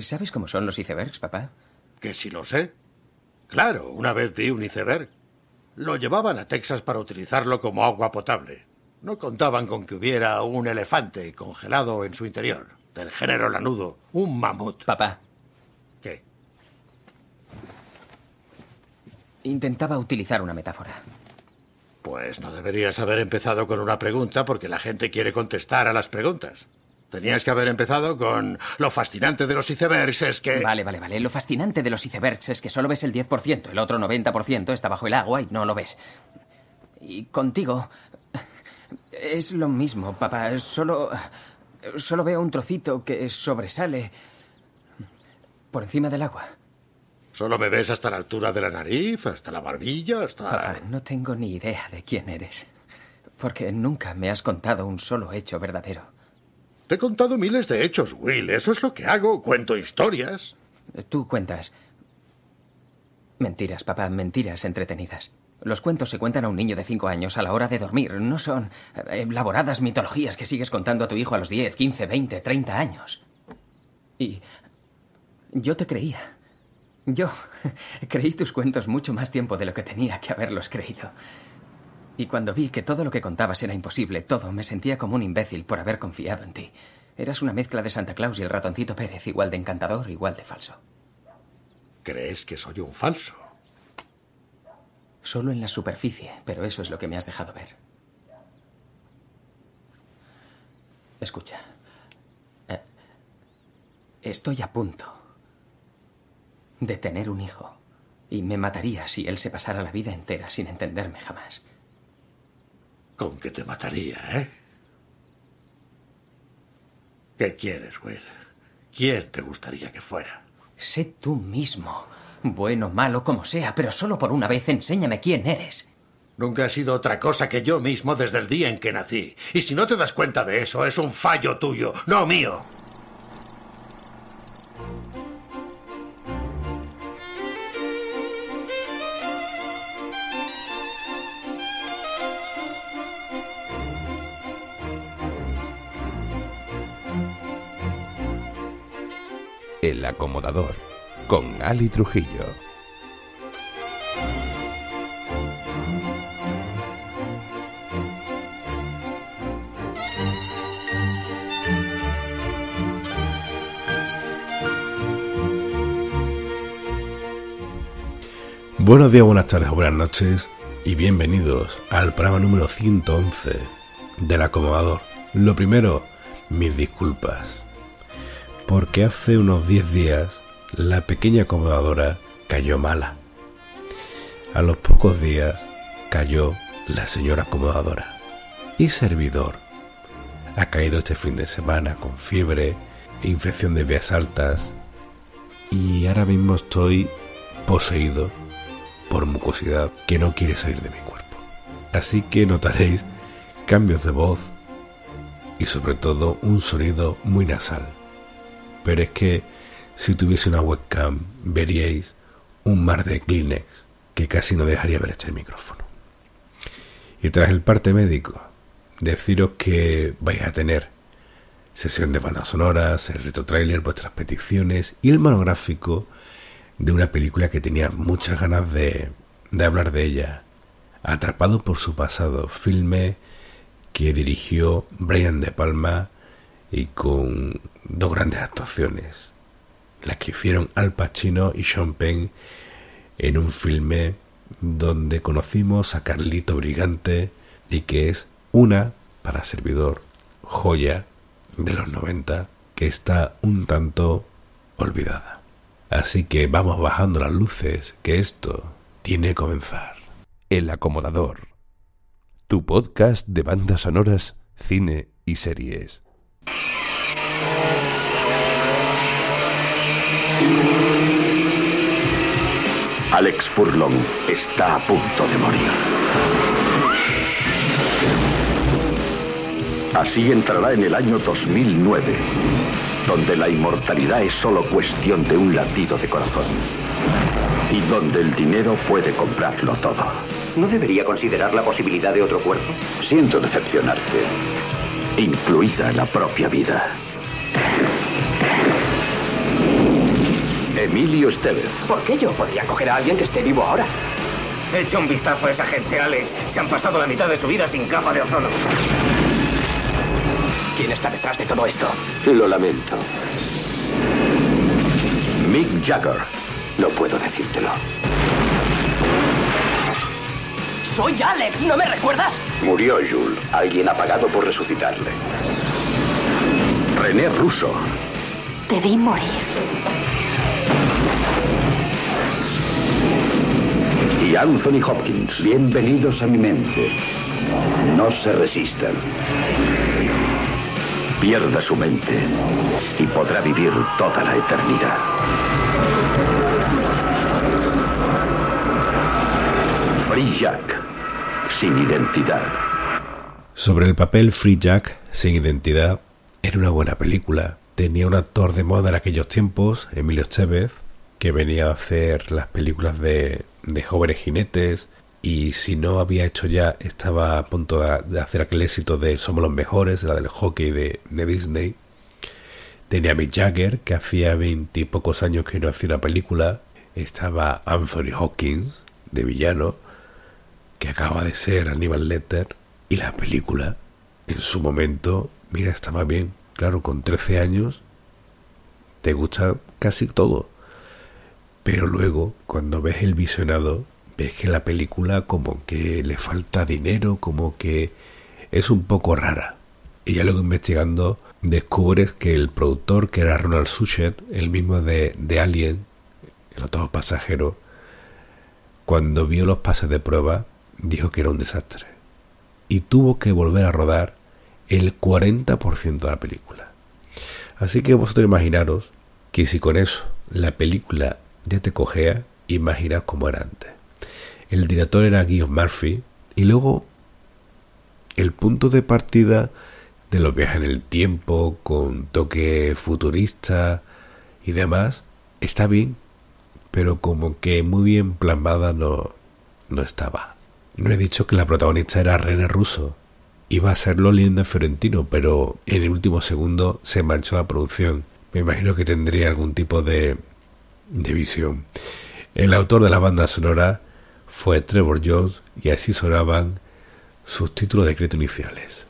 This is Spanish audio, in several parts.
¿Sabes cómo son los icebergs, papá? Que si lo sé. Claro, una vez vi un iceberg. Lo llevaban a Texas para utilizarlo como agua potable. No contaban con que hubiera un elefante congelado en su interior, del género lanudo, un mamut. Papá. ¿Qué? Intentaba utilizar una metáfora. Pues no deberías haber empezado con una pregunta porque la gente quiere contestar a las preguntas. Tenías que haber empezado con lo fascinante de los icebergs es que... Vale, vale, vale. Lo fascinante de los icebergs es que solo ves el 10%, el otro 90% está bajo el agua y no lo ves. Y contigo es lo mismo, papá. Solo solo veo un trocito que sobresale por encima del agua. ¿Solo me ves hasta la altura de la nariz, hasta la barbilla, hasta... Papá, no tengo ni idea de quién eres. Porque nunca me has contado un solo hecho verdadero. Te he contado miles de hechos, Will. Eso es lo que hago. Cuento historias. Tú cuentas. Mentiras, papá, mentiras entretenidas. Los cuentos se cuentan a un niño de cinco años a la hora de dormir. No son eh, elaboradas mitologías que sigues contando a tu hijo a los 10, 15, 20, 30 años. Y yo te creía. Yo creí tus cuentos mucho más tiempo de lo que tenía que haberlos creído. Y cuando vi que todo lo que contabas era imposible, todo, me sentía como un imbécil por haber confiado en ti. Eras una mezcla de Santa Claus y el ratoncito Pérez, igual de encantador, igual de falso. ¿Crees que soy un falso? Solo en la superficie, pero eso es lo que me has dejado ver. Escucha. Eh, estoy a punto de tener un hijo. Y me mataría si él se pasara la vida entera sin entenderme jamás. Con que te mataría, ¿eh? ¿Qué quieres, Will? ¿Quién te gustaría que fuera? Sé tú mismo. Bueno, malo, como sea, pero solo por una vez enséñame quién eres. Nunca he sido otra cosa que yo mismo desde el día en que nací. Y si no te das cuenta de eso, es un fallo tuyo, no mío. El acomodador con Ali Trujillo. Buenos días, buenas tardes buenas noches y bienvenidos al programa número 111 del acomodador. Lo primero, mis disculpas porque hace unos 10 días la pequeña acomodadora cayó mala. A los pocos días cayó la señora acomodadora. Y servidor ha caído este fin de semana con fiebre, infección de vías altas y ahora mismo estoy poseído por mucosidad que no quiere salir de mi cuerpo. Así que notaréis cambios de voz y sobre todo un sonido muy nasal pero es que si tuviese una webcam veríais un mar de Kleenex que casi no dejaría ver este micrófono. Y tras el parte médico, deciros que vais a tener sesión de bandas sonoras, el reto trailer, vuestras peticiones y el monográfico de una película que tenía muchas ganas de, de hablar de ella. Atrapado por su pasado, filme que dirigió Brian De Palma y con dos grandes actuaciones, las que hicieron Al Pacino y Sean Penn en un filme donde conocimos a Carlito Brigante y que es una, para servidor, joya de los 90 que está un tanto olvidada. Así que vamos bajando las luces, que esto tiene que comenzar. El acomodador. Tu podcast de bandas sonoras, cine y series. Alex Furlong está a punto de morir. Así entrará en el año 2009, donde la inmortalidad es solo cuestión de un latido de corazón. Y donde el dinero puede comprarlo todo. ¿No debería considerar la posibilidad de otro cuerpo? Siento decepcionarte, incluida la propia vida. Emilio Estevez. ¿Por qué yo podría coger a alguien que esté vivo ahora? Echa un vistazo a esa gente, Alex. Se han pasado la mitad de su vida sin capa de ozono. ¿Quién está detrás de todo esto? Lo lamento. Mick Jagger. No puedo decírtelo. Soy Alex, ¿no me recuerdas? Murió Jules. Alguien ha pagado por resucitarle. René Russo. Debí morir. Y Anthony Hopkins. Bienvenidos a mi mente. No se resistan. Pierda su mente y podrá vivir toda la eternidad. Free Jack, sin identidad. Sobre el papel Free Jack, sin identidad, era una buena película. Tenía un actor de moda en aquellos tiempos, Emilio Estevez, que venía a hacer las películas de, de jóvenes jinetes y si no había hecho ya, estaba a punto de, hacer aquel éxito de Somos los mejores, la del hockey de, de Disney. Tenía a Mick Jagger, que hacía veintipocos años que no hacía una película. Estaba Anthony Hawkins, de villano, que acaba de ser Aníbal Letter. Y la película, en su momento, mira, estaba bien. Claro, con 13 años, te gusta casi todo. Pero luego, cuando ves el visionado, ves que la película como que le falta dinero, como que es un poco rara. Y ya luego investigando descubres que el productor, que era Ronald Suchet, el mismo de, de Alien, el otro pasajero, cuando vio los pases de prueba, dijo que era un desastre. Y tuvo que volver a rodar el 40% de la película. Así que vosotros imaginaros que si con eso la película ya te cogea, imagina cómo era antes. El director era Guy Murphy y luego el punto de partida de los viajes en el tiempo con toque futurista y demás está bien, pero como que muy bien plasmada no, no estaba. No he dicho que la protagonista era René Russo. Iba a serlo Linda Fiorentino, pero en el último segundo se marchó a producción. Me imagino que tendría algún tipo de de visión. El autor de la banda sonora fue Trevor Jones y así sonaban sus títulos de crédito iniciales.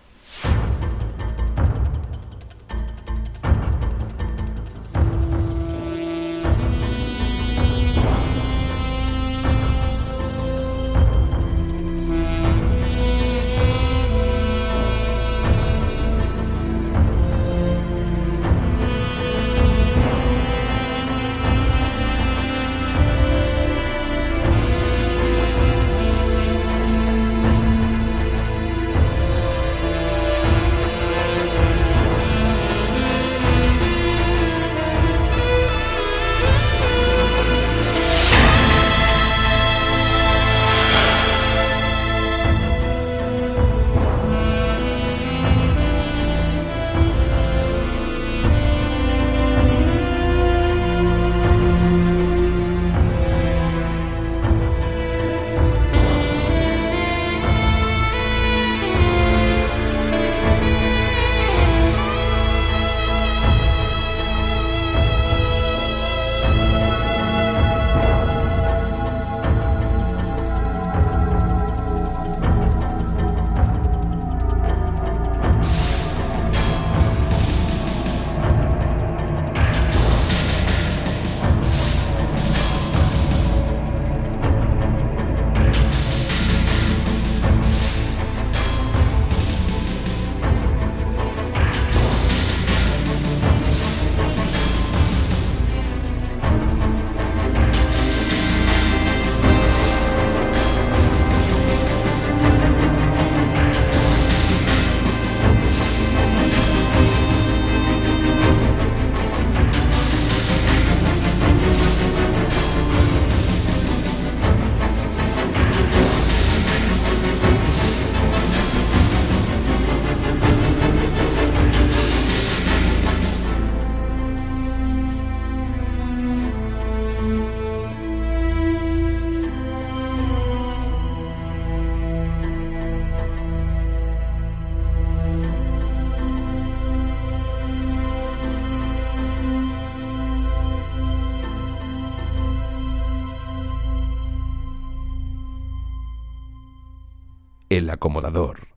Acomodador,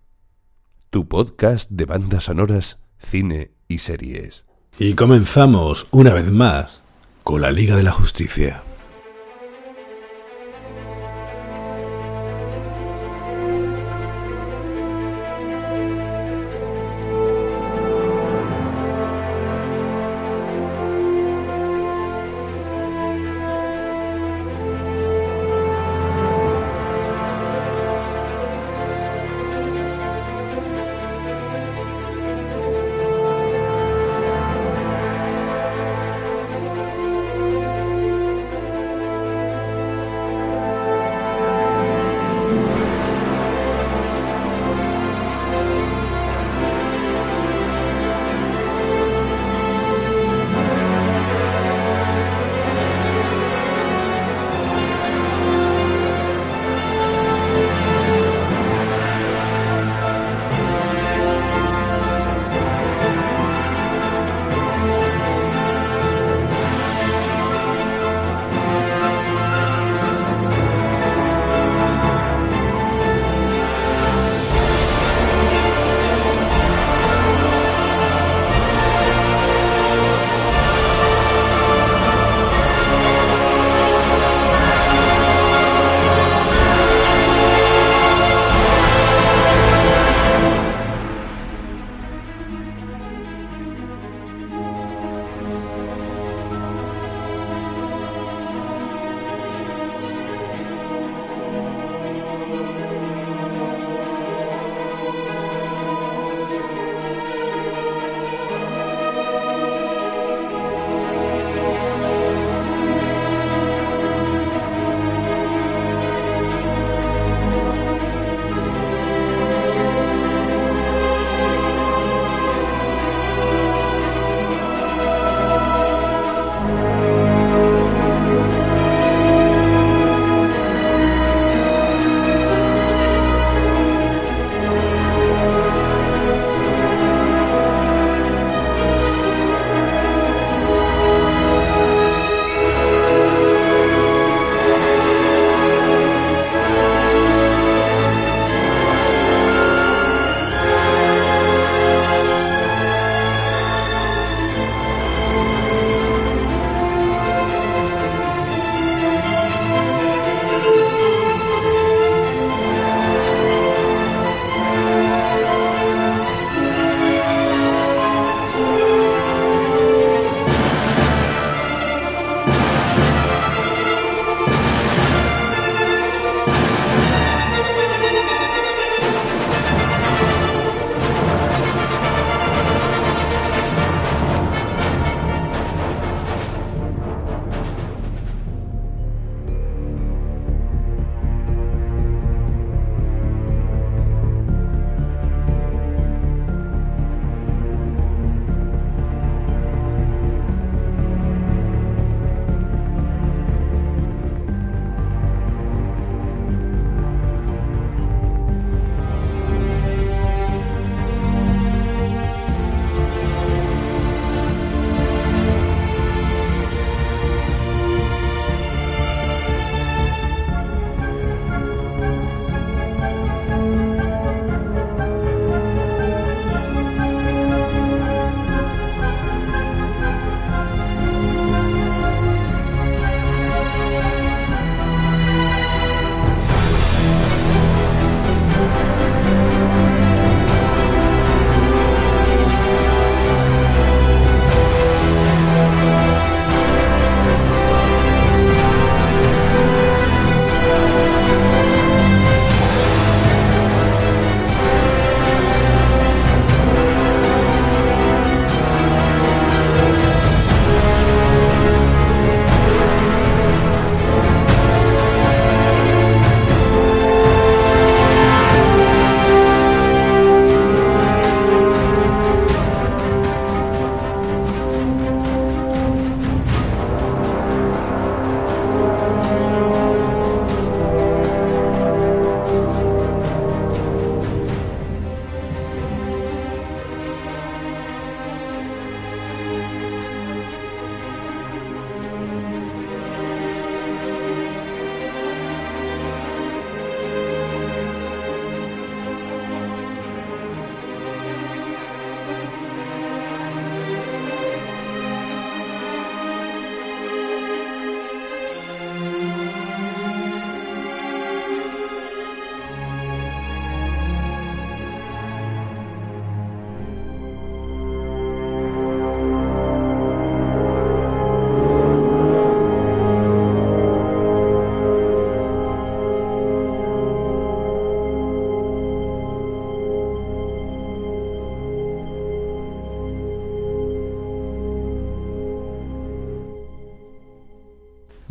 tu podcast de bandas sonoras, cine y series. Y comenzamos una vez más con la Liga de la Justicia.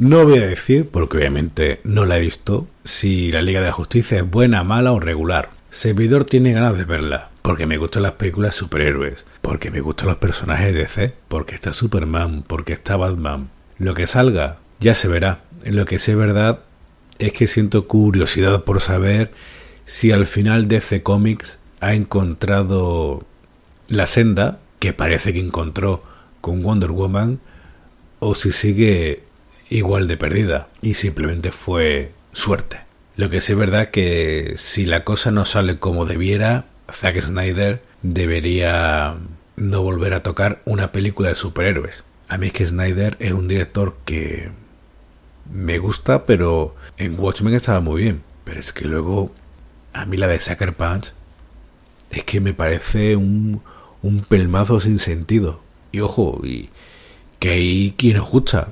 No voy a decir, porque obviamente no la he visto, si la Liga de la Justicia es buena, mala o regular. Servidor tiene ganas de verla, porque me gustan las películas superhéroes, porque me gustan los personajes de DC, porque está Superman, porque está Batman. Lo que salga, ya se verá. Lo que sé verdad es que siento curiosidad por saber si al final DC Comics ha encontrado la senda que parece que encontró con Wonder Woman o si sigue igual de perdida y simplemente fue suerte. Lo que sí es verdad que si la cosa no sale como debiera, Zack Snyder debería no volver a tocar una película de superhéroes. A mí es que Snyder es un director que me gusta, pero en Watchmen estaba muy bien. Pero es que luego, a mí la de Sucker Punch es que me parece un, un pelmazo sin sentido. Y ojo, y que hay quien escucha.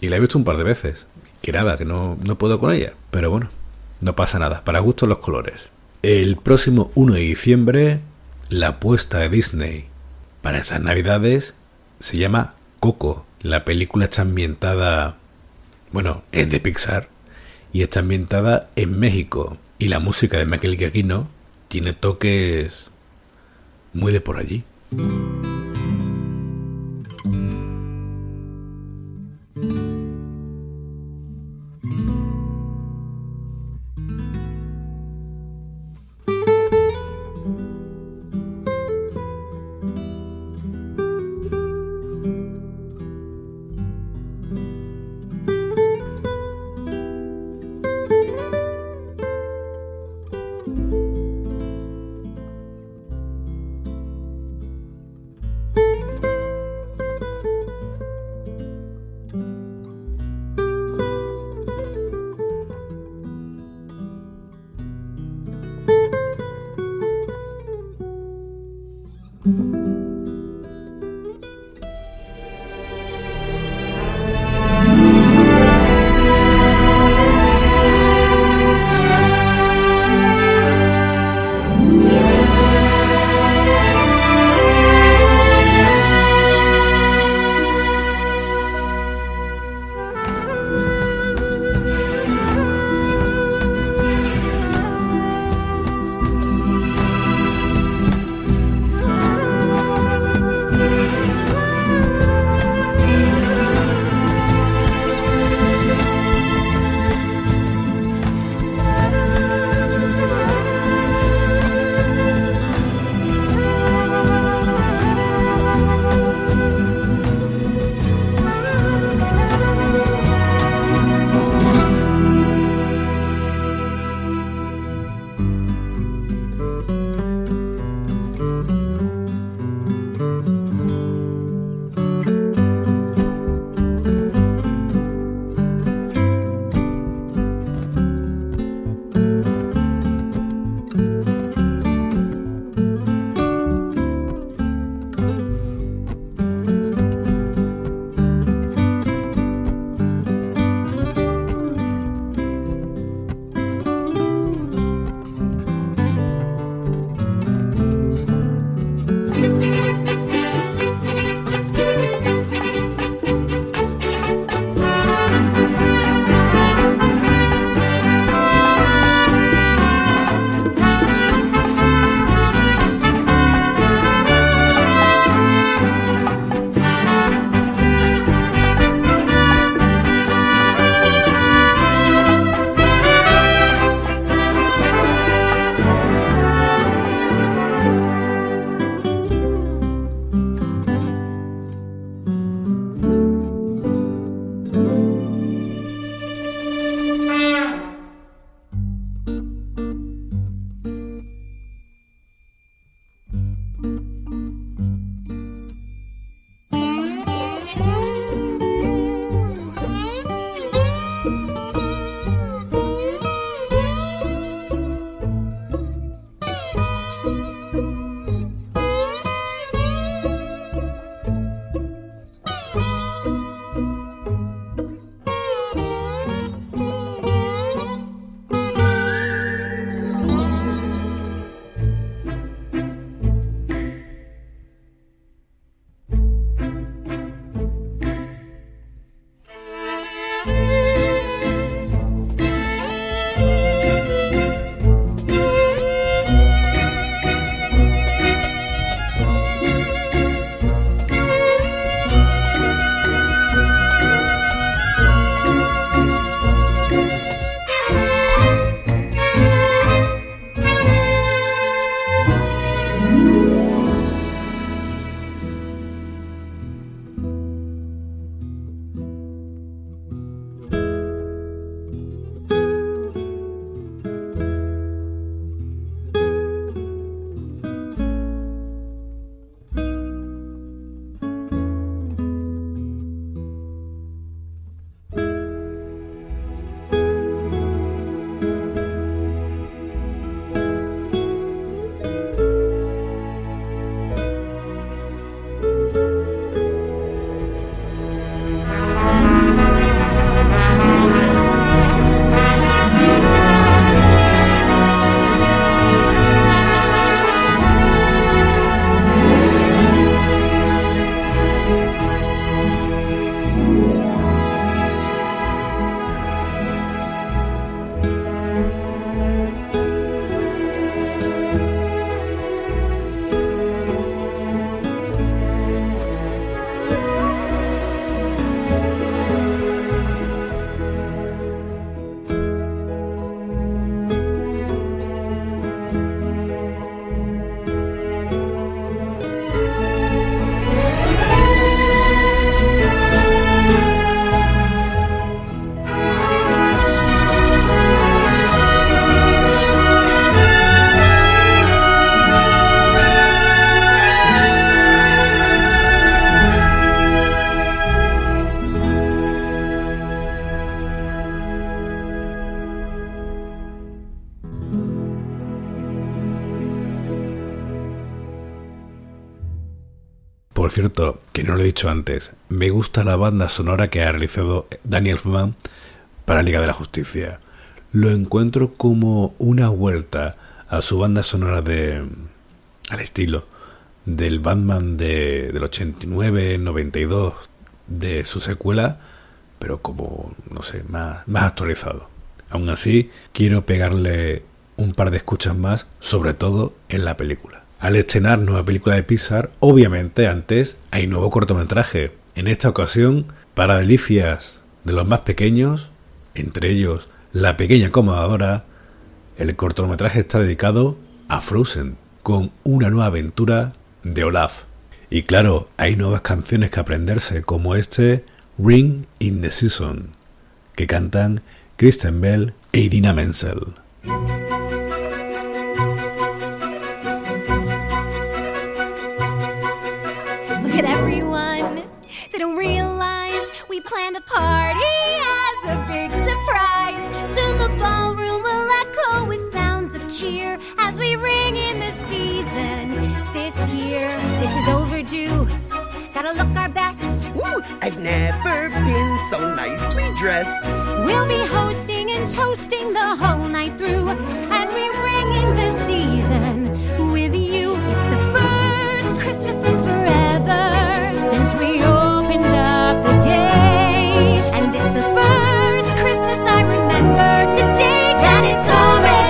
Y la he visto un par de veces. Que nada, que no, no puedo con ella. Pero bueno, no pasa nada. Para gusto los colores. El próximo 1 de diciembre, la apuesta de Disney para esas navidades se llama Coco. La película está ambientada, bueno, es de Pixar y está ambientada en México. Y la música de Michael Giacchino tiene toques muy de por allí. Cierto, que no lo he dicho antes, me gusta la banda sonora que ha realizado Daniel Elfman para Liga de la Justicia. Lo encuentro como una vuelta a su banda sonora de al estilo del Batman de, del 89, 92, de su secuela, pero como, no sé, más, más actualizado. Aún así, quiero pegarle un par de escuchas más, sobre todo en la película. Al estrenar nueva película de Pixar, obviamente antes hay nuevo cortometraje. En esta ocasión, para delicias de los más pequeños, entre ellos La pequeña acomodadora, el cortometraje está dedicado a Frozen, con una nueva aventura de Olaf. Y claro, hay nuevas canciones que aprenderse, como este Ring in the Season, que cantan Kristen Bell e Idina Menzel. At everyone. They don't realize we planned a party as a big surprise. Soon the ballroom will echo with sounds of cheer as we ring in the season this year. This is overdue. Gotta look our best. Ooh, I've never been so nicely dressed. We'll be hosting and toasting the whole night through as we ring in the season with you. It's the first Christmas in since we opened up the gate. And it's the first Christmas I remember to date. And it's already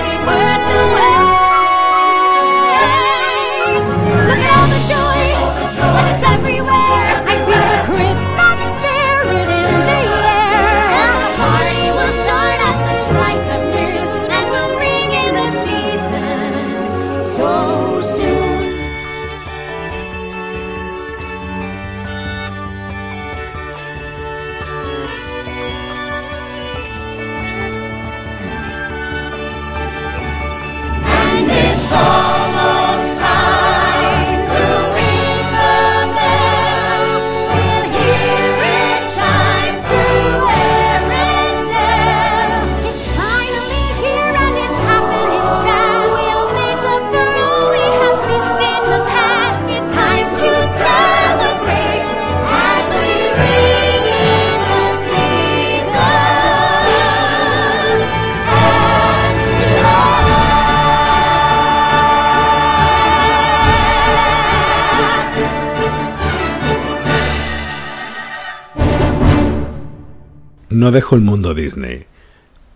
No dejo el mundo Disney.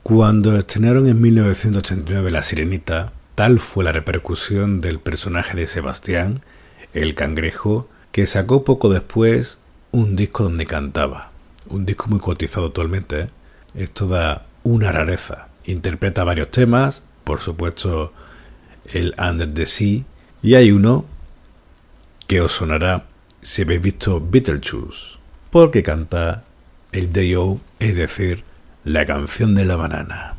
Cuando estrenaron en 1989 La Sirenita, tal fue la repercusión del personaje de Sebastián, el cangrejo, que sacó poco después un disco donde cantaba. Un disco muy cotizado actualmente. ¿eh? Esto da una rareza. Interpreta varios temas, por supuesto el Under the Sea, y hay uno que os sonará si habéis visto Beetlejuice, porque canta el Day-O, es decir, la canción de la banana.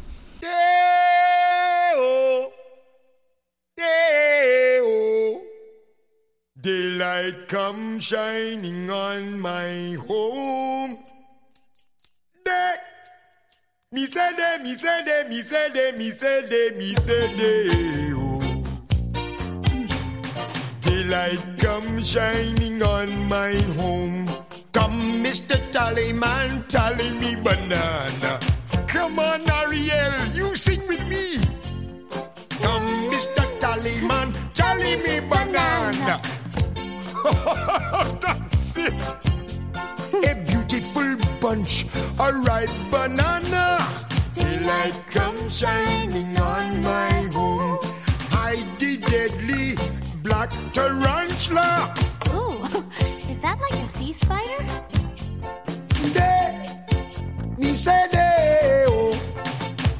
Shining on my home. Shining on my home. Come, Mr. Tallyman, tally me banana. Come on, Ariel, you sing with me. Come, Mr. Tallyman, tally me banana. That's it. A beautiful bunch, a ripe banana. Daylight come shining on my home. I the deadly black tarantula. Ooh, is that like a sea spider? Day, me say day, oh.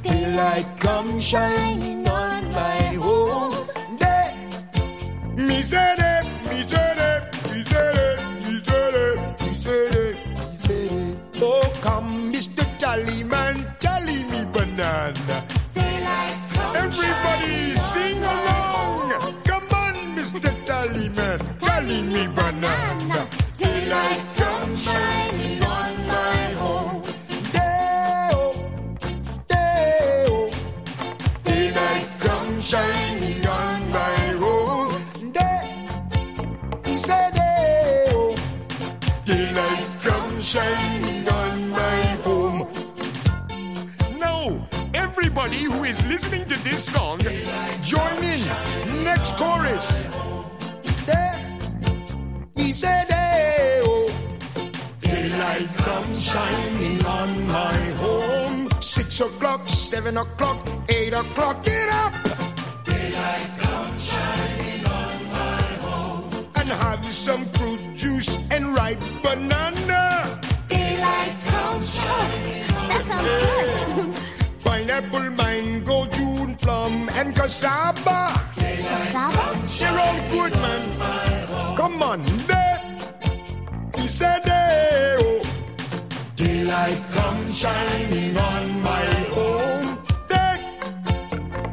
Daylight come shining on my home. Day, me say day, me say day, me say day, me say day, me say day, me say day. Oh, come, Mr. Tallyman, tally me banana. Everybody sing along. Come on, Mr. Tallyman, Honey, me banana. Daylight come shining on my home. Day oh, day oh, Daylight come shining on my home. Day, he said, day oh, Daylight come shining on my home. Now, everybody who is listening to this song, join in. Next chorus. There, me say there, oh. Daylight comes shining on my home. Six o'clock, seven o'clock, eight o'clock, get up. Daylight comes shining on my home. And have you some fruit juice and ripe banana. Daylight comes shining. That sounds good. Pineapple, mango, June plum, and cassava. Cassava? They're all good, man. Come on, there. He said, hey, oh. Daylight comes shining on my home. There.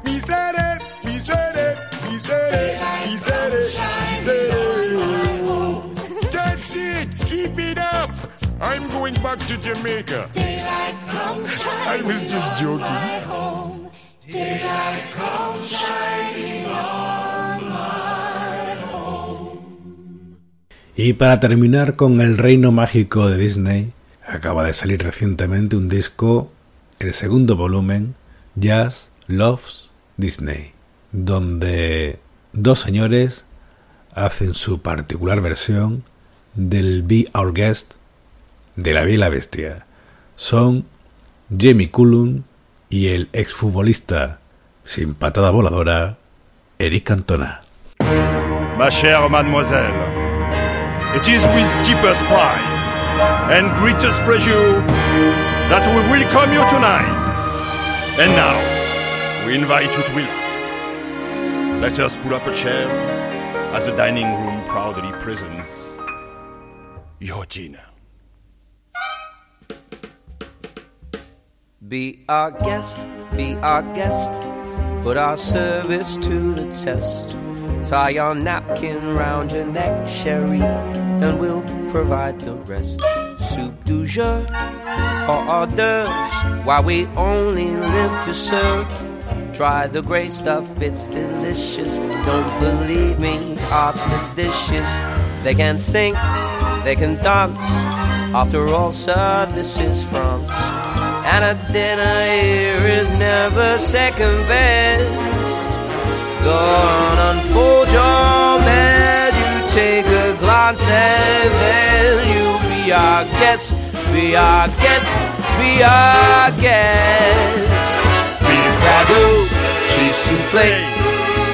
He said it, he said it, he said it, he said it, he said it. That's it, keep it up. I'm going back to Jamaica. Daylight comes I shining was just joking. home. Daylight comes shining on Y para terminar con el reino mágico de Disney, acaba de salir recientemente un disco, el segundo volumen, Jazz Loves Disney, donde dos señores hacen su particular versión del Be Our Guest de La Bella Bestia. Son Jamie Cullum y el exfutbolista sin patada voladora, Eric Cantona. Ma chère mademoiselle, it is with deepest pride and greatest pleasure that we welcome you tonight. And now, we invite you to relax. Let us pull up a chair as the dining room proudly presents your dinner. Be our guest, be our guest. Put our service to the test. Tie your napkin round your neck, Sherry, and we'll provide the rest. Soup du jour or hors d'oeuvres, while we only live to serve. Try the great stuff, it's delicious. Don't believe me, ask the dishes. They can sing, they can dance. After all, sir, this is France. And a dinner here is never second best. Go on, unfold your bed. You take a glance and then you'll be our guest. Be our guest. Be our guest. Beef ragout, cheese souffle,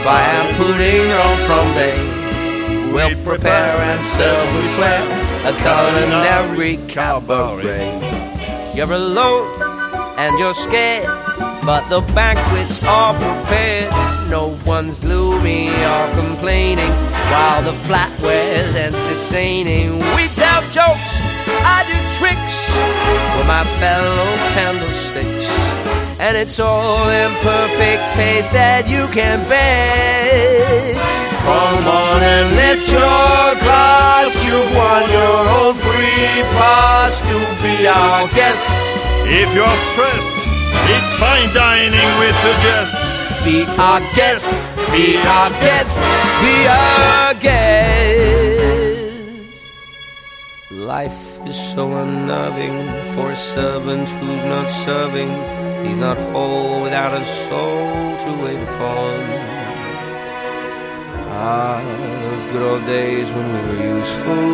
and pudding or flambe. We'll prepare and serve with flair a culinary cabaret. You're alone and you're scared, but the banquets are prepared. No one's gloomy or complaining while the flatware's entertaining. We tell jokes, I do tricks with my fellow candlesticks. And it's all in perfect taste that you can beg. Come on and lift your glass. You've won your own free pass to be our guest. If you're stressed, it's fine dining we suggest. Be our guest, be our guest, be our guest. Life is so unnerving for a servant who's not serving. He's not whole without a soul to wait upon. Ah, those good old days when we were useful.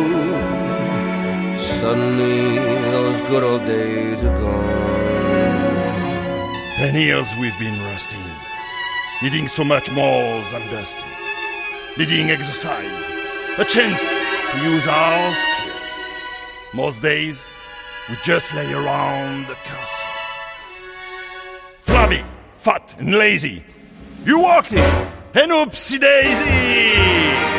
Suddenly, those good old days are gone. Ten years we've been rusting, needing so much more than dusting, needing exercise, a chance to use our skill. Most days, we just lay around the castle. Flabby, fat, and lazy. You walked in, and oopsie daisy!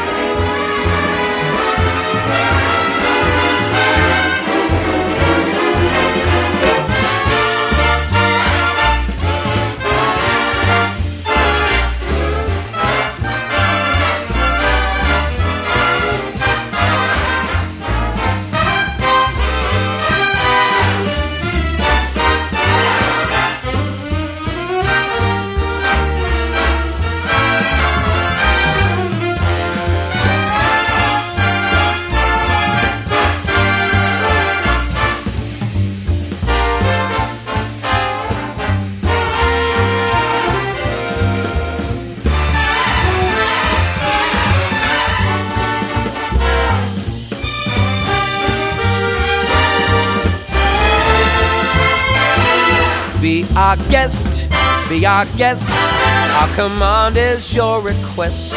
Our guest, be our guest. Our command is your request.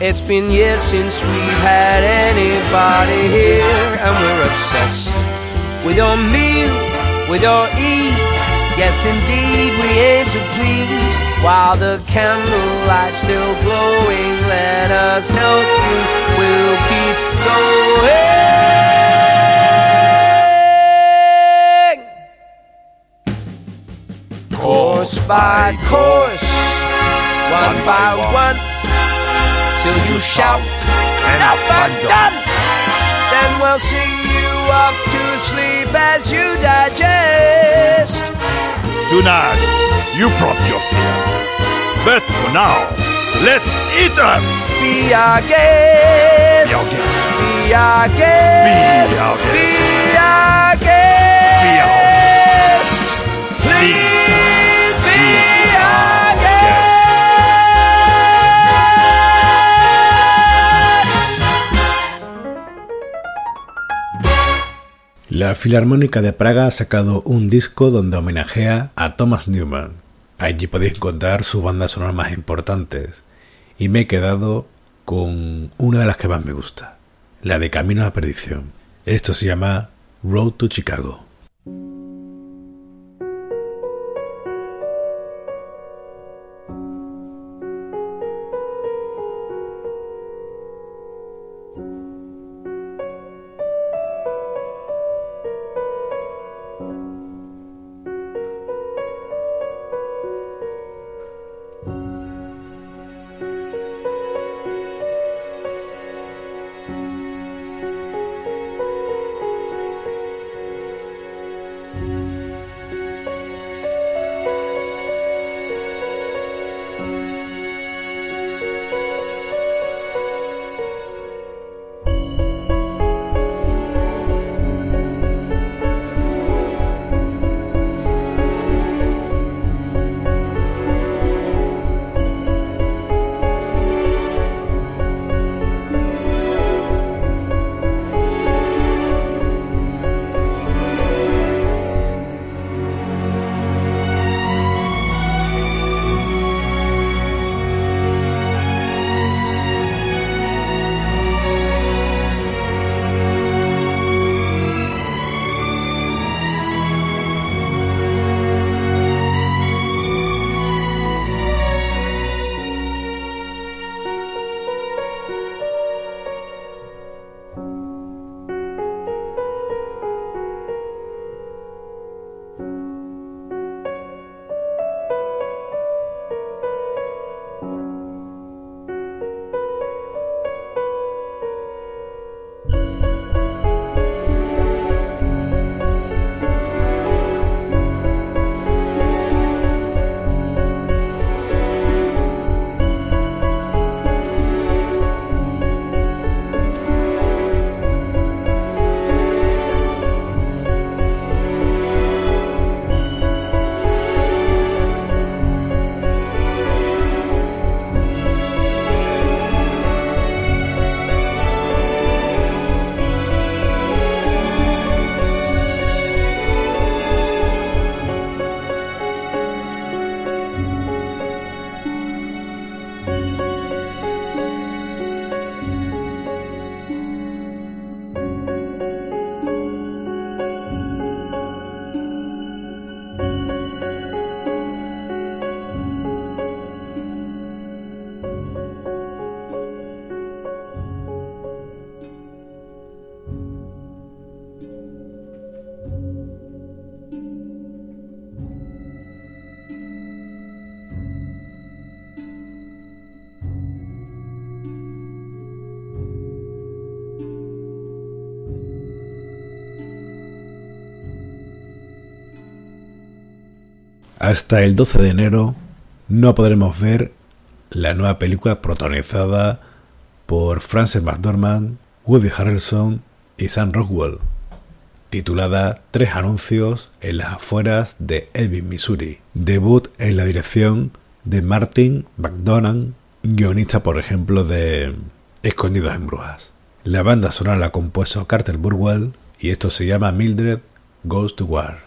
It's been years since we've had anybody here, and we're obsessed with your meal, with your ease. Yes, indeed, we aim to please. While the candlelight's still glowing, let us help you. We'll keep going. Course by course, one by one, till you shout, enough and done. Then we'll sing you off to sleep as you digest. Tonight, you prop your fear. But for now, let's eat up. Be our guest. Be our guest. Be our guest. Be our guest. Be our guest. Be our guest. Please La Filarmónica de Praga ha sacado un disco donde homenajea a Thomas Newman. Allí podéis encontrar sus bandas sonoras más importantes. Y me he quedado con una de las que más me gusta, la de Camino a la Perdición. Esto se llama Road to Chicago. Hasta el 12 de enero no podremos ver la nueva película protagonizada por Frances McDormand, Woody Harrelson y Sam Rockwell, titulada Tres anuncios en las afueras de Elvin, Missouri. Debut en la dirección de Martin McDonagh, guionista por ejemplo de Escondidos en Brujas. La banda sonora la ha compuesto Carter Burwell y esto se llama Mildred Goes to War.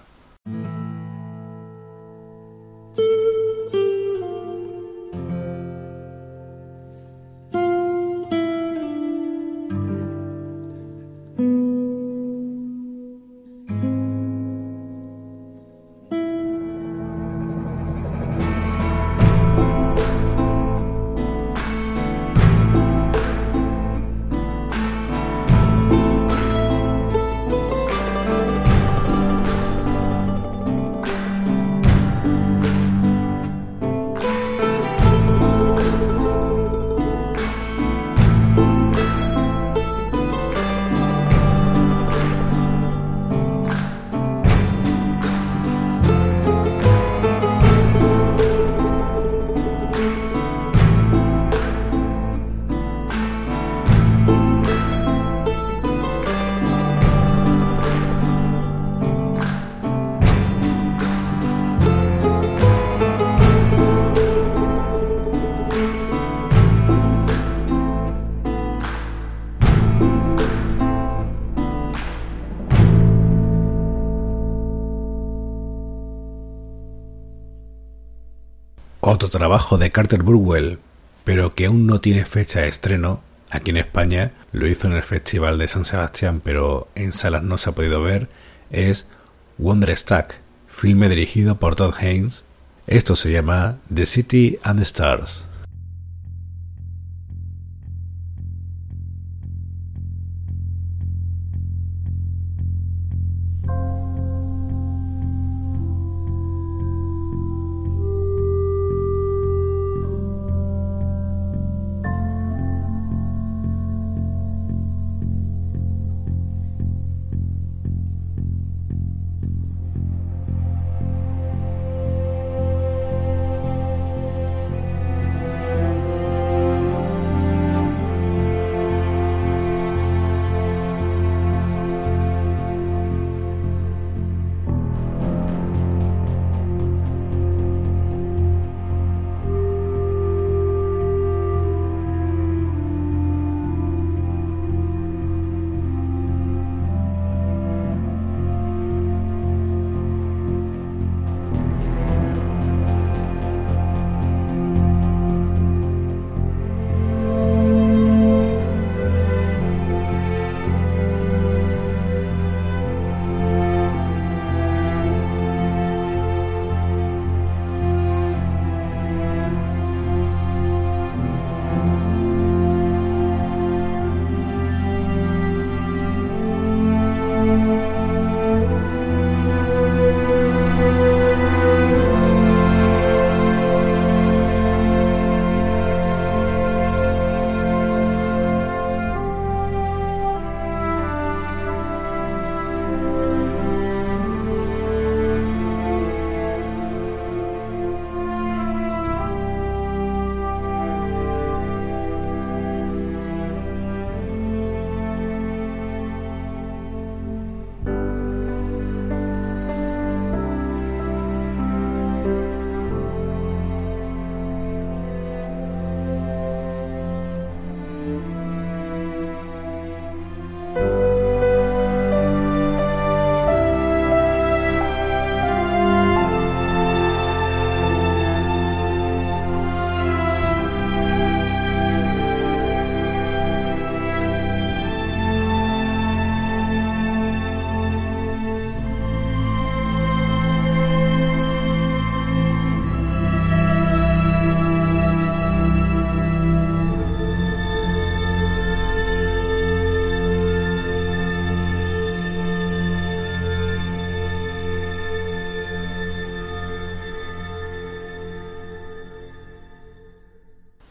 De Carter Burwell, pero que aún no tiene fecha de estreno. Aquí en España lo hizo en el Festival de San Sebastián, pero en salas no se ha podido ver. Es Wonderstruck, filme dirigido por Todd Haynes. Esto se llama The City and the Stars.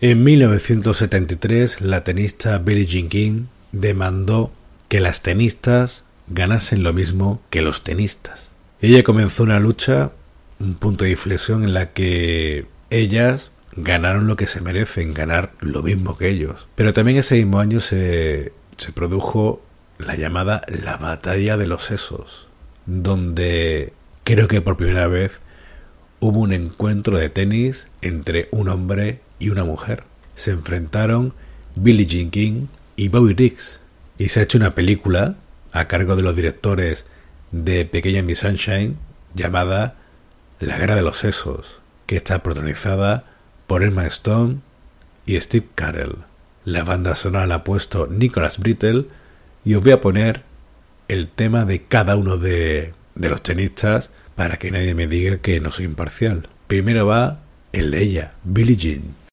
En 1973, la tenista Billie Jean King demandó que las tenistas ganasen lo mismo que los tenistas. Ella comenzó una lucha, un punto de inflexión en la que ellas ganaron lo que se merecen, ganar lo mismo que ellos. Pero también ese mismo año se, se produjo la llamada la batalla de los sesos, donde creo que por primera vez hubo un encuentro de tenis entre un hombre y una mujer. Se enfrentaron Billie Jean King y Bobby Riggs. Y se ha hecho una película a cargo de los directores de Pequeña Miss Sunshine llamada La Guerra de los Sesos, que está protagonizada por Emma Stone y Steve Carell. La banda sonora la ha puesto Nicholas Brittle y os voy a poner el tema de cada uno de, de los tenistas para que nadie me diga que no soy imparcial. Primero va el de ella, Billie Jean.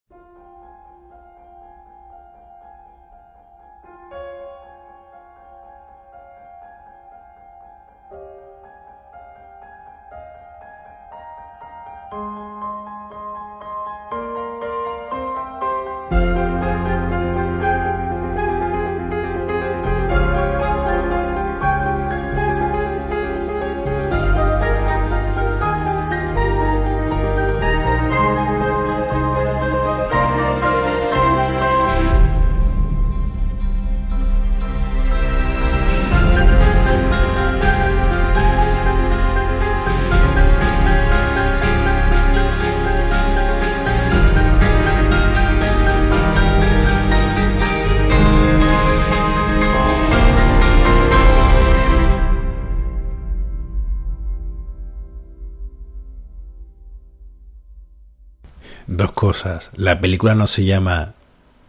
La película no se llama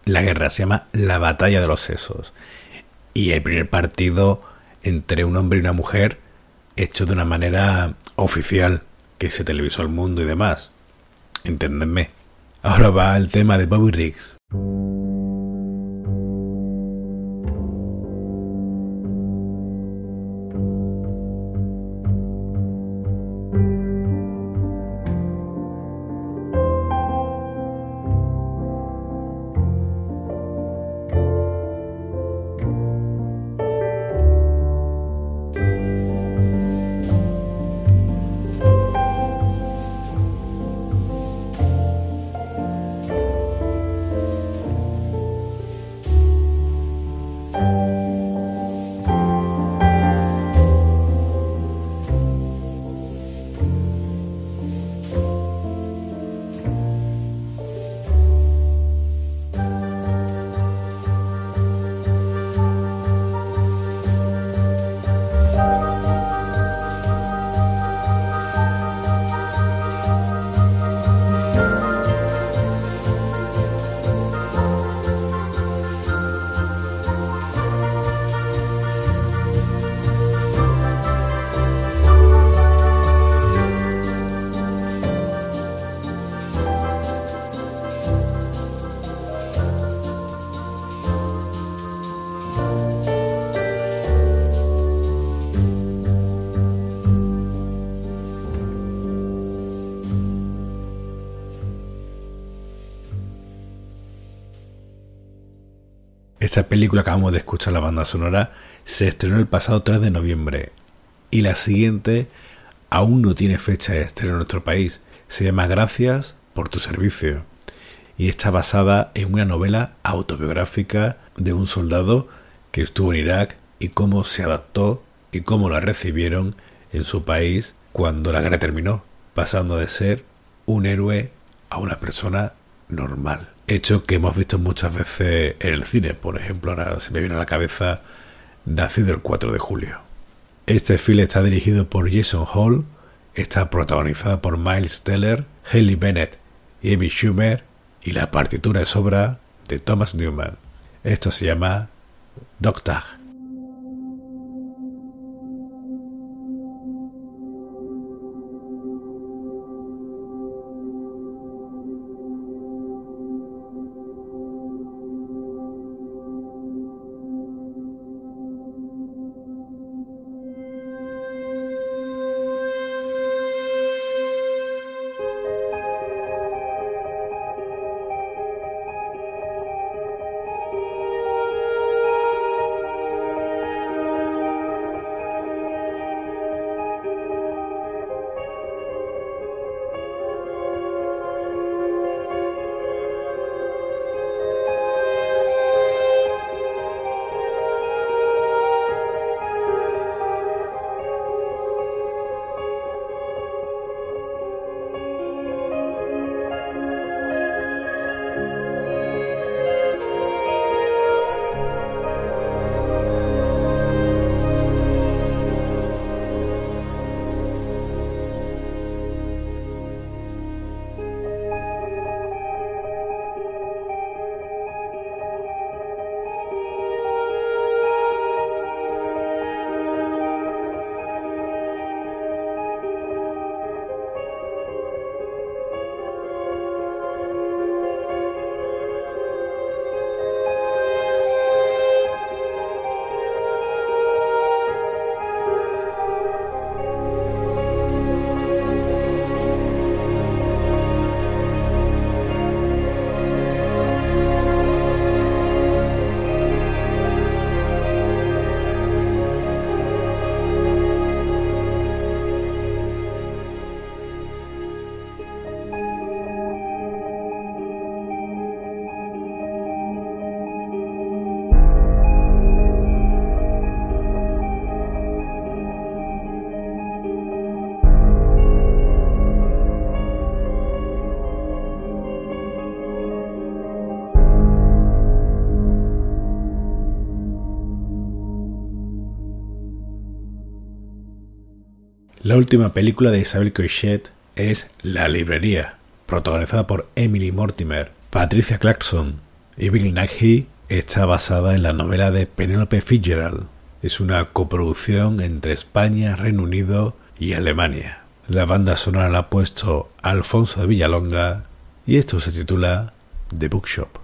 La guerra, se llama La batalla de los sesos. Y el primer partido entre un hombre y una mujer hecho de una manera oficial que se televisó al mundo y demás. Enténdenme. Ahora va el tema de Bobby Riggs. Película que acabamos de escuchar, la banda sonora, se estrenó el pasado 3 de noviembre y la siguiente aún no tiene fecha de estreno en nuestro país. Se llama Gracias por tu servicio y está basada en una novela autobiográfica de un soldado que estuvo en Irak y cómo se adaptó y cómo la recibieron en su país cuando la guerra terminó, pasando de ser un héroe a una persona normal hecho que hemos visto muchas veces en el cine. Por ejemplo, ahora se me viene a la cabeza Nacido el 4 de julio. Este film está dirigido por Jason Hall, está protagonizada por Miles Teller, Haley Bennett y Amy Schumer, y la partitura es obra de Thomas Newman. Esto se llama Doctor. La última película de Isabel Coixet es La librería, protagonizada por Emily Mortimer, Patricia Clarkson y Bill Nighy, está basada en la novela de Penelope Fitzgerald. Es una coproducción entre España, Reino Unido y Alemania. La banda sonora la ha puesto Alfonso de Villalonga y esto se titula The Bookshop.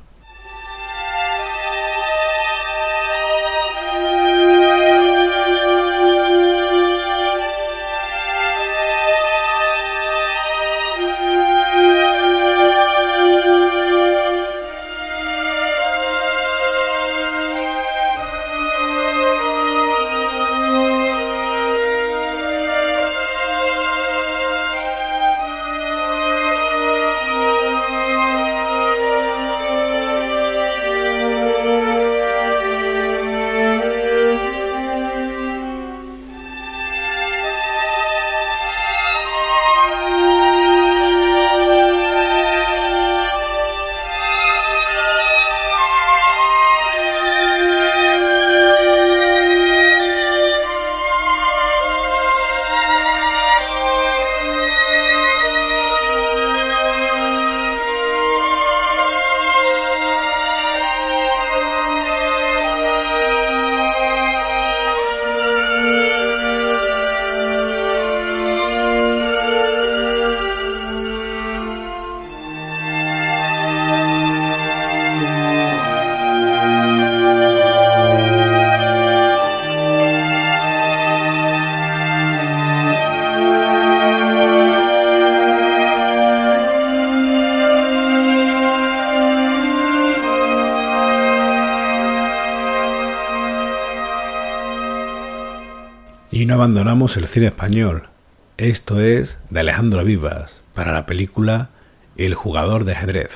El cine español. Esto es de Alejandro Vivas para la película El jugador de ajedrez.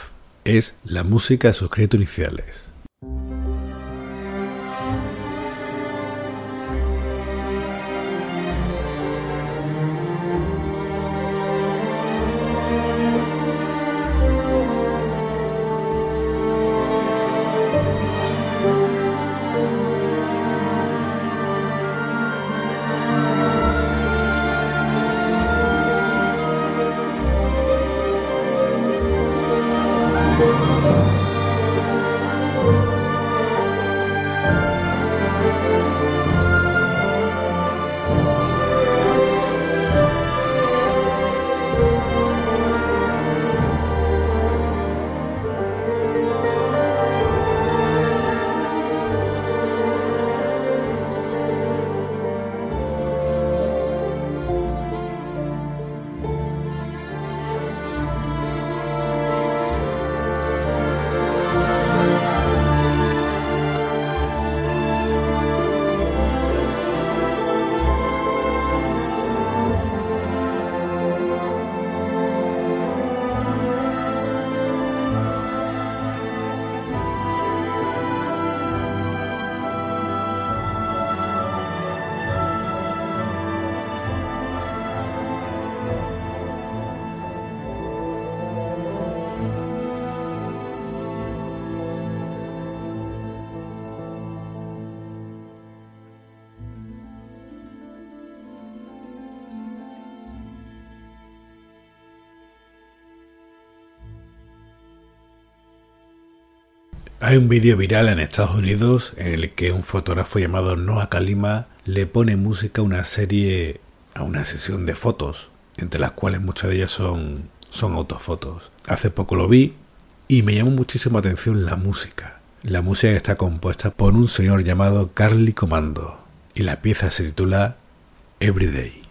Es la música de sus créditos iniciales. Hay un vídeo viral en Estados Unidos en el que un fotógrafo llamado Noah Kalima le pone música a una serie, a una sesión de fotos, entre las cuales muchas de ellas son, son autofotos. Hace poco lo vi y me llamó muchísimo atención la música. La música está compuesta por un señor llamado Carly Comando y la pieza se titula Everyday.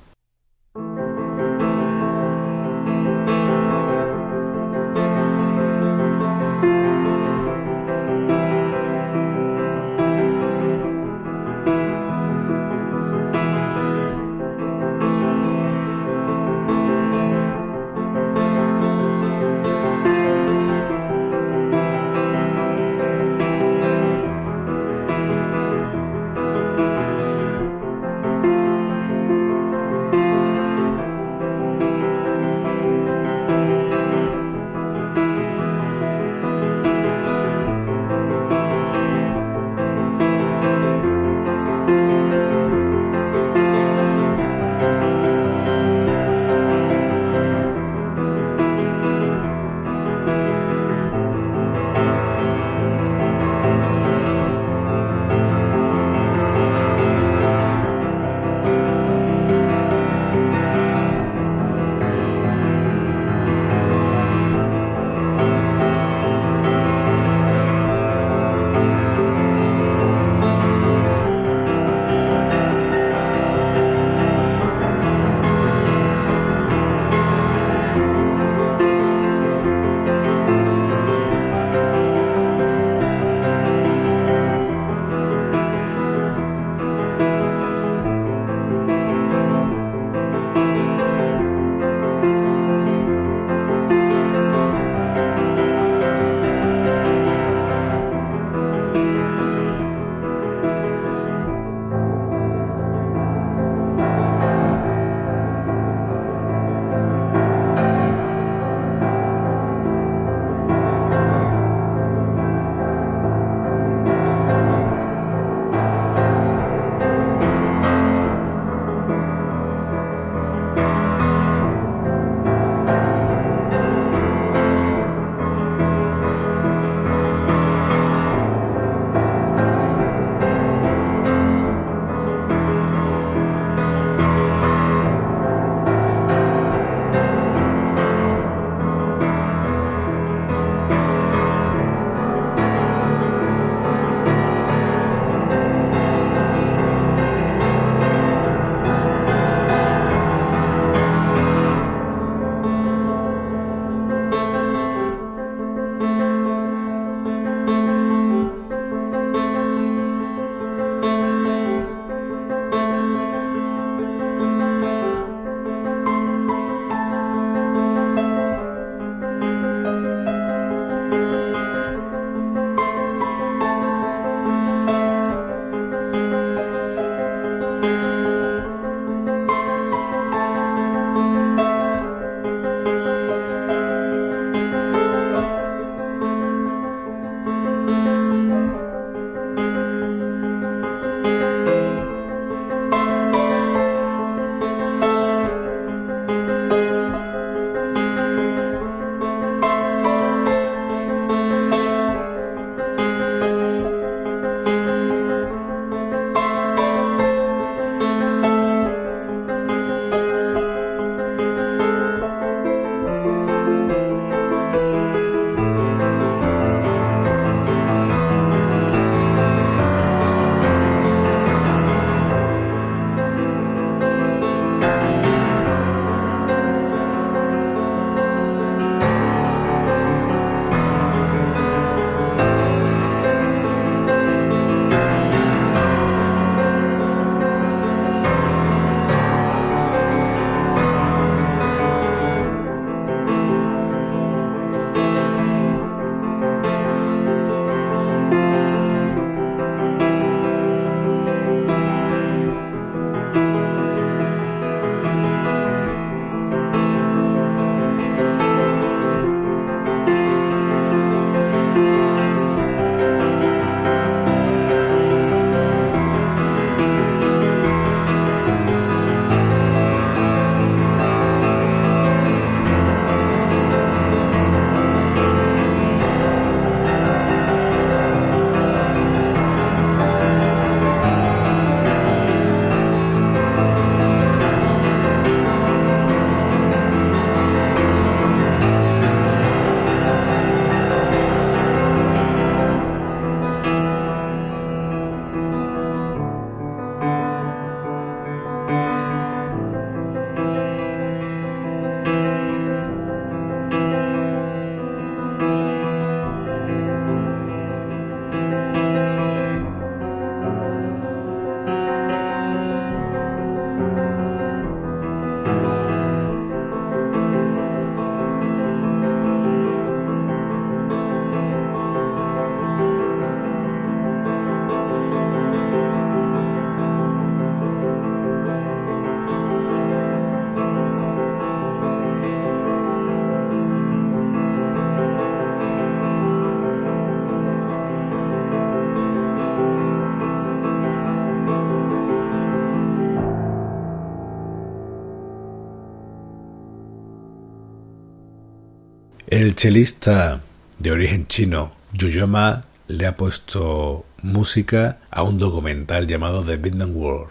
Chelista de origen chino, Yoyoma, le ha puesto música a un documental llamado The Vietnam War.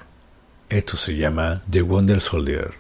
Esto se llama The Wonder Soldier.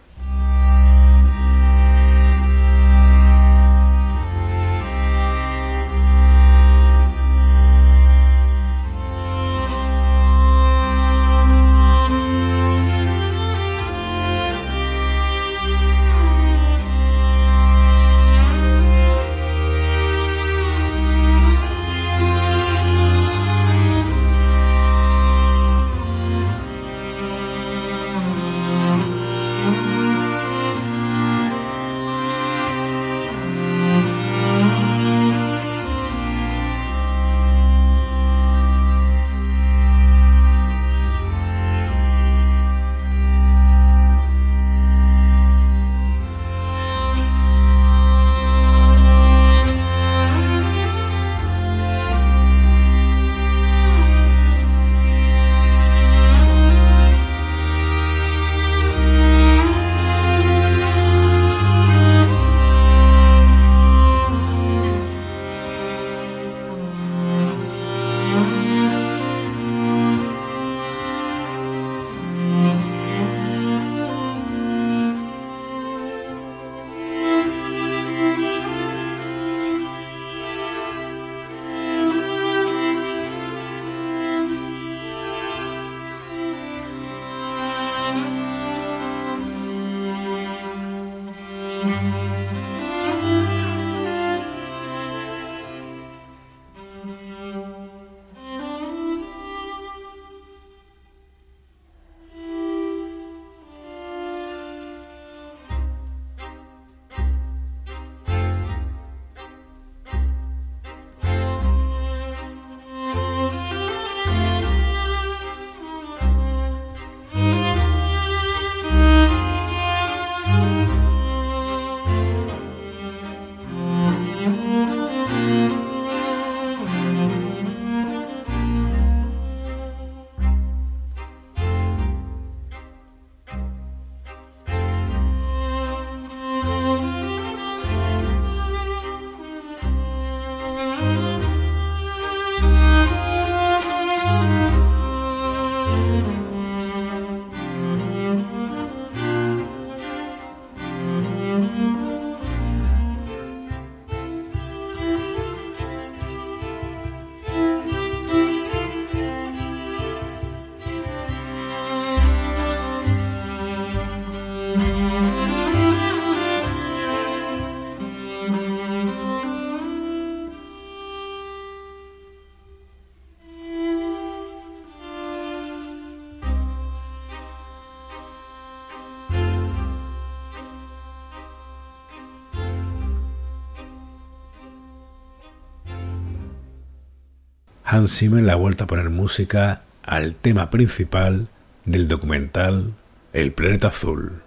Hans Zimmer le ha vuelto a poner música al tema principal del documental El planeta azul.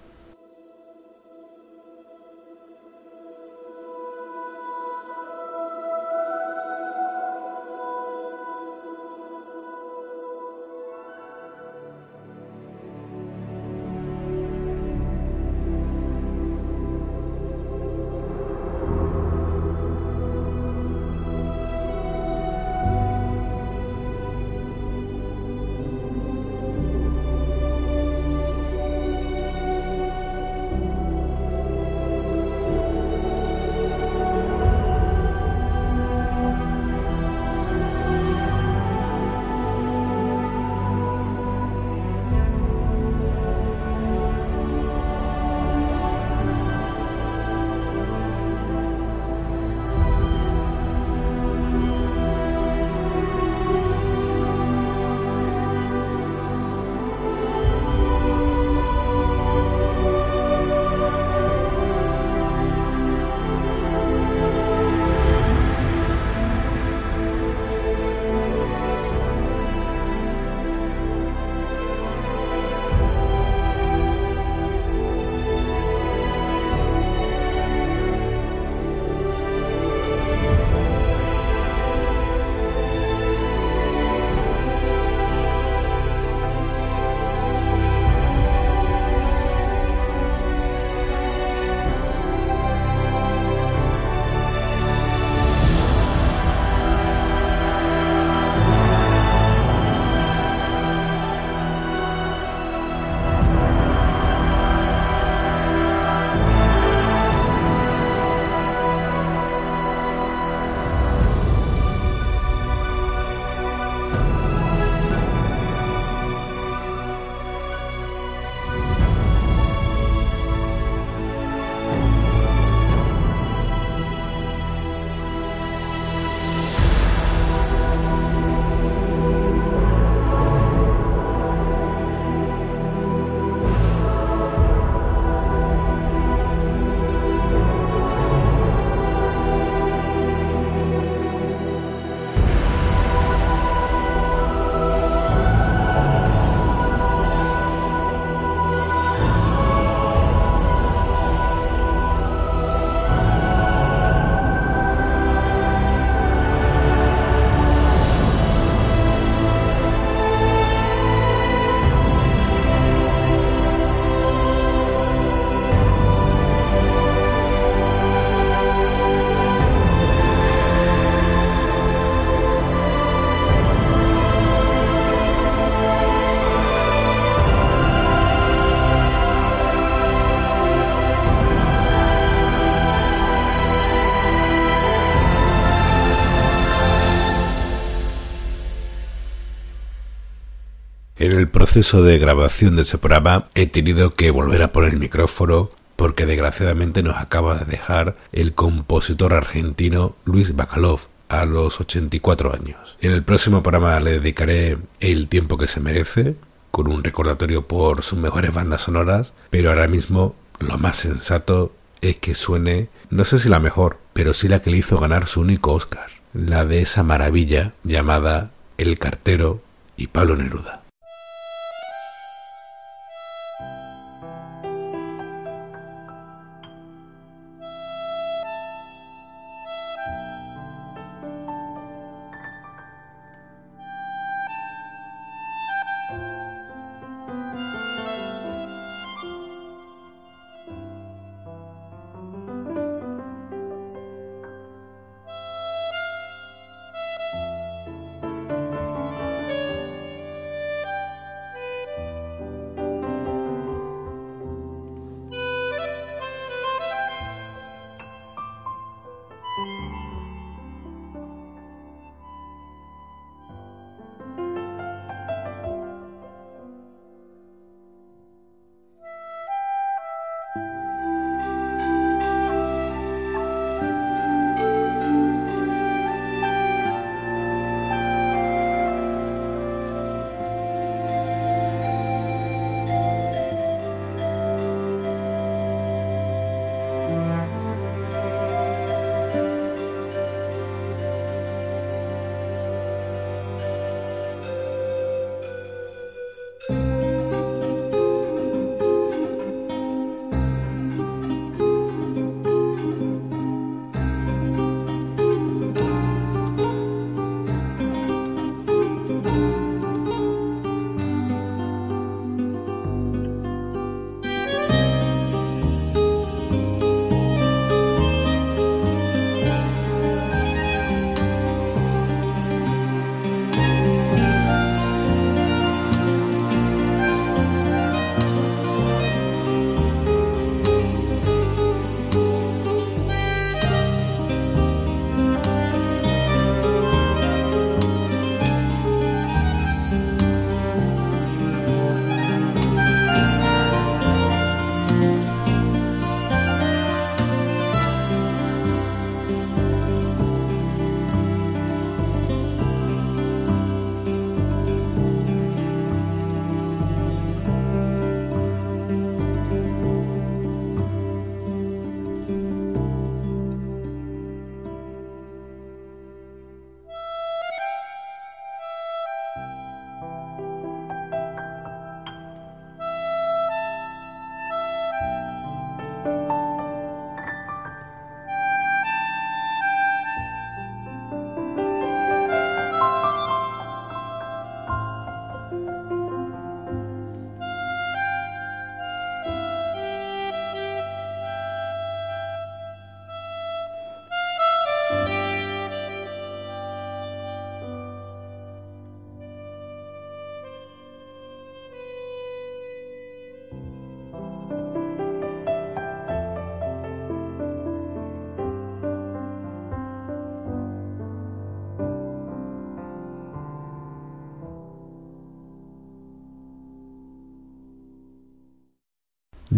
El proceso de grabación de ese programa he tenido que volver a poner el micrófono porque desgraciadamente nos acaba de dejar el compositor argentino Luis Bacalov a los 84 años. En el próximo programa le dedicaré el tiempo que se merece, con un recordatorio por sus mejores bandas sonoras, pero ahora mismo lo más sensato es que suene, no sé si la mejor, pero sí la que le hizo ganar su único Oscar, la de esa maravilla llamada El cartero y Pablo Neruda.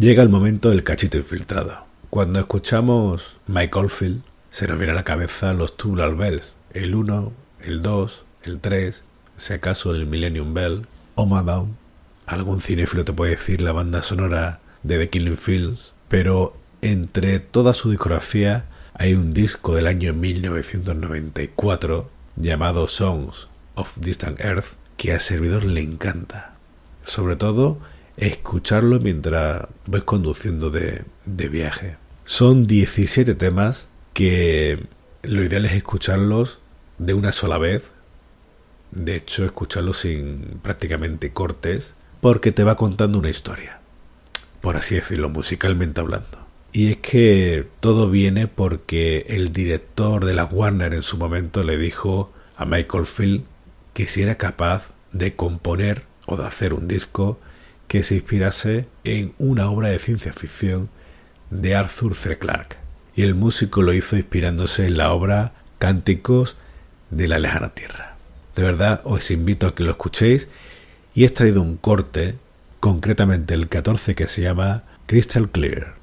Llega el momento del cachito infiltrado. Cuando escuchamos Mike Oldfield, se nos viene a la cabeza los Tubular Bells, el 1, el 2, el 3, si acaso el Millennium Bell, o Madame. Algún cinéfilo te puede decir la banda sonora de The Killing Fields, pero entre toda su discografía hay un disco del año 1994 llamado Songs of Distant Earth que a servidor le encanta. Sobre todo escucharlo mientras vais conduciendo de, de viaje. Son 17 temas que lo ideal es escucharlos de una sola vez. De hecho, escucharlos sin prácticamente cortes, porque te va contando una historia, por así decirlo, musicalmente hablando. Y es que todo viene porque el director de la Warner en su momento le dijo a Michael Field que si era capaz de componer o de hacer un disco que se inspirase en una obra de ciencia ficción de Arthur C. Clarke. Y el músico lo hizo inspirándose en la obra Cánticos de la lejana tierra. De verdad os invito a que lo escuchéis y he extraído un corte, concretamente el 14 que se llama Crystal Clear.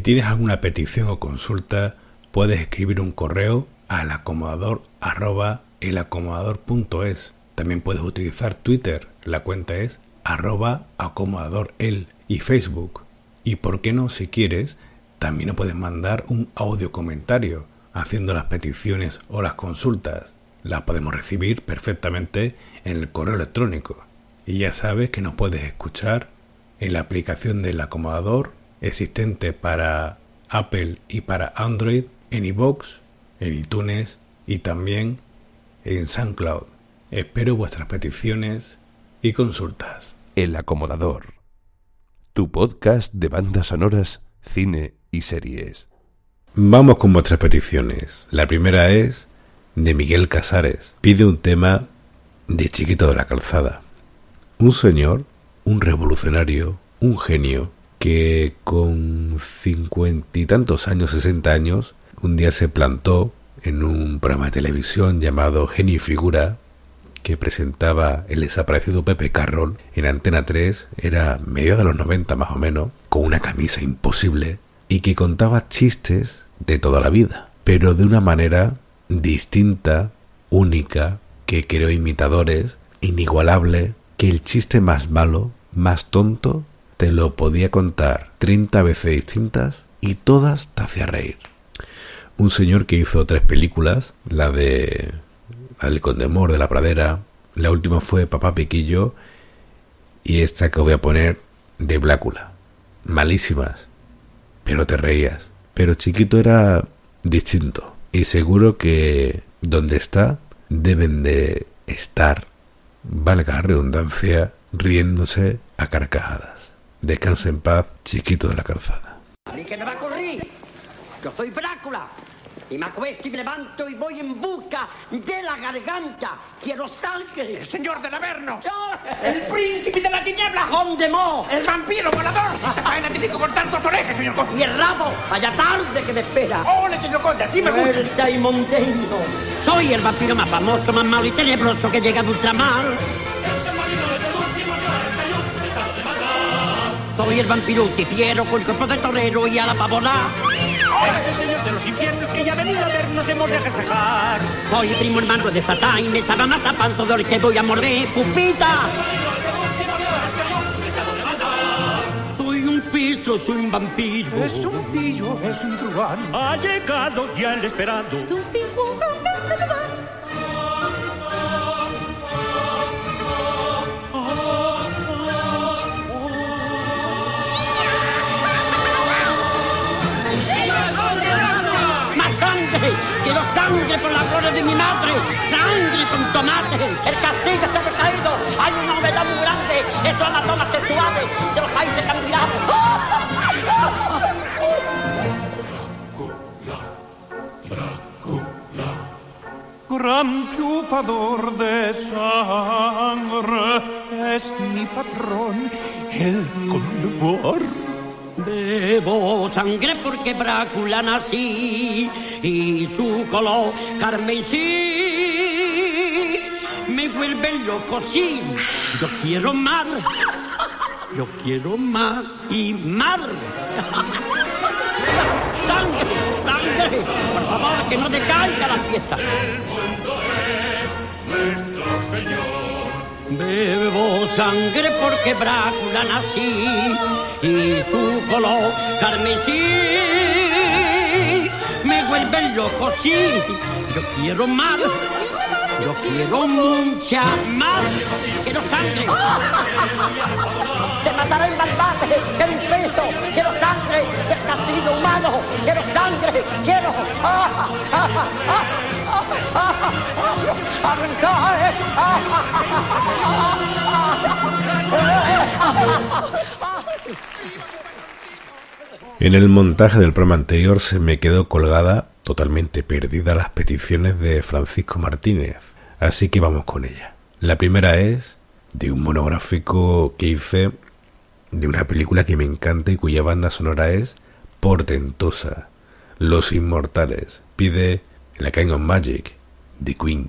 Si tienes alguna petición o consulta, puedes escribir un correo al acomodador arroba elacomodador.es. También puedes utilizar Twitter, la cuenta es arroba acomodadorel y Facebook. Y por qué no, si quieres, también nos puedes mandar un audio comentario haciendo las peticiones o las consultas. Las podemos recibir perfectamente en el correo electrónico. Y ya sabes que nos puedes escuchar en la aplicación del acomodador existente para Apple y para Android, en iVoox, en iTunes y también en SoundCloud. Espero vuestras peticiones y consultas. El acomodador. Tu podcast de bandas sonoras, cine y series. Vamos con vuestras peticiones. La primera es de Miguel Casares. Pide un tema de Chiquito de la Calzada. Un señor, un revolucionario, un genio, que con cincuenta y tantos años, sesenta años, un día se plantó en un programa de televisión llamado Genio y Figura, que presentaba el desaparecido Pepe Carroll en Antena 3, era medio de los 90 más o menos, con una camisa imposible, y que contaba chistes de toda la vida, pero de una manera distinta, única, que creó imitadores, inigualable, que el chiste más malo, más tonto, te lo podía contar 30 veces distintas y todas te hacía reír. Un señor que hizo tres películas, la de El Condemor de la Pradera, la última fue Papá Piquillo y esta que voy a poner de Blácula. Malísimas, pero te reías. Pero chiquito era distinto y seguro que donde está deben de estar, valga la redundancia, riéndose a carcajadas. Descansa en paz, chiquito de la calzada. A mí que me va a correr. Yo soy Brácula. Y me acuesto y me levanto y voy en busca de la garganta. Quiero sangre. El señor del Averno. El príncipe de la tiniebla. Condemó. El vampiro volador. Vaina que cortar dos orejas, señor conde. Y el rabo. Vaya tarde que me espera. ¡Ole, señor conde! Así me gusta. El taimonteño. Soy el vampiro más famoso, más malo y tenebroso que llega de ultramar. Soy el vampiro utifiero con cuerpo de torero y a la pavona. Ese señor de los infiernos que ya ha venido a vernos hemos de agasajar. Soy primo hermano de Satán y me sabe más a panto de que voy a morder, pupita. Soy un pistro, soy un vampiro. Es un pillo, es un truán. Ha llegado ya el esperado. ¡Más sangre por la gloria de mi madre! ¡Sangre con tomate! ¡El castigo está decaído! ¡Hay una novedad muy grande! ¡Estos anatomas sexuales de los países candidatos! Gran chupador de sangre es mi patrón, el condor. Bebo sangre porque Brácula nací y su color carmesí me vuelve loco, sí. Yo quiero mar, yo quiero mar y mar. ¡Sangre! ¡Sangre! Por favor, que no decaiga la fiesta. Nuestro Señor. Bebo sangre porque Brácula nací y su color carmesí me vuelve loco, sí. Yo quiero mar, yo quiero mucha mar, quiero sangre. Te mataré en malvete, que mi peso, quiero sangre, de castigo humano, quiero sangre, quiero. Arrancar. En el montaje del programa anterior se me quedó colgada, totalmente perdida, las peticiones de Francisco Martínez. Así que vamos con ella. La primera es de un monográfico que hice de una película que me encanta y cuya banda sonora es portentosa. Los Inmortales. Pide la Kind of Magic, The Queen.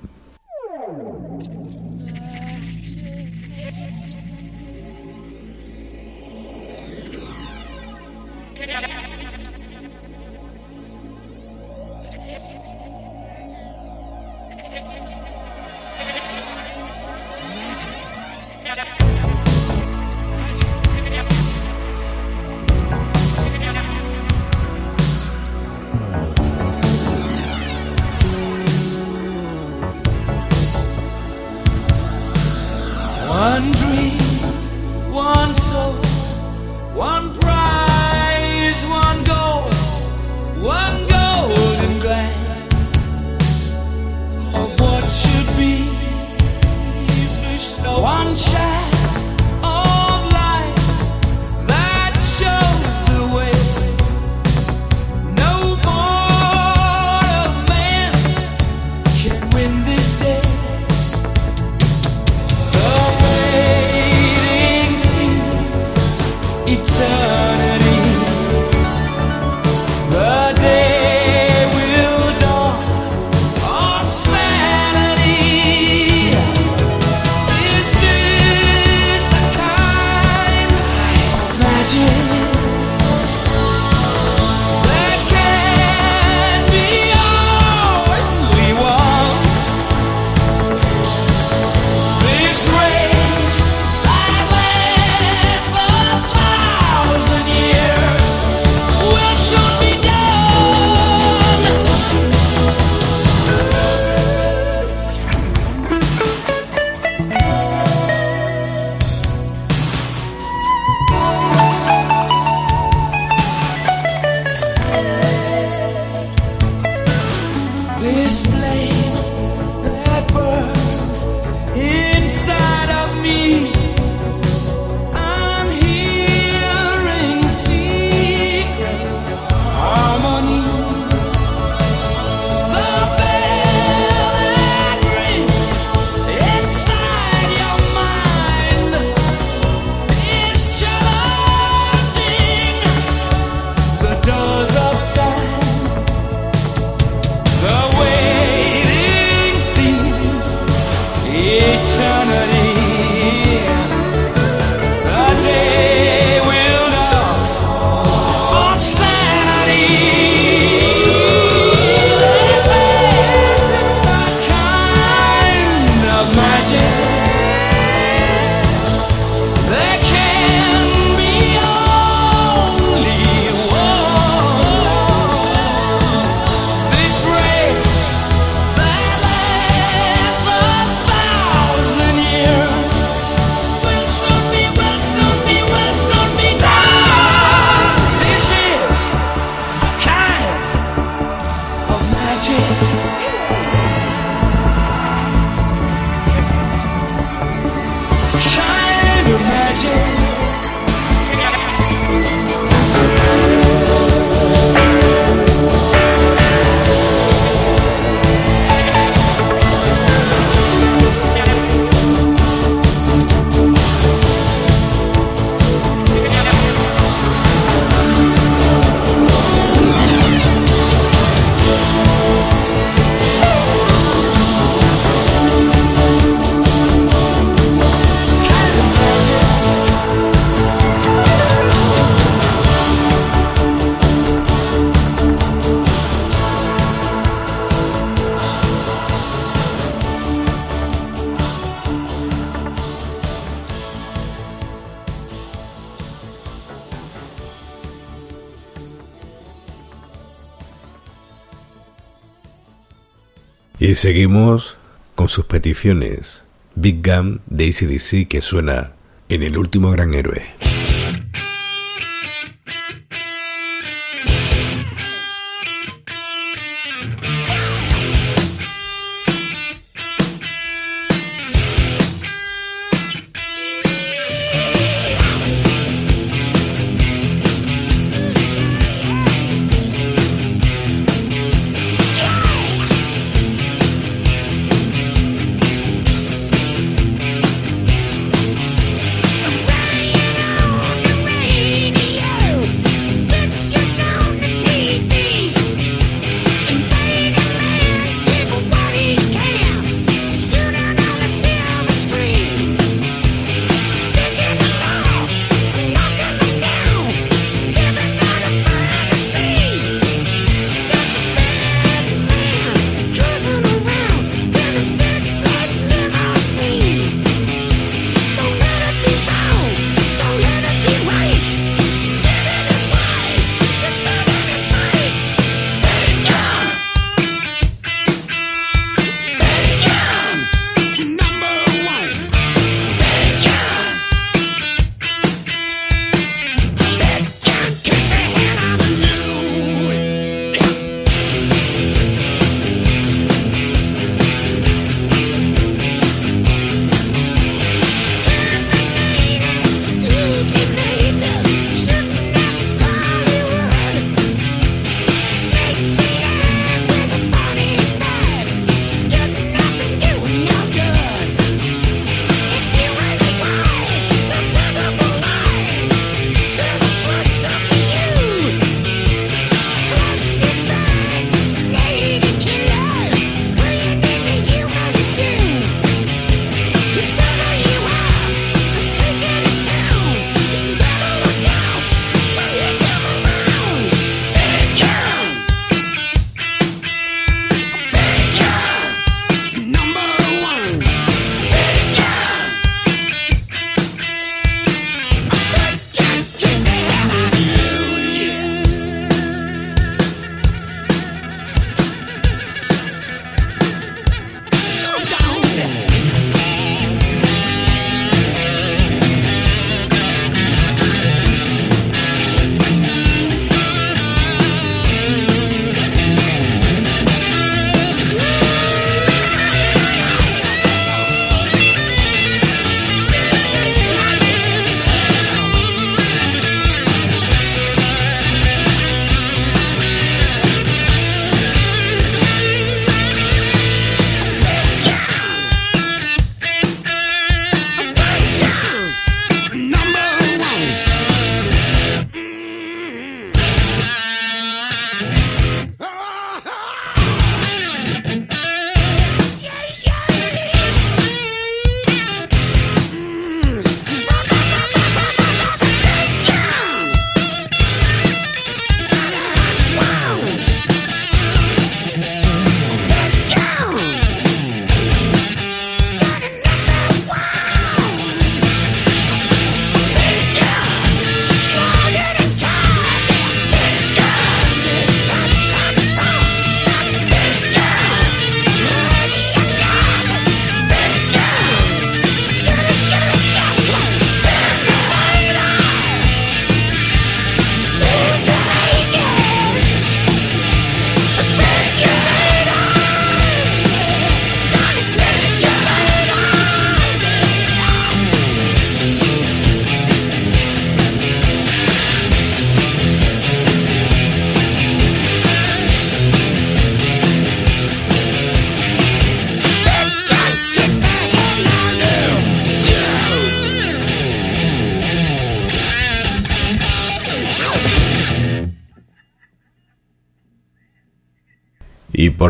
Y seguimos con sus peticiones. Big Gun de ACDC que suena en el último gran héroe.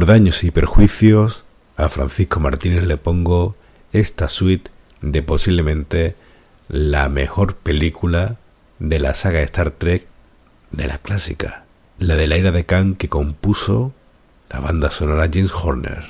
Por daños y perjuicios, a Francisco Martínez le pongo esta suite de posiblemente la mejor película de la saga Star Trek de la clásica, la de la ira de Khan que compuso la banda sonora James Horner.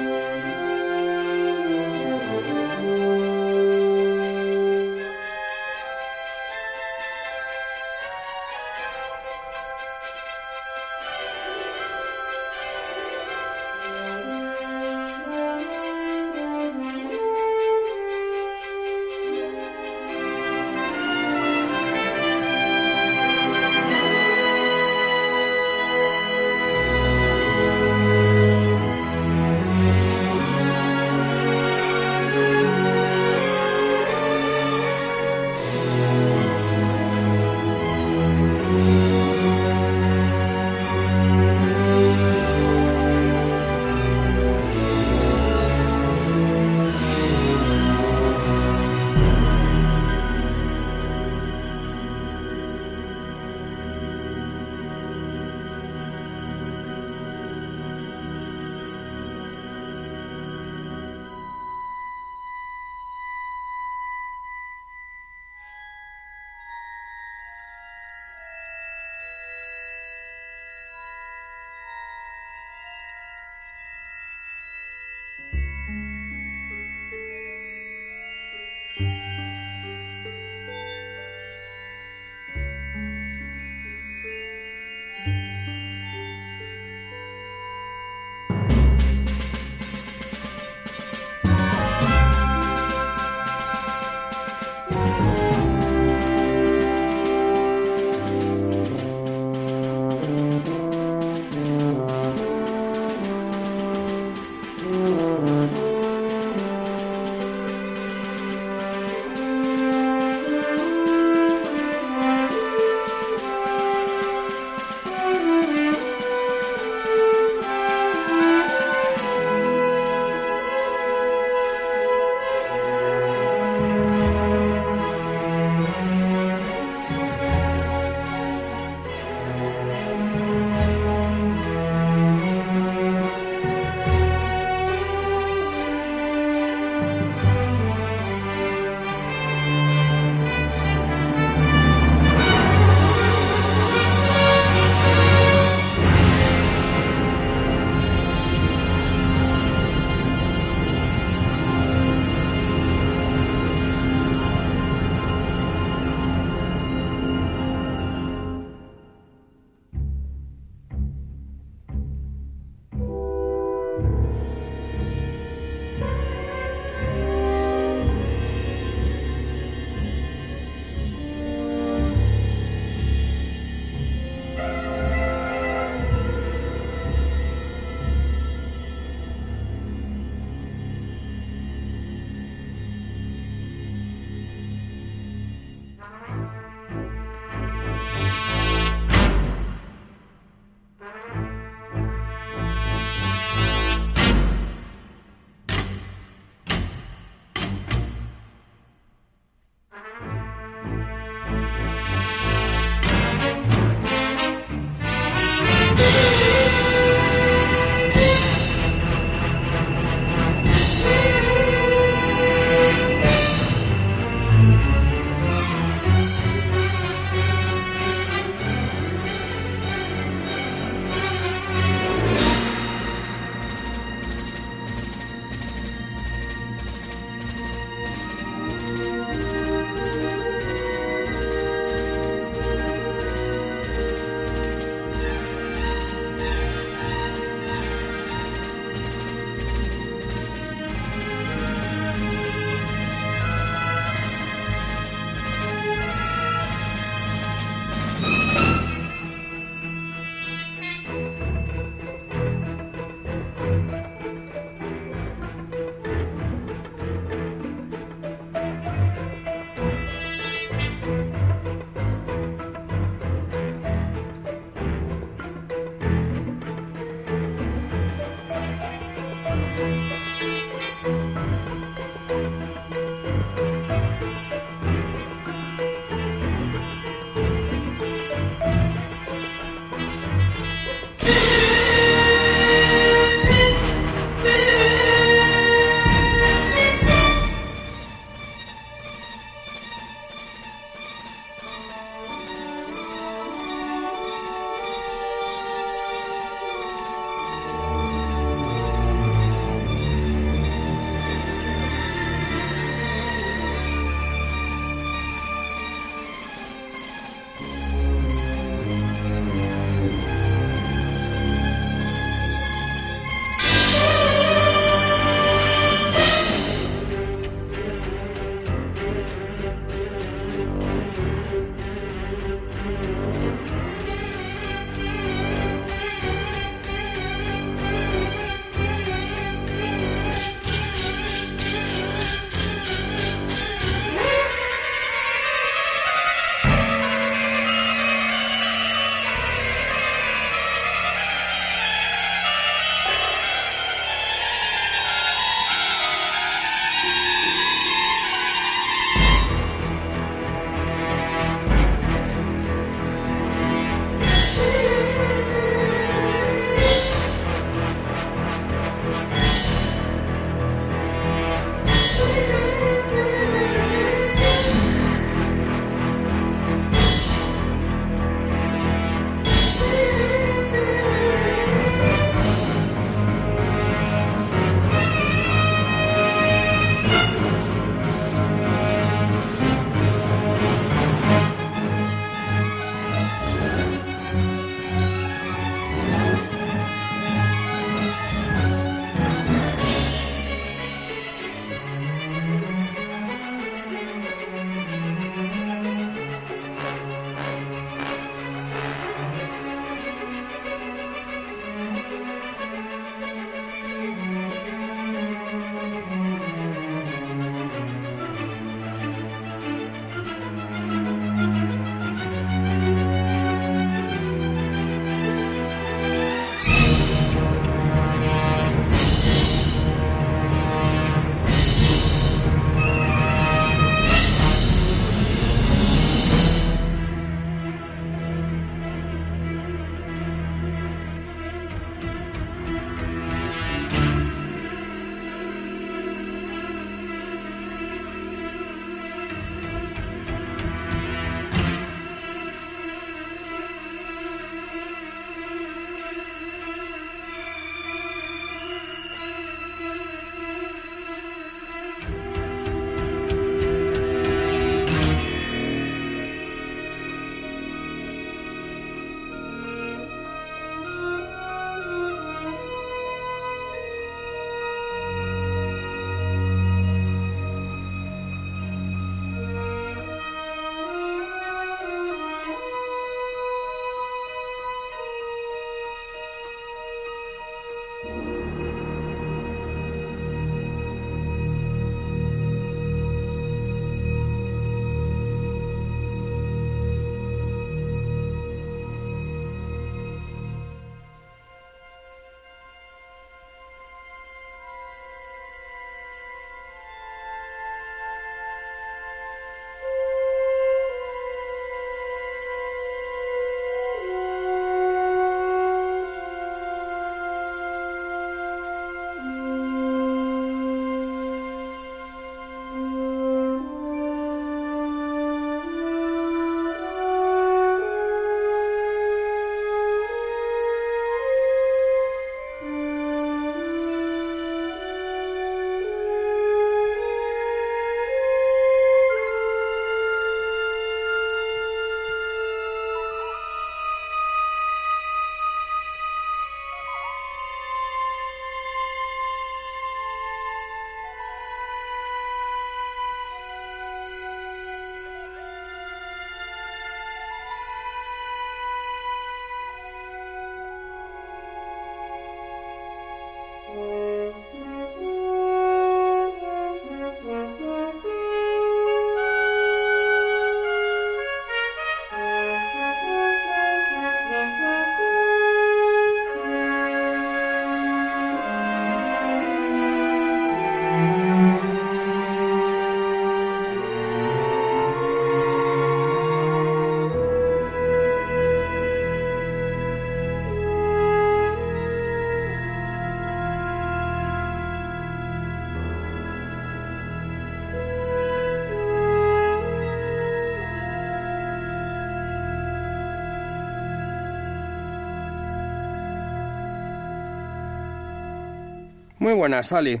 Muy buenas, Sally.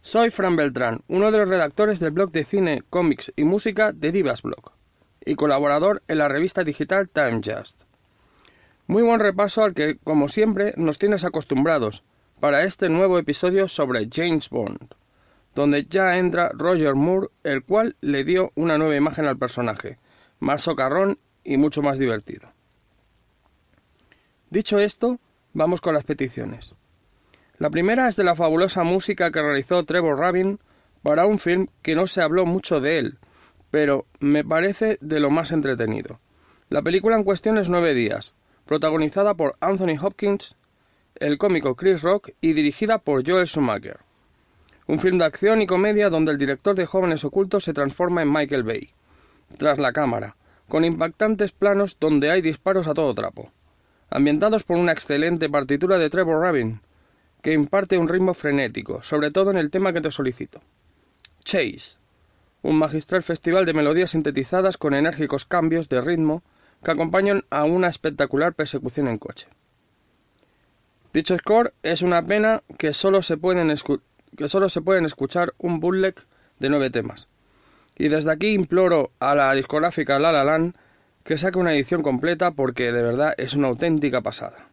Soy Fran Beltrán, uno de los redactores del blog de cine, cómics y música de Divas Blog, y colaborador en la revista digital Time Just. Muy buen repaso al que, como siempre, nos tienes acostumbrados para este nuevo episodio sobre James Bond, donde ya entra Roger Moore, el cual le dio una nueva imagen al personaje, más socarrón y mucho más divertido. Dicho esto, vamos con las peticiones. La primera es de la fabulosa música que realizó Trevor Rabin para un film que no se habló mucho de él, pero me parece de lo más entretenido. La película en cuestión es Nueve días, protagonizada por Anthony Hopkins, el cómico Chris Rock y dirigida por Joel Schumacher. Un film de acción y comedia donde el director de Jóvenes Ocultos se transforma en Michael Bay, tras la cámara, con impactantes planos donde hay disparos a todo trapo, ambientados por una excelente partitura de Trevor Rabin, que imparte un ritmo frenético, sobre todo en el tema que te solicito. Chase, un magistral festival de melodías sintetizadas con enérgicos cambios de ritmo que acompañan a una espectacular persecución en coche. Dicho score es una pena que solo se pueden, que solo se pueden escuchar un bootleg de nueve temas. Y desde aquí imploro a la discográfica La La Land que saque una edición completa porque de verdad es una auténtica pasada.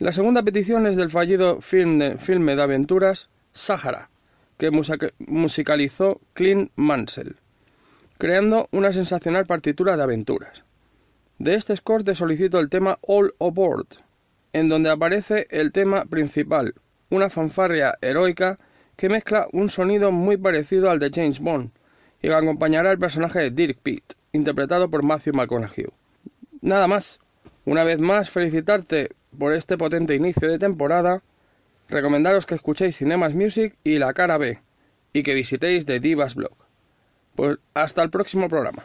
La segunda petición es del fallido film de, filme de aventuras Sahara, que musicalizó Clint Mansell, creando una sensacional partitura de aventuras. De este score te solicito el tema All Aboard, en donde aparece el tema principal, una fanfarria heroica que mezcla un sonido muy parecido al de James Bond y que acompañará al personaje de Dirk Pitt, interpretado por Matthew McConaughey. Nada más. Una vez más, felicitarte por este potente inicio de temporada recomendaros que escuchéis Cinemas Music y La Cara B, y que visitéis The Divas Blog. Pues hasta el próximo programa.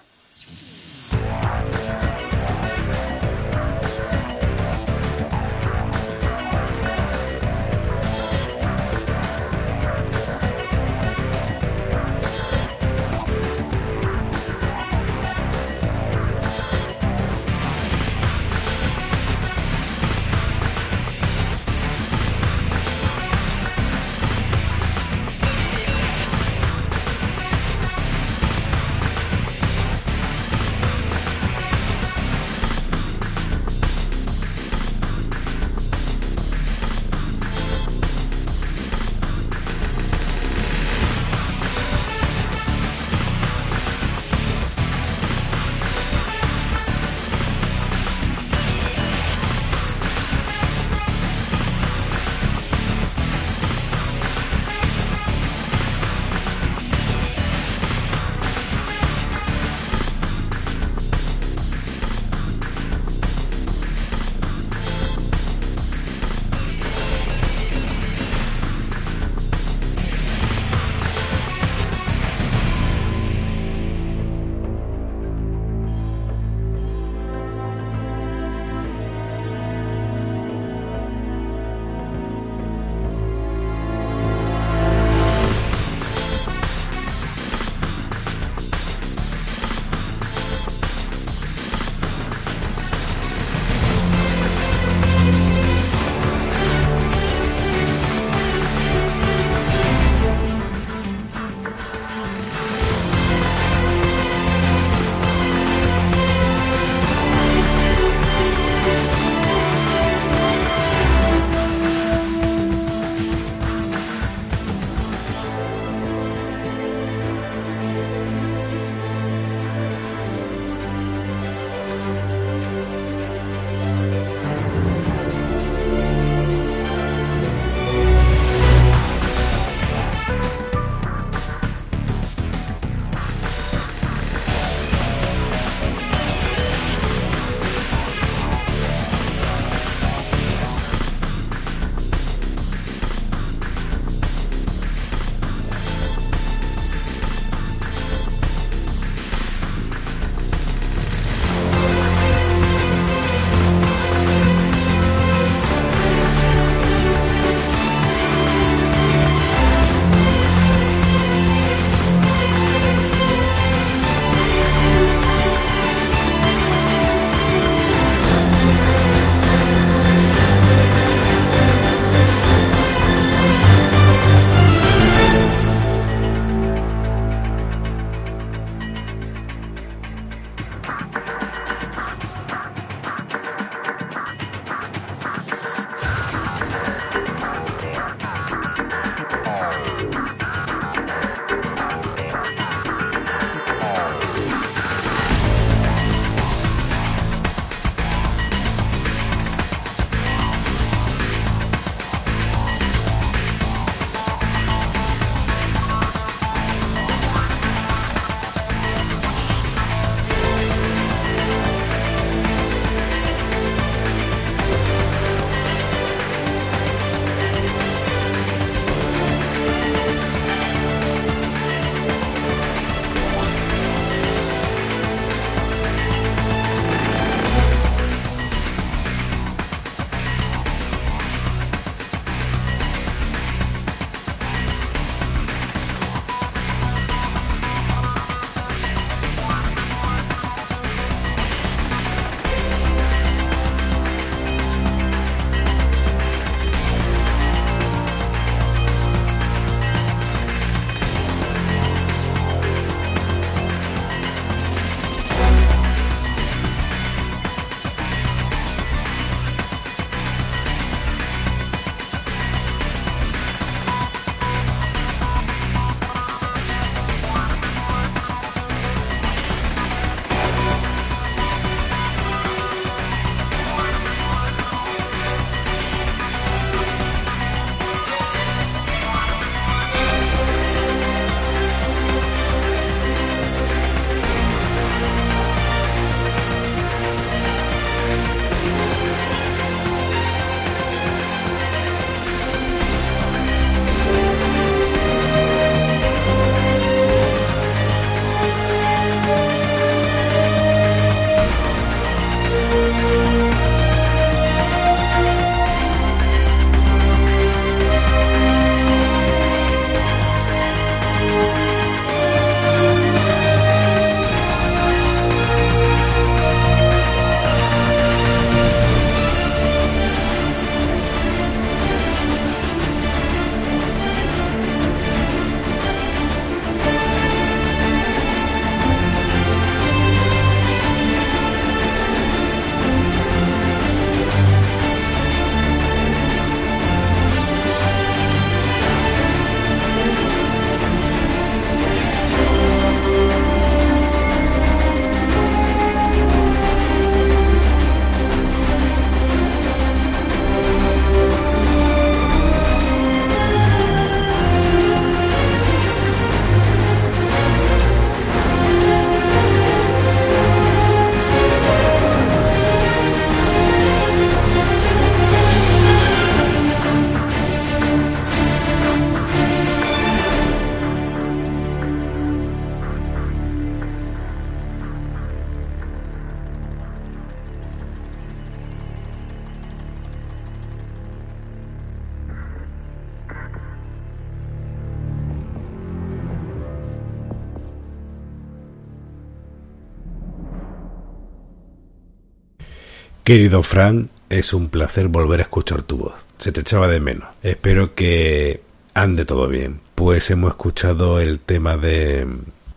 Querido Fran, es un placer volver a escuchar tu voz. Se te echaba de menos. Espero que ande todo bien. Pues hemos escuchado el tema de,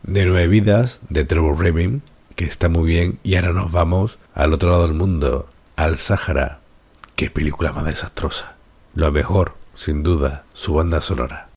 de Nueve Vidas de Trevor Rabin, que está muy bien. Y ahora nos vamos al otro lado del mundo, al Sáhara. Qué película más desastrosa. Lo mejor, sin duda, su banda sonora.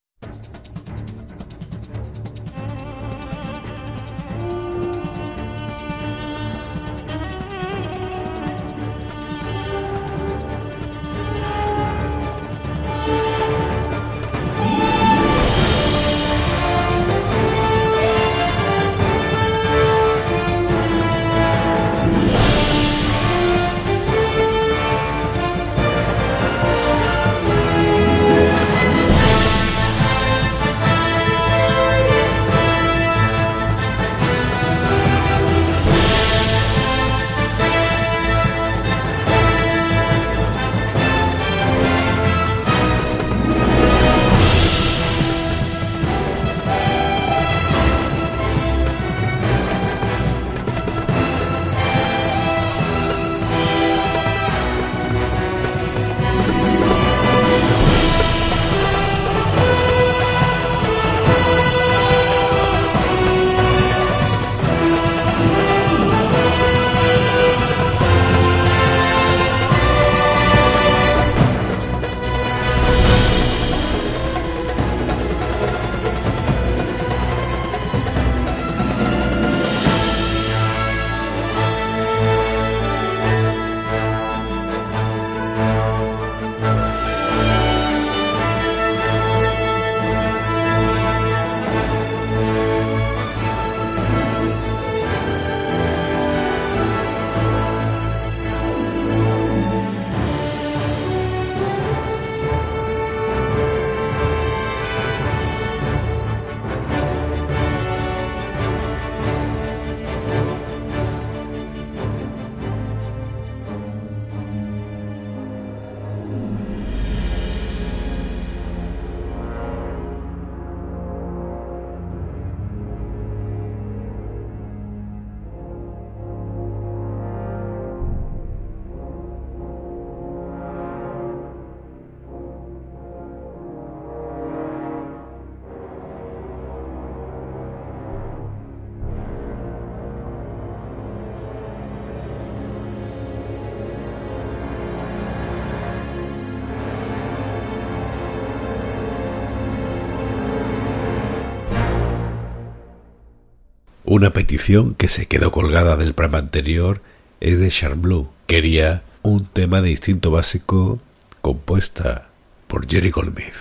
Una petición que se quedó colgada del programa anterior es de Blue. Quería un tema de instinto básico compuesta por Jerry Goldsmith.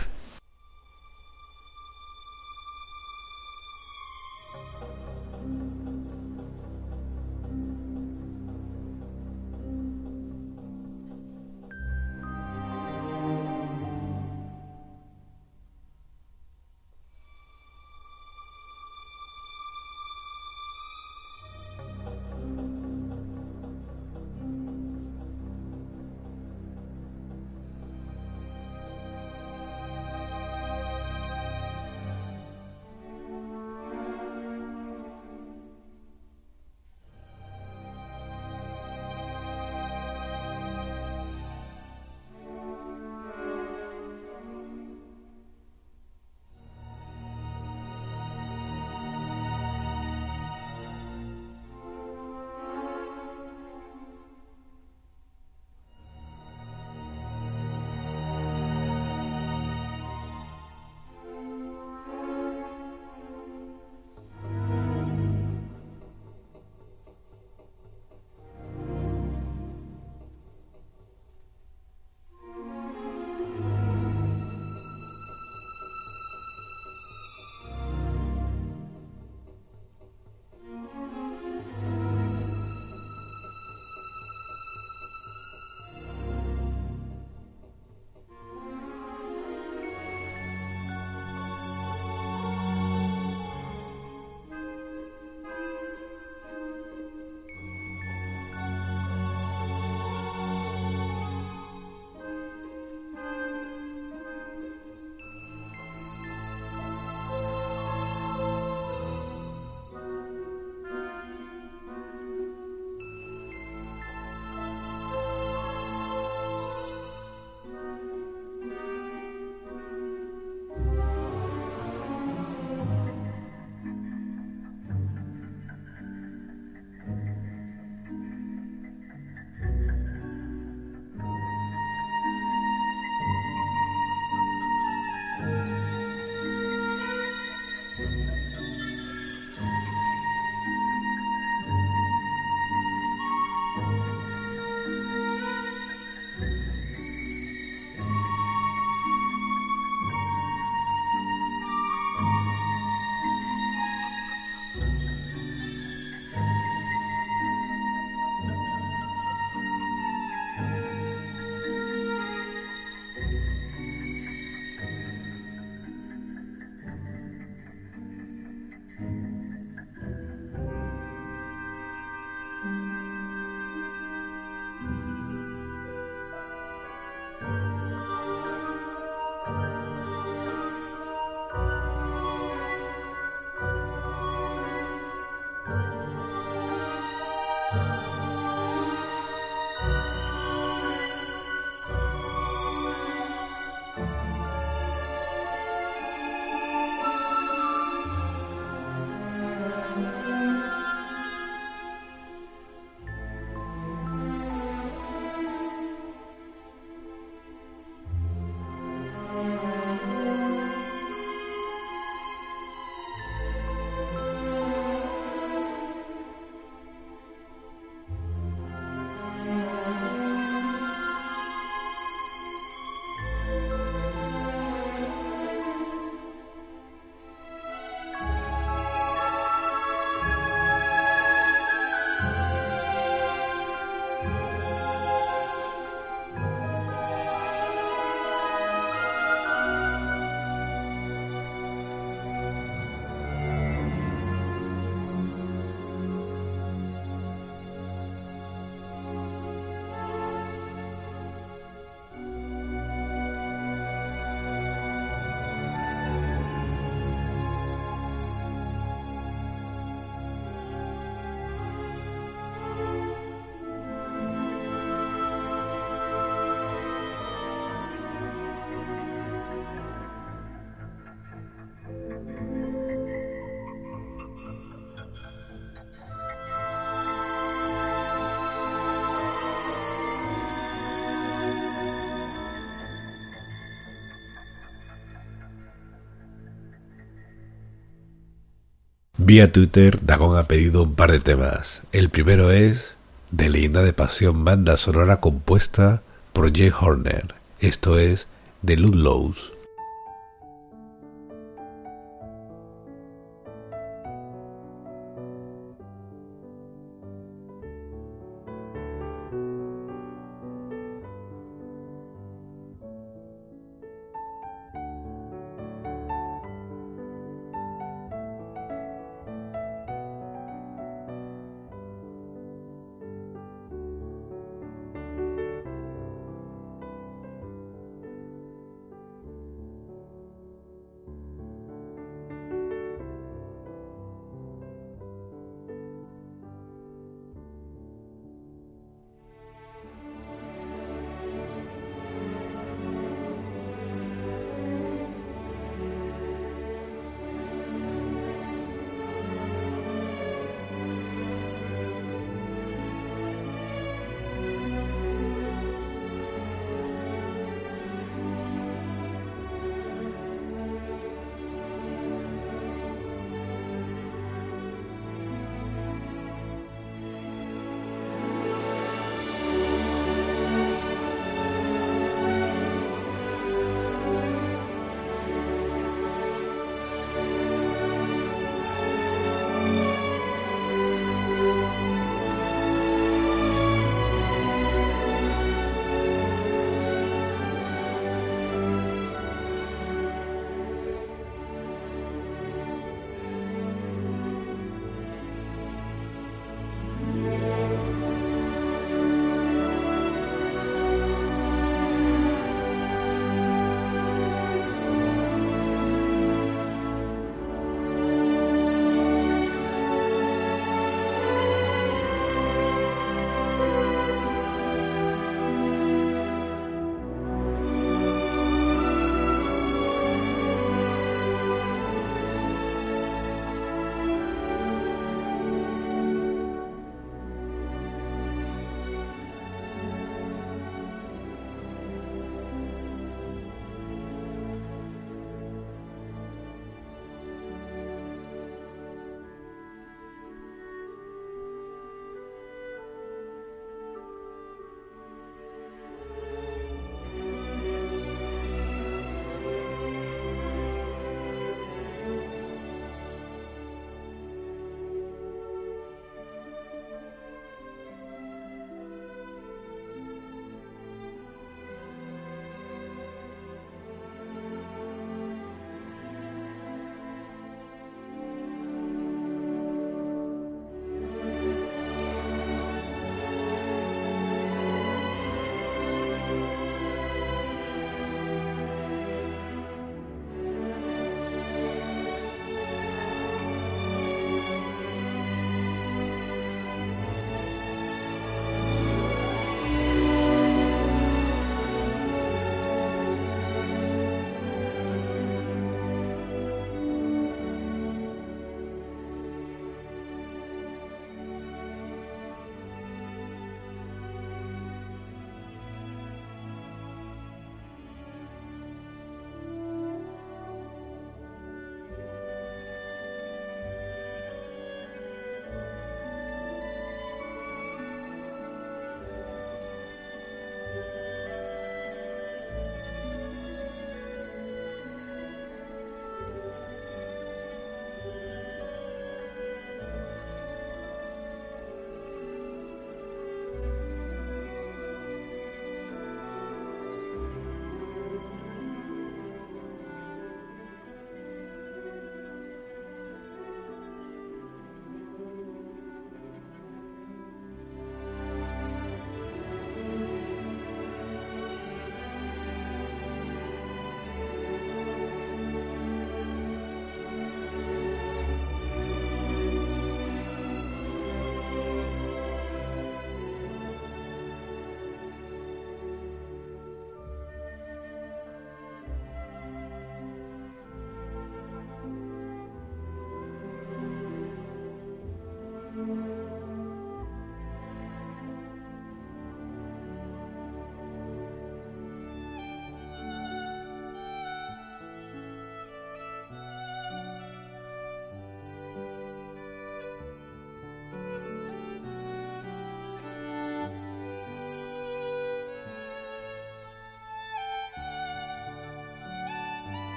Vía Twitter, Dagon ha pedido un par de temas. El primero es de Leyenda de Pasión, banda sonora compuesta por Jay Horner. Esto es The Ludlows.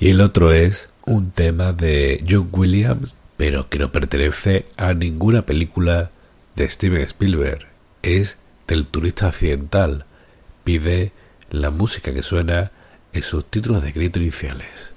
Y el otro es un tema de John Williams, pero que no pertenece a ninguna película de Steven Spielberg. Es del turista occidental. Pide la música que suena en sus títulos de crédito iniciales.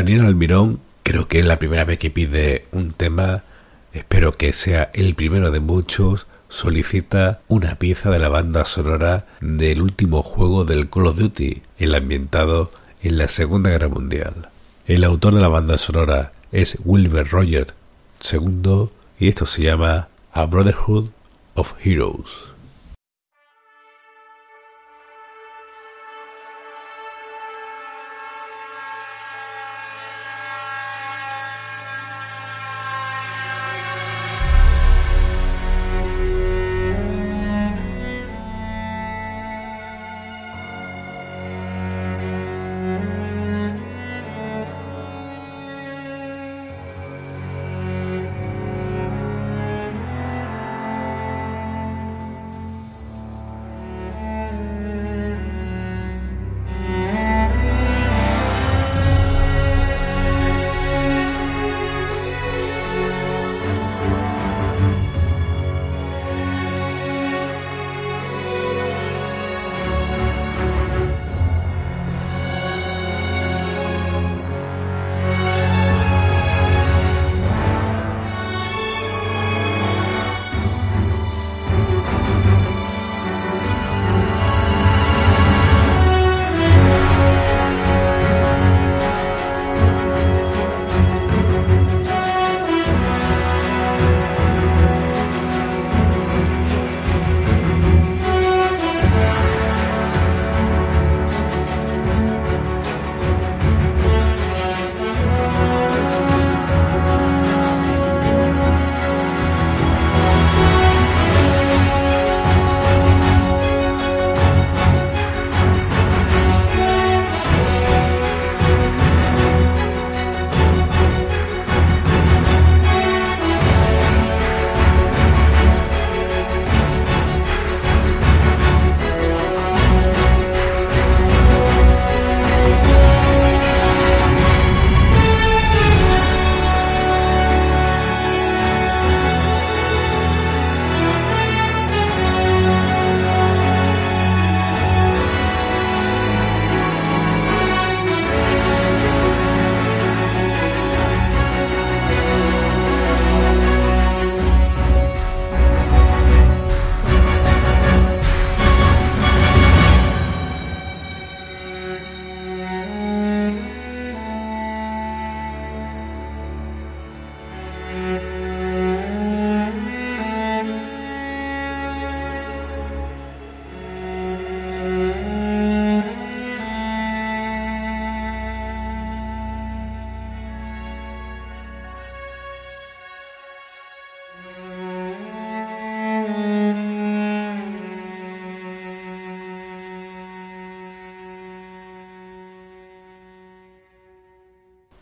Daniel Almirón, creo que es la primera vez que pide un tema, espero que sea el primero de muchos, solicita una pieza de la banda sonora del último juego del Call of Duty, el ambientado en la Segunda Guerra Mundial. El autor de la banda sonora es Wilbur Rogers II y esto se llama A Brotherhood of Heroes.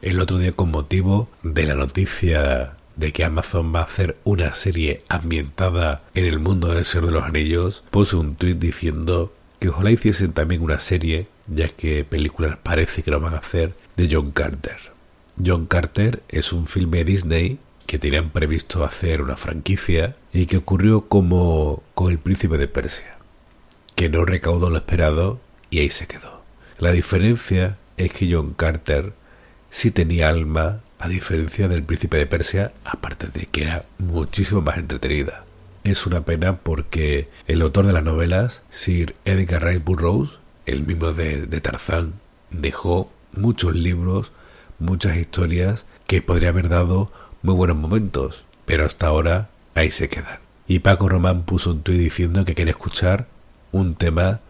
El otro día con motivo de la noticia de que Amazon va a hacer una serie ambientada en el mundo del Señor de los Anillos, puse un tuit diciendo que ojalá hiciesen también una serie, ya que películas parece que lo van a hacer, de John Carter. John Carter es un filme Disney que tenían previsto hacer una franquicia y que ocurrió como con el príncipe de Persia, que no recaudó lo esperado y ahí se quedó. La diferencia es que John Carter sí tenía alma, a diferencia del príncipe de Persia, aparte de que era muchísimo más entretenida. Es una pena porque el autor de las novelas, Sir Edgar Rice Burroughs, el mismo de, de Tarzán, dejó muchos libros, muchas historias que podría haber dado muy buenos momentos, pero hasta ahora ahí se quedan. Y Paco Román puso un tuit diciendo que quiere escuchar un tema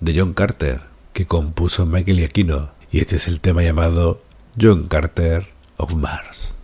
de John Carter que compuso Michael Aquino y este es el tema llamado John Carter of Mars.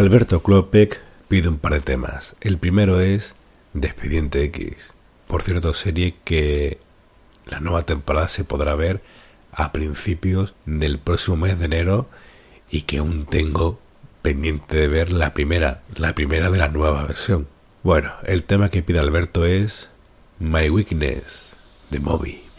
Alberto Klopek pide un par de temas. El primero es Despediente X. Por cierto, serie que la nueva temporada se podrá ver a principios del próximo mes de enero y que aún tengo pendiente de ver la primera, la primera de la nueva versión. Bueno, el tema que pide Alberto es My Weakness de Moby.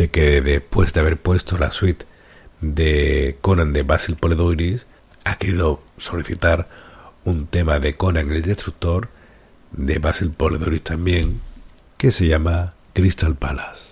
Dice que después de haber puesto la suite de Conan de Basil Poledouris, ha querido solicitar un tema de Conan el Destructor, de Basil Poledouris también, que se llama Crystal Palace.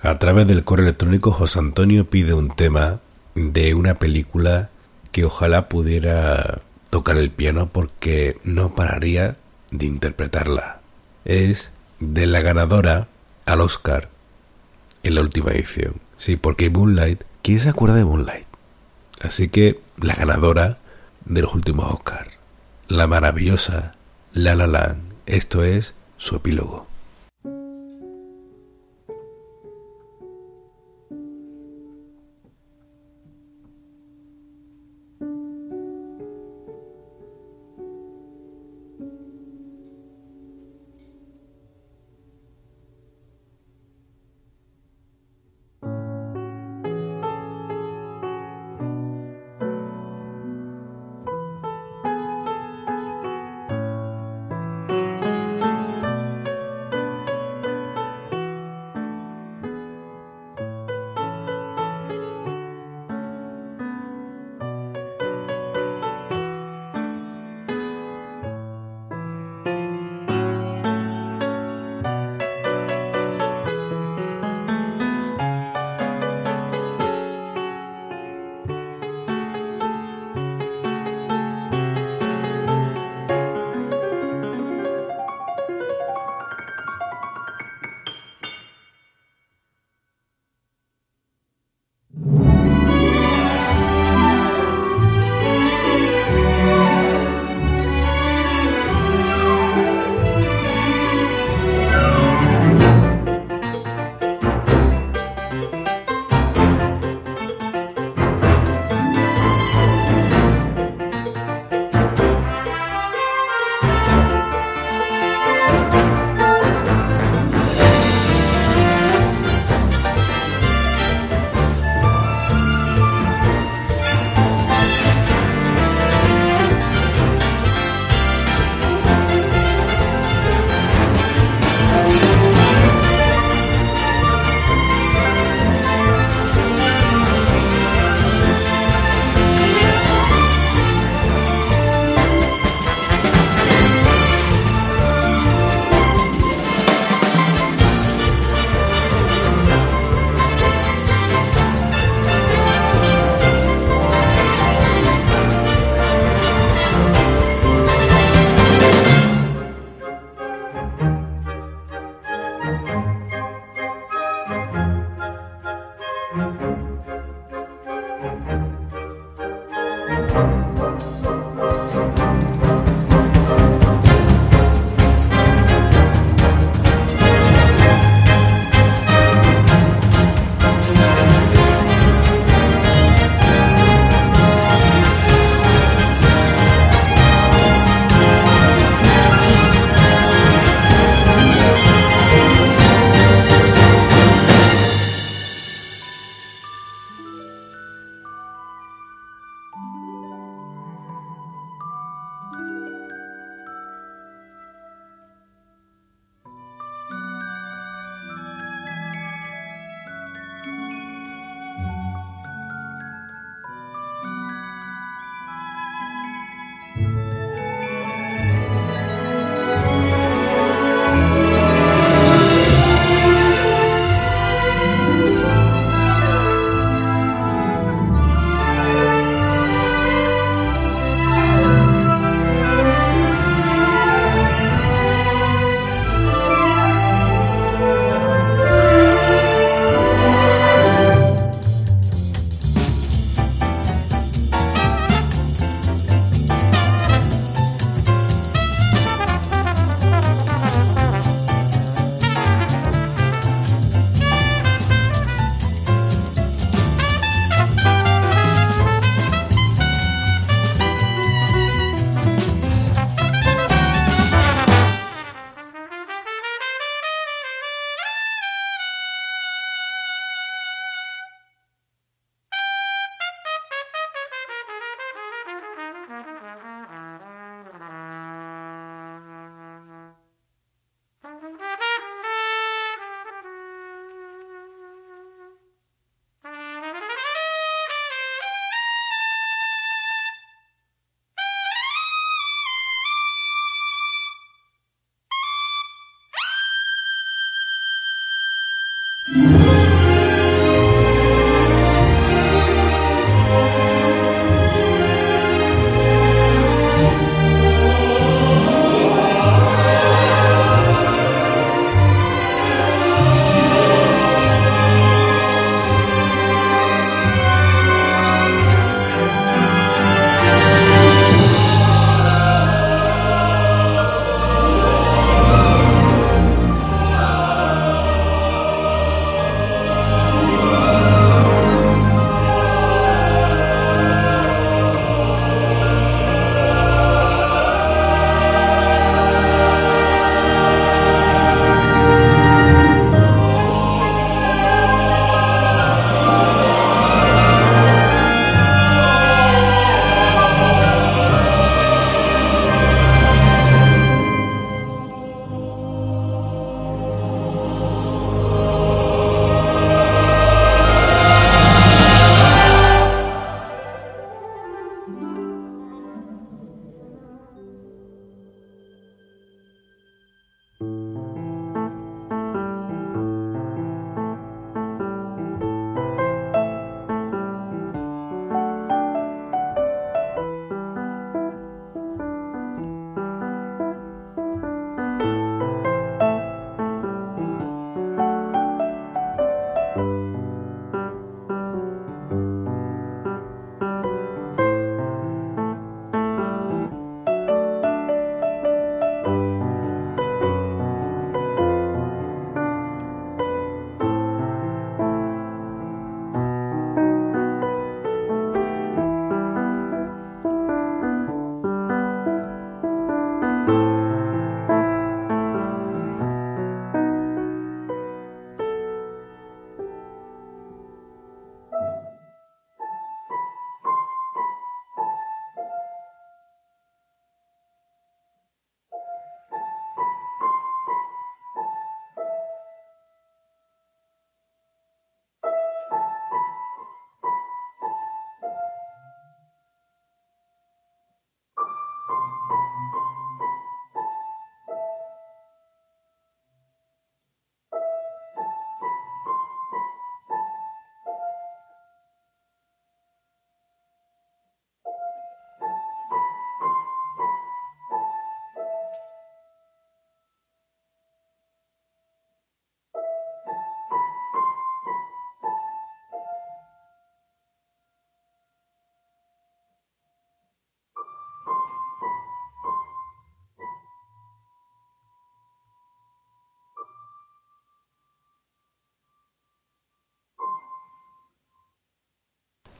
A través del correo electrónico, José Antonio pide un tema de una película que ojalá pudiera tocar el piano porque no pararía de interpretarla. Es de la ganadora al Oscar en la última edición. Sí, porque Moonlight, ¿quién se acuerda de Moonlight? Así que la ganadora de los últimos Oscar, la maravillosa La La Land, esto es su epílogo.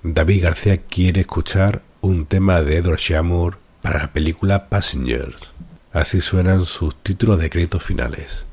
David García quiere escuchar un tema de Edward Shamur para la película Passengers. Así suenan sus títulos de créditos finales.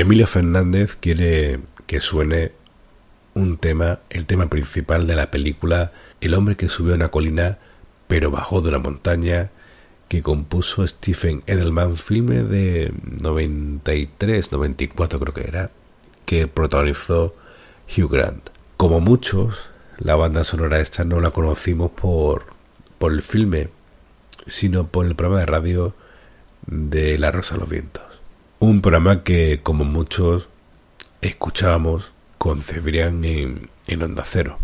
Emilio Fernández quiere que suene un tema, el tema principal de la película El hombre que subió una colina pero bajó de una montaña que compuso Stephen Edelman, filme de 93, 94 creo que era, que protagonizó Hugh Grant. Como muchos, la banda sonora esta no la conocimos por, por el filme, sino por el programa de radio de La Rosa de los Vientos. Un programa que, como muchos escuchábamos con Cebrián en, Onda Cero.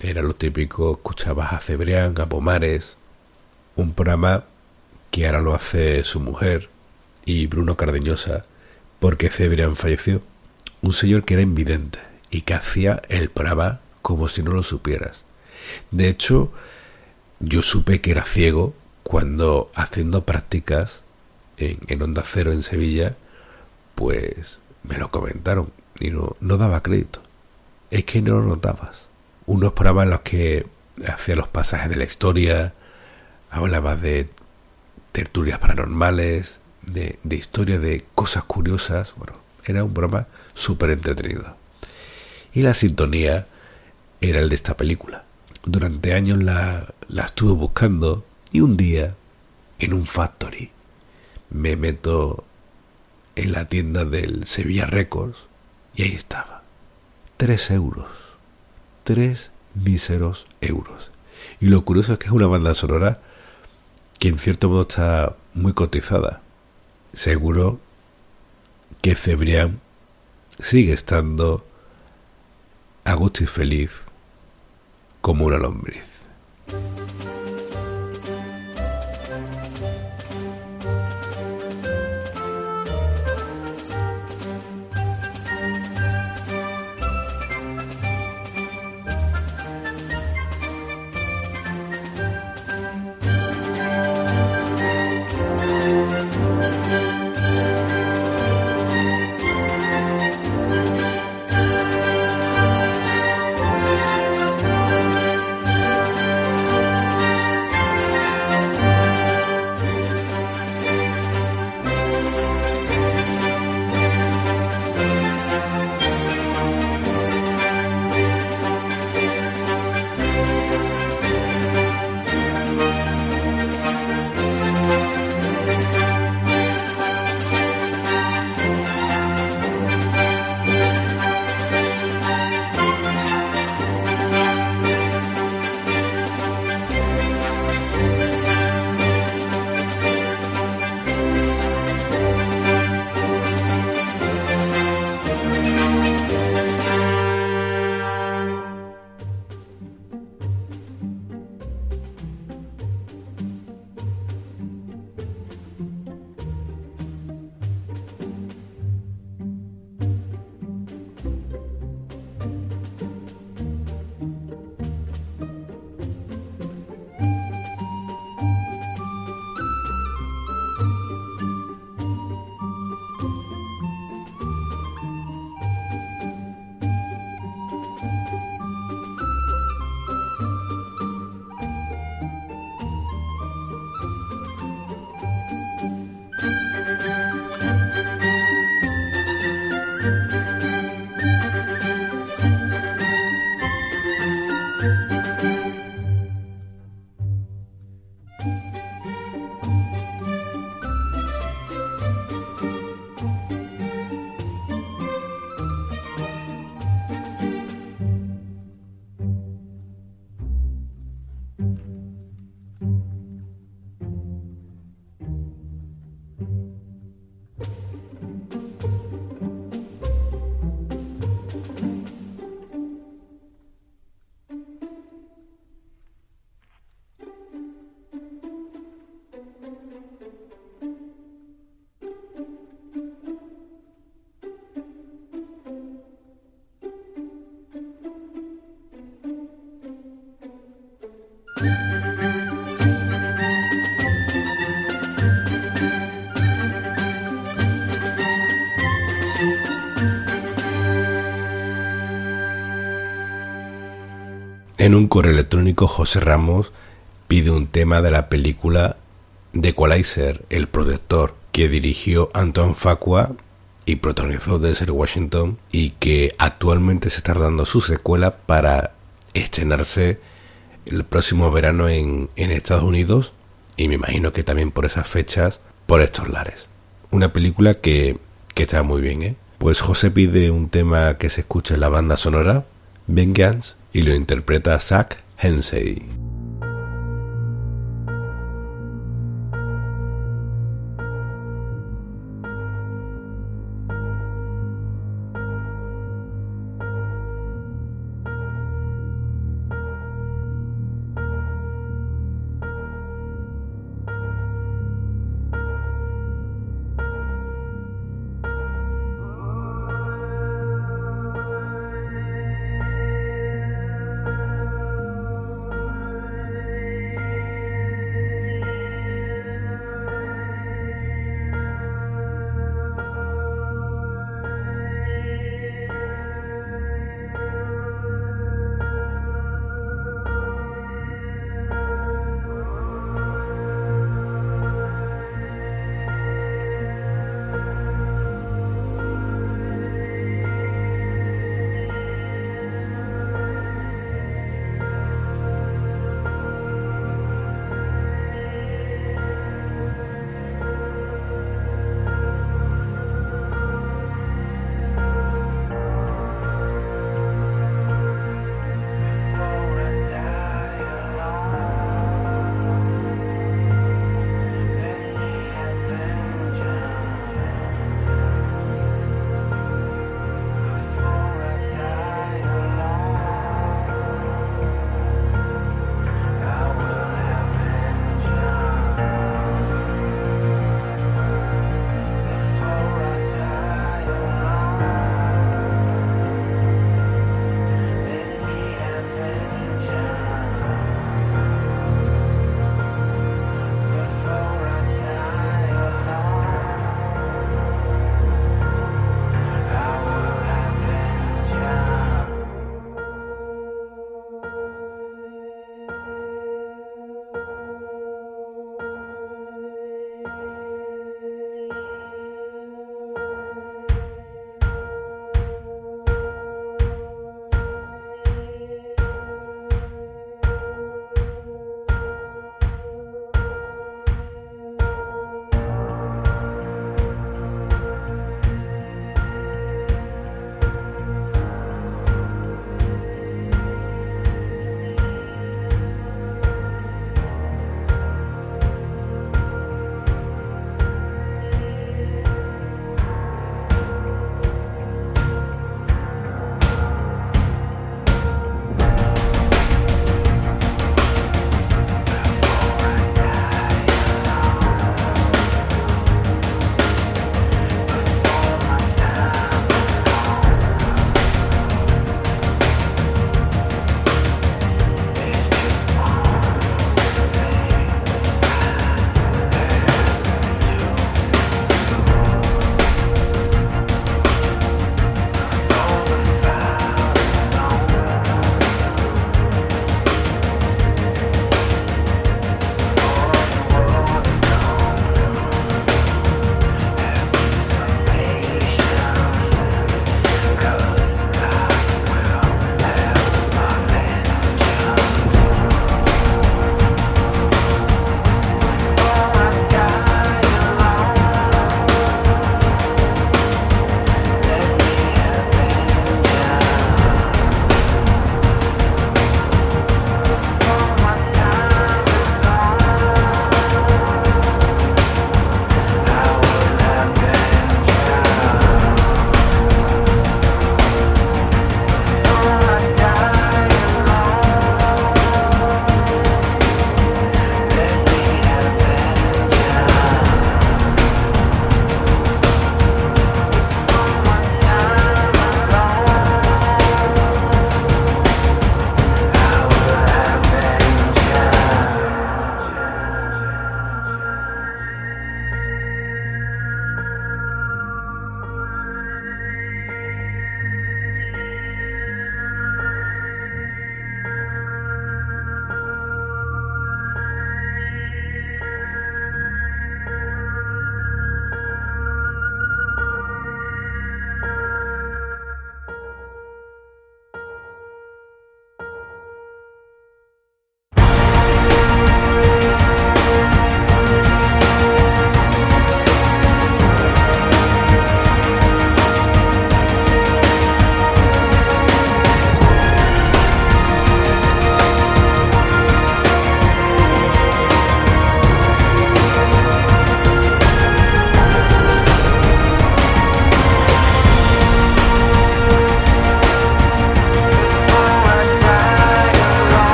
Era lo típico, escuchabas a Cebrián, a Pomares, un programa que ahora lo hace su mujer y Bruno Cardeñosa, porque Cebrián falleció. Un señor que era invidente y que hacía el programa como si no lo supieras. De hecho, yo supe que era ciego cuando haciendo prácticas en, Onda Cero en Sevilla, pues me lo comentaron y no, no daba crédito. Es que no lo notabas. Unos programas en los que hacía los pasajes de la historia, hablaba de tertulias paranormales, de, de historia de cosas curiosas. Bueno, era un programa súper entretenido. Y la sintonía era el de esta película. Durante años la, la estuve buscando y un día, en un factory, me meto en la tienda del Sevilla Records y ahí estaba. Tres euros. Tres míseros euros. Y lo curioso es que es una banda sonora que en cierto modo está muy cotizada. Seguro que Cebrián sigue estando a gusto y feliz como una lombriz. José Ramos pide un tema de la película The Equalizer, El Protector, que dirigió Anton Facua y protagonizó Denzel Washington y que actualmente se está dando su secuela para estrenarse el próximo verano en, en Estados Unidos y me imagino que también por esas fechas por estos lares. Una película que, que está muy bien, ¿eh? Pues José pide un tema que se escuche en la banda sonora, Vengeance, y lo interpreta Zach Hensei.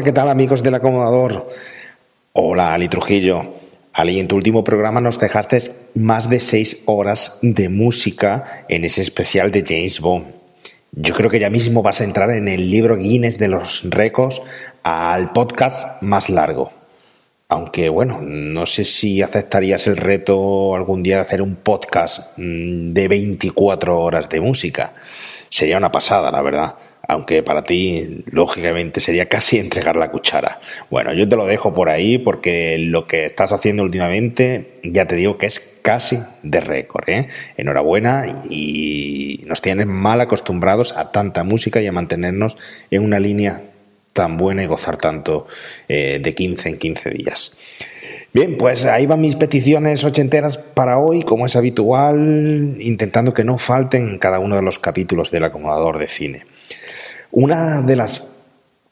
Hola, ¿qué tal amigos del acomodador? Hola, Ali Trujillo. Ali, en tu último programa nos dejaste más de seis horas de música en ese especial de James Bond. Yo creo que ya mismo vas a entrar en el libro Guinness de los récords al podcast más largo. Aunque bueno, no sé si aceptarías el reto algún día de hacer un podcast mm, de 24 horas de música. Sería una pasada, la verdad aunque para ti lógicamente sería casi entregar la cuchara. Bueno, yo te lo dejo por ahí porque lo que estás haciendo últimamente ya te digo que es casi de récord. ¿eh? Enhorabuena y nos tienes mal acostumbrados a tanta música y a mantenernos en una línea tan buena y gozar tanto eh, de 15 en 15 días. Bien, pues ahí van mis peticiones ochenteras para hoy, como es habitual, intentando que no falten en cada uno de los capítulos del acomodador de cine. Una de las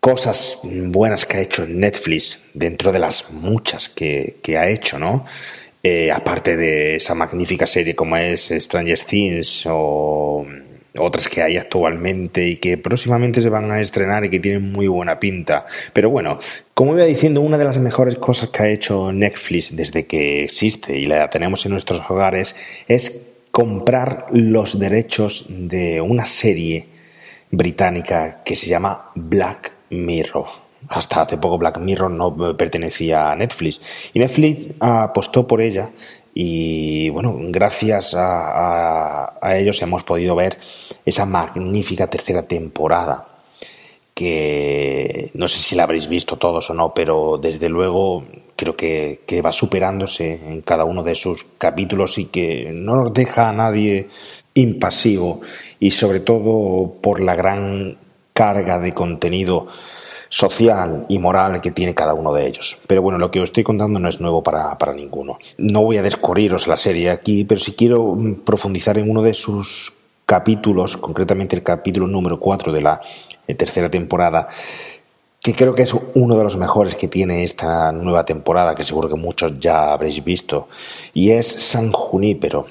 cosas buenas que ha hecho Netflix, dentro de las muchas que, ha hecho, ¿no? Eh, aparte de esa magnífica serie como es Stranger Things o otras que hay actualmente y que próximamente se van a estrenar y que tienen muy buena pinta. Pero bueno, como iba diciendo, una de las mejores cosas que ha hecho Netflix desde que existe y la tenemos en nuestros hogares es comprar los derechos de una serie británica que se llama Black Mirror. Hasta hace poco Black Mirror no pertenecía a Netflix y Netflix apostó por ella y bueno, gracias a, ellos hemos podido ver esa magnífica tercera temporada que no sé si la habréis visto todos o no, pero desde luego creo que, que, va superándose en cada uno de sus capítulos y que no nos deja a nadie impasivo y sobre todo por la gran carga de contenido social y moral que tiene cada uno de ellos. Pero bueno, lo que os estoy contando no es nuevo para, para ninguno. No voy a descorriros la serie aquí, pero si quiero mm, profundizar en uno de sus capítulos, concretamente el capítulo número 4 de la eh, tercera temporada, que creo que es uno de los mejores que tiene esta nueva temporada, que seguro que muchos ya habréis visto, y es San Junípero.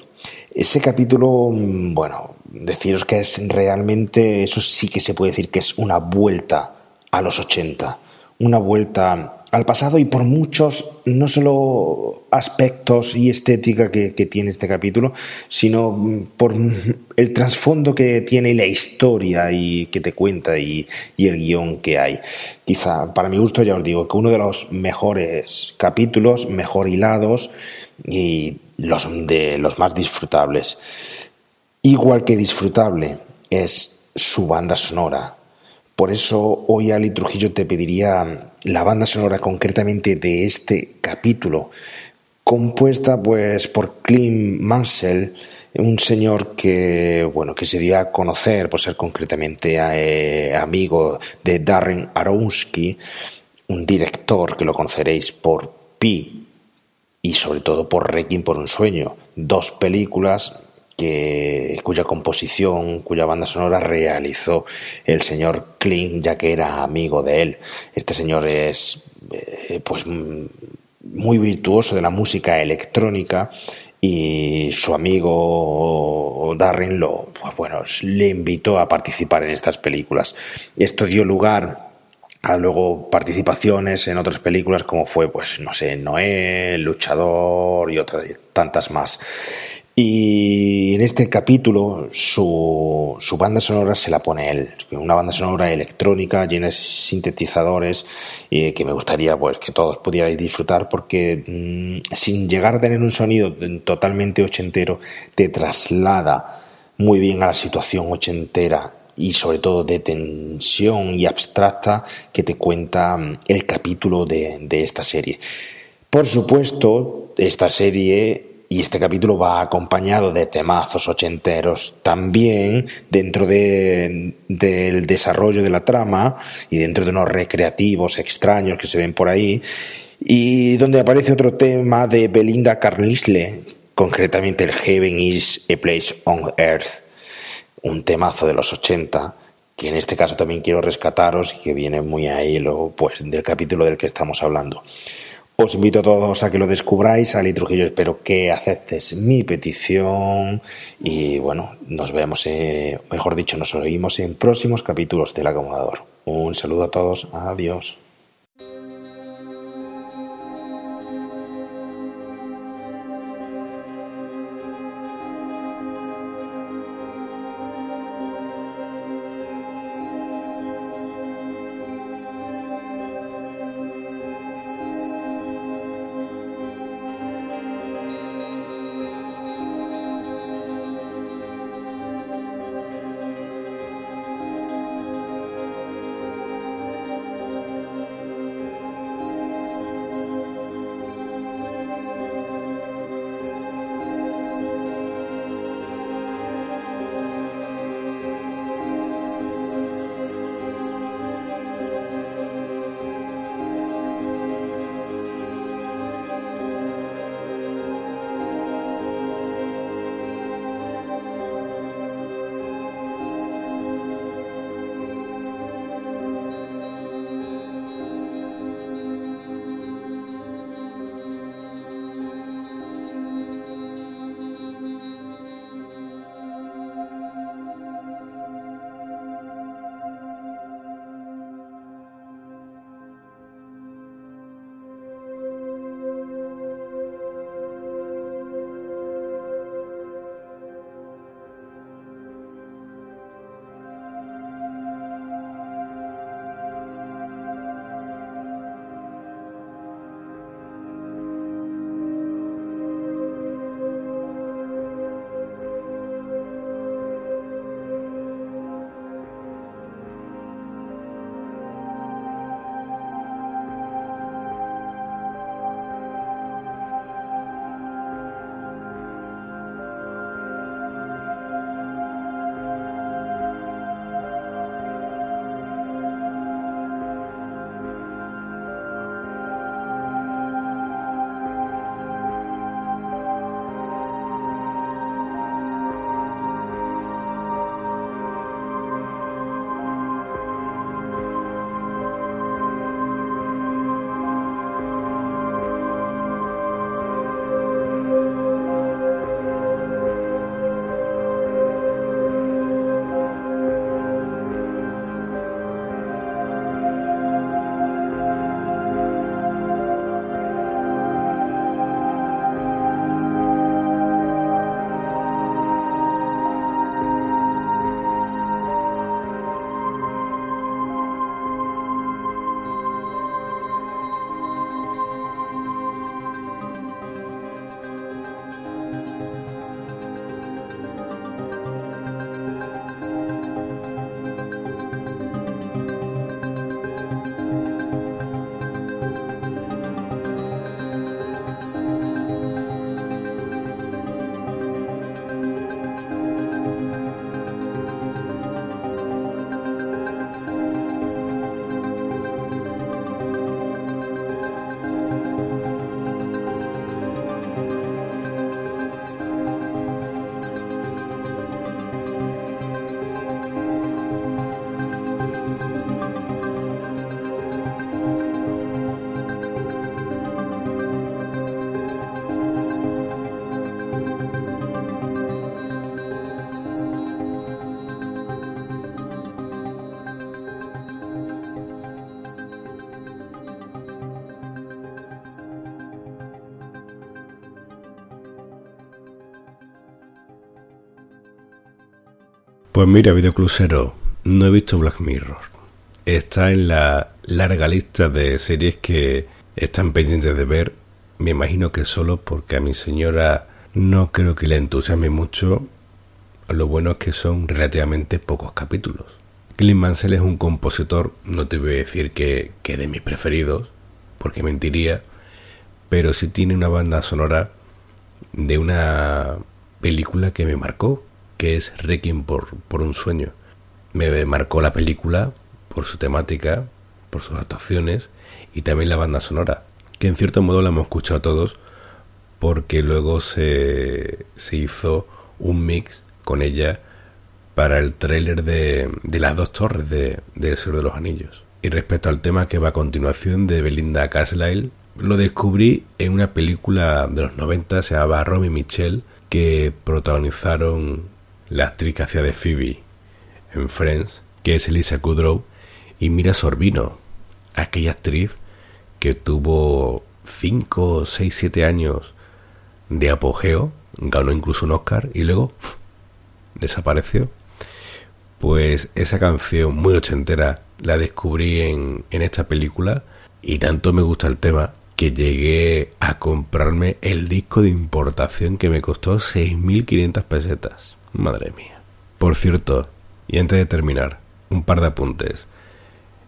Ese capítulo, mm, bueno, deciros que es realmente, eso sí que se puede decir que es una vuelta a los 80, una vuelta al pasado y por muchos, no solo aspectos y estética que, tiene este capítulo, sino mm, por el trasfondo que tiene y la historia y que te cuenta y, y, el guion que hay. Quizá, para mi gusto, ya os digo, que uno de los mejores capítulos, mejor hilados y los de los más disfrutables. Igual que disfrutable es su banda sonora. Por eso hoy Ali Trujillo te pediría la banda sonora concretamente de este capítulo, compuesta pues por Clint Mansell, un señor que bueno que se dio a conocer por ser concretamente eh, amigo de Darren Aronofsky, un director que lo conoceréis por Pi y sobre todo por Requiem por un sueño, dos películas que, cuya composición, cuya banda sonora realizó el señor Kling, ya que era amigo de él. Este señor es eh, pues muy virtuoso de la música electrónica y su amigo Darren lo pues bueno le invitó a participar en estas películas. Esto dio lugar a luego participaciones en otras películas como fue pues no sé Noé, Luchador y otras tantas más. Y en este capítulo su, su, banda sonora se la pone él, una banda sonora electrónica llena de sintetizadores que me gustaría pues que todos pudierais disfrutar porque mm, sin llegar a tener un sonido totalmente ochentero te traslada muy bien a la situación ochentera y sobre todo de tensión y abstracta que te cuenta mm, el capítulo de, de esta serie. Por supuesto, esta serie y este capítulo va acompañado de temazos ochenteros también dentro de, del desarrollo de la trama y dentro de unos recreativos extraños que se ven por ahí y donde aparece otro tema de Belinda Carlisle, concretamente el Heaven is a Place on Earth, un temazo de los 80 que en este caso también quiero rescataros y que viene muy a hilo pues, del capítulo del que estamos hablando. Os invito a todos a que lo descubráis, Ali Trujillo, espero que aceptes mi petición y bueno, nos vemos, eh, mejor dicho, nos oímos en próximos capítulos del acomodador. Un saludo a todos. Adiós. Pues mira, videoclusero, no he visto Black Mirror. Está en la larga lista de series que están pendientes de ver. Me imagino que solo porque a mi señora no creo que le entusiasme mucho. Lo bueno es que son relativamente pocos capítulos. Clint Mansell es un compositor, no te voy a decir que, que de mis preferidos, porque mentiría, pero sí tiene una banda sonora de una película que me marcó, que es Requiem por, por un sueño. Me marcó la película por su temática, por sus actuaciones y también la banda sonora, que en cierto modo la hemos escuchado todos porque luego se, se hizo un mix con ella para el tráiler de, de, las dos torres de, de El Señor de los Anillos. Y respecto al tema que va a continuación de Belinda Carlisle, lo descubrí en una película de los 90, se llamaba Romy Michelle, que protagonizaron la actriz que hacía de Phoebe en Friends, que es Elisa Kudrow, y Mira Sorbino, aquella actriz que tuvo 5, 6, 7 años de apogeo, ganó incluso un Oscar y luego desapareció. Pues esa canción muy ochentera la descubrí en, en esta película y tanto me gusta el tema que llegué a comprarme el disco de importación que me costó 6.500 pesetas. Madre mía. Por cierto, y antes de terminar, un par de apuntes.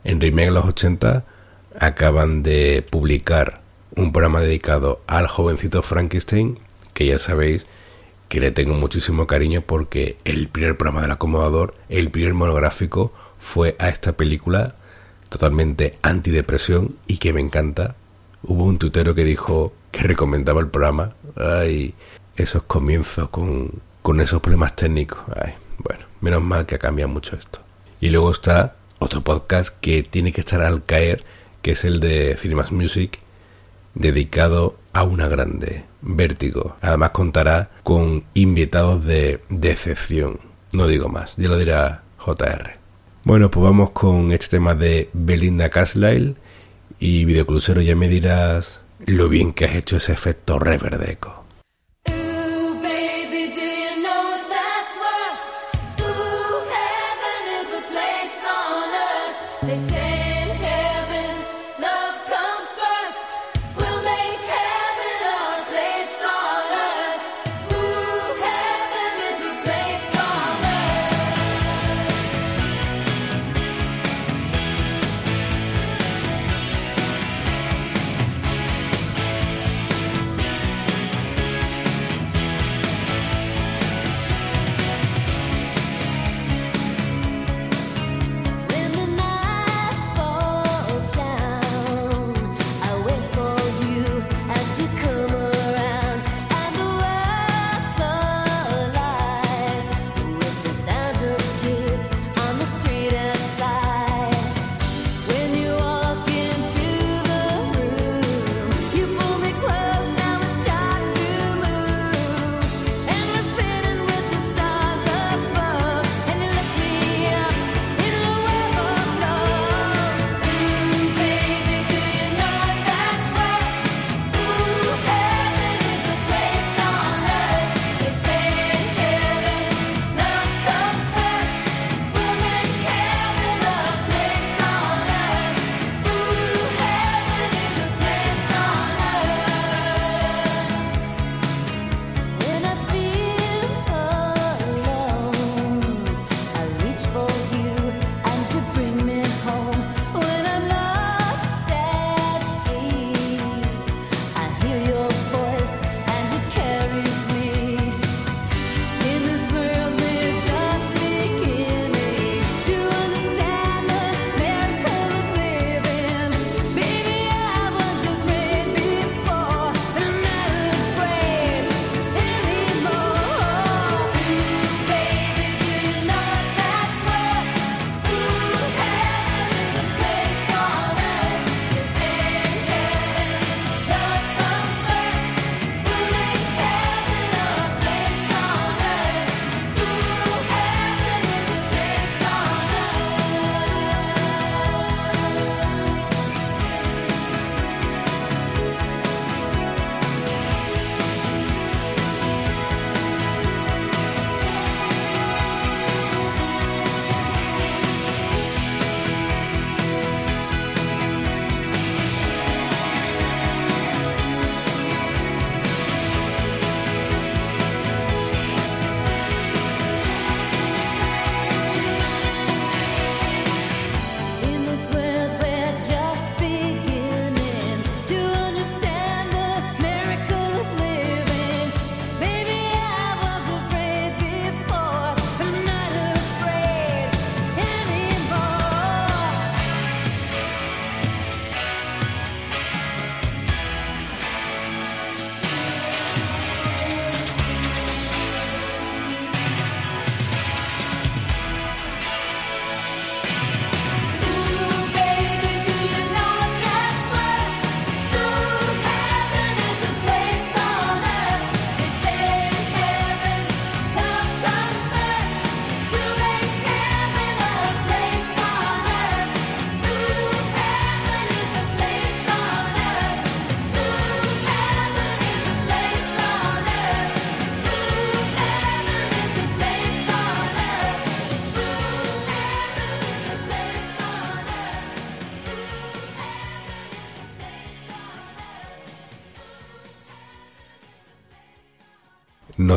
En Remake los 80 acaban de publicar un programa dedicado al jovencito Frankenstein, que ya sabéis que le tengo muchísimo cariño porque el primer programa del acomodador, el primer monográfico, fue a esta película totalmente antidepresión y que me encanta. Hubo un tutero que dijo que recomendaba el programa. Ay, esos comienzos con, con esos problemas técnicos. Bueno, menos mal que cambia mucho esto. Y luego está otro podcast que tiene que estar al caer, que es el de Cinemas Music, dedicado a una grande, Vértigo. Además contará con invitados de decepción. No digo más, ya lo dirá JR. Bueno, pues vamos con este tema de Belinda Carlisle y Videoclusero ya me dirás lo bien que has hecho ese efecto reverdeco.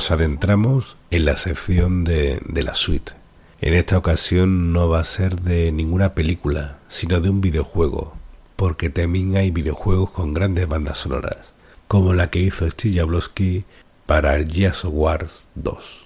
Nos adentramos en la sección de, de la suite. En esta ocasión no va a ser de ninguna película, sino de un videojuego, porque también hay videojuegos con grandes bandas sonoras, como la que hizo Steve Jablowski para el Gears of Wars 2.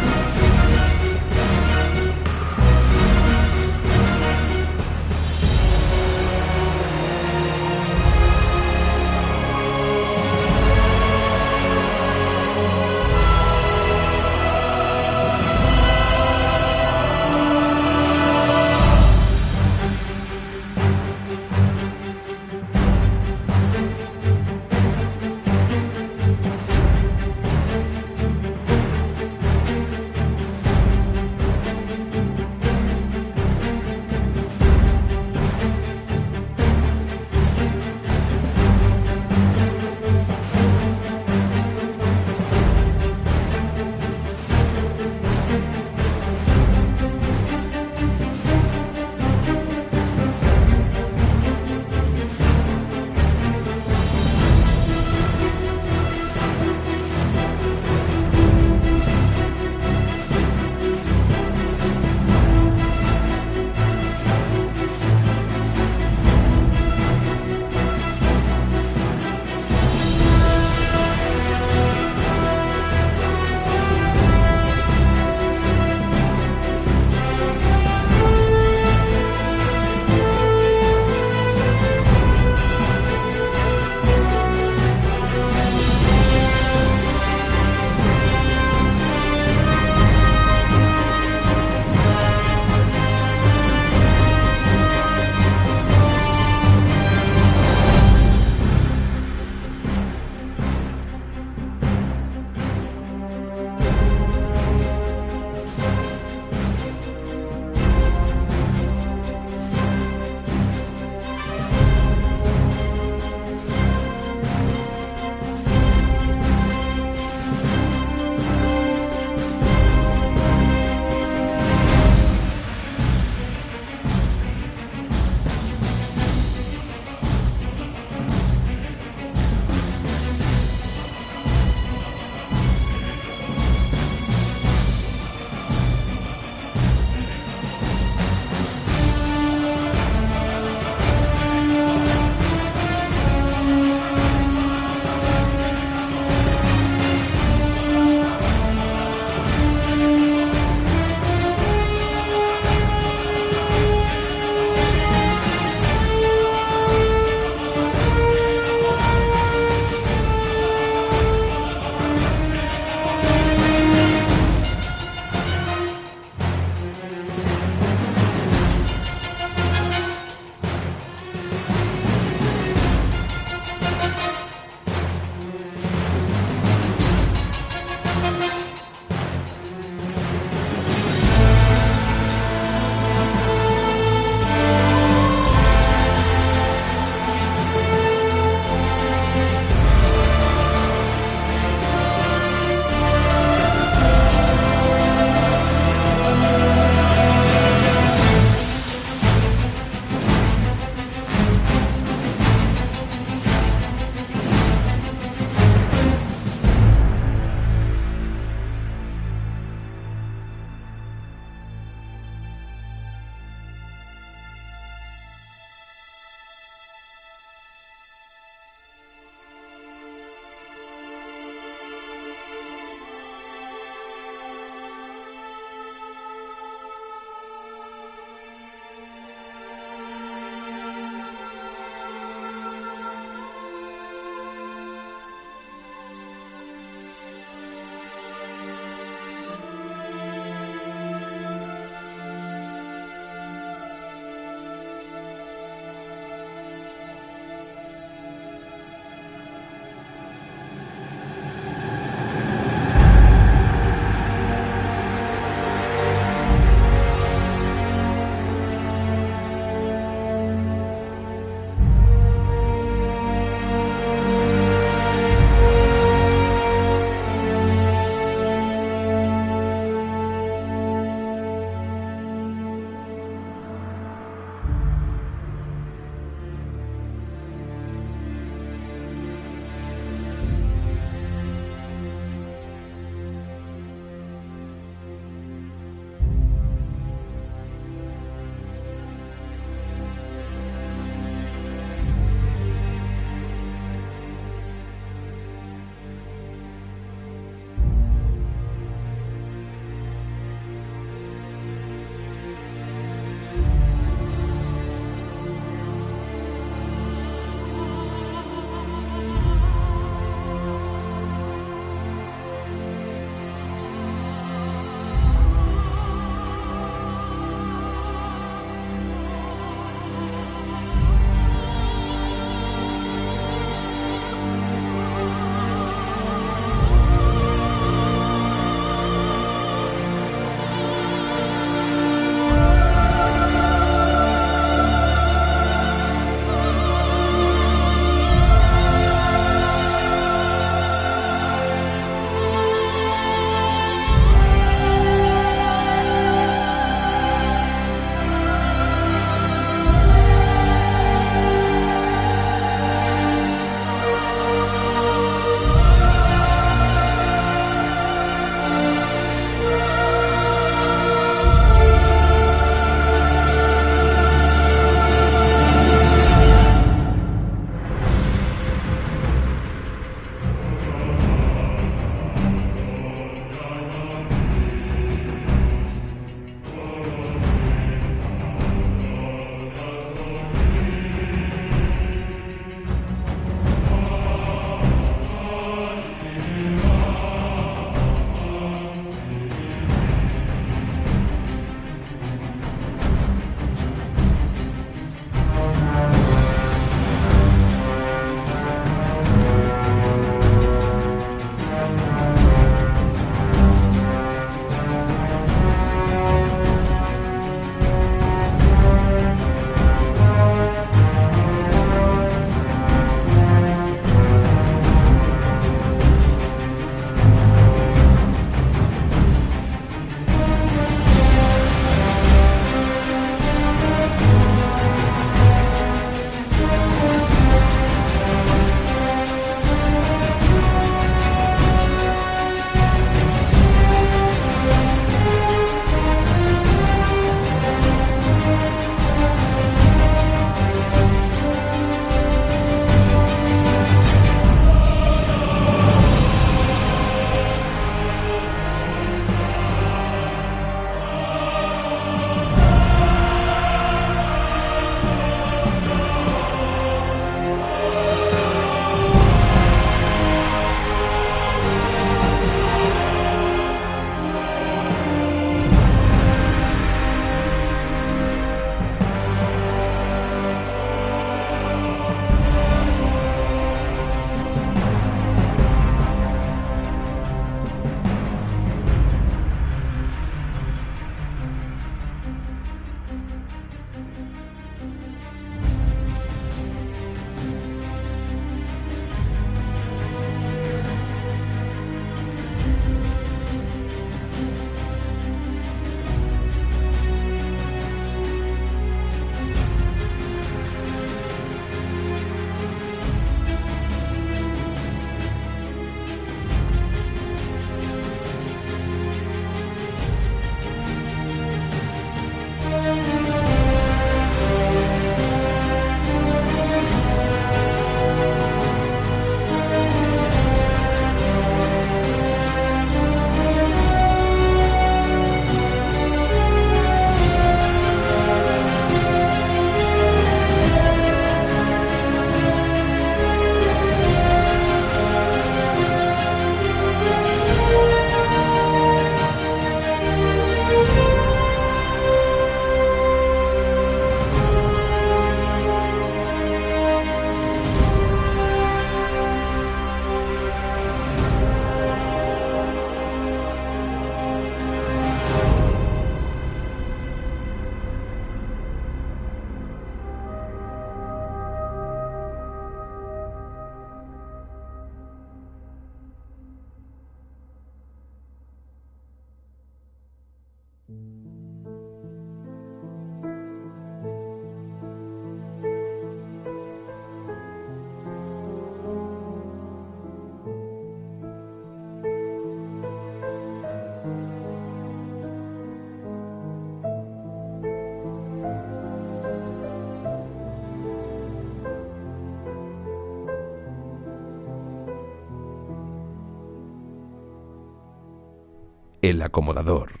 El Acomodador.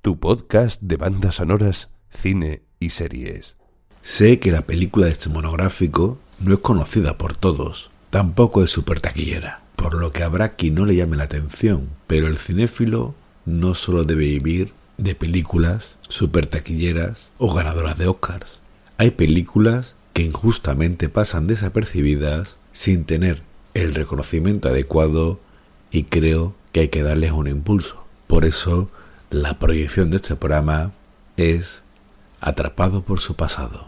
Tu podcast de bandas sonoras, cine y series. Sé que la película de este monográfico no es conocida por todos, tampoco es súper taquillera, por lo que habrá quien no le llame la atención, pero el cinéfilo no solo debe vivir de películas super taquilleras o ganadoras de Oscars. Hay películas que injustamente pasan desapercibidas sin tener el reconocimiento adecuado y creo que hay que darles un impulso. Por eso la proyección de este programa es Atrapado por su pasado.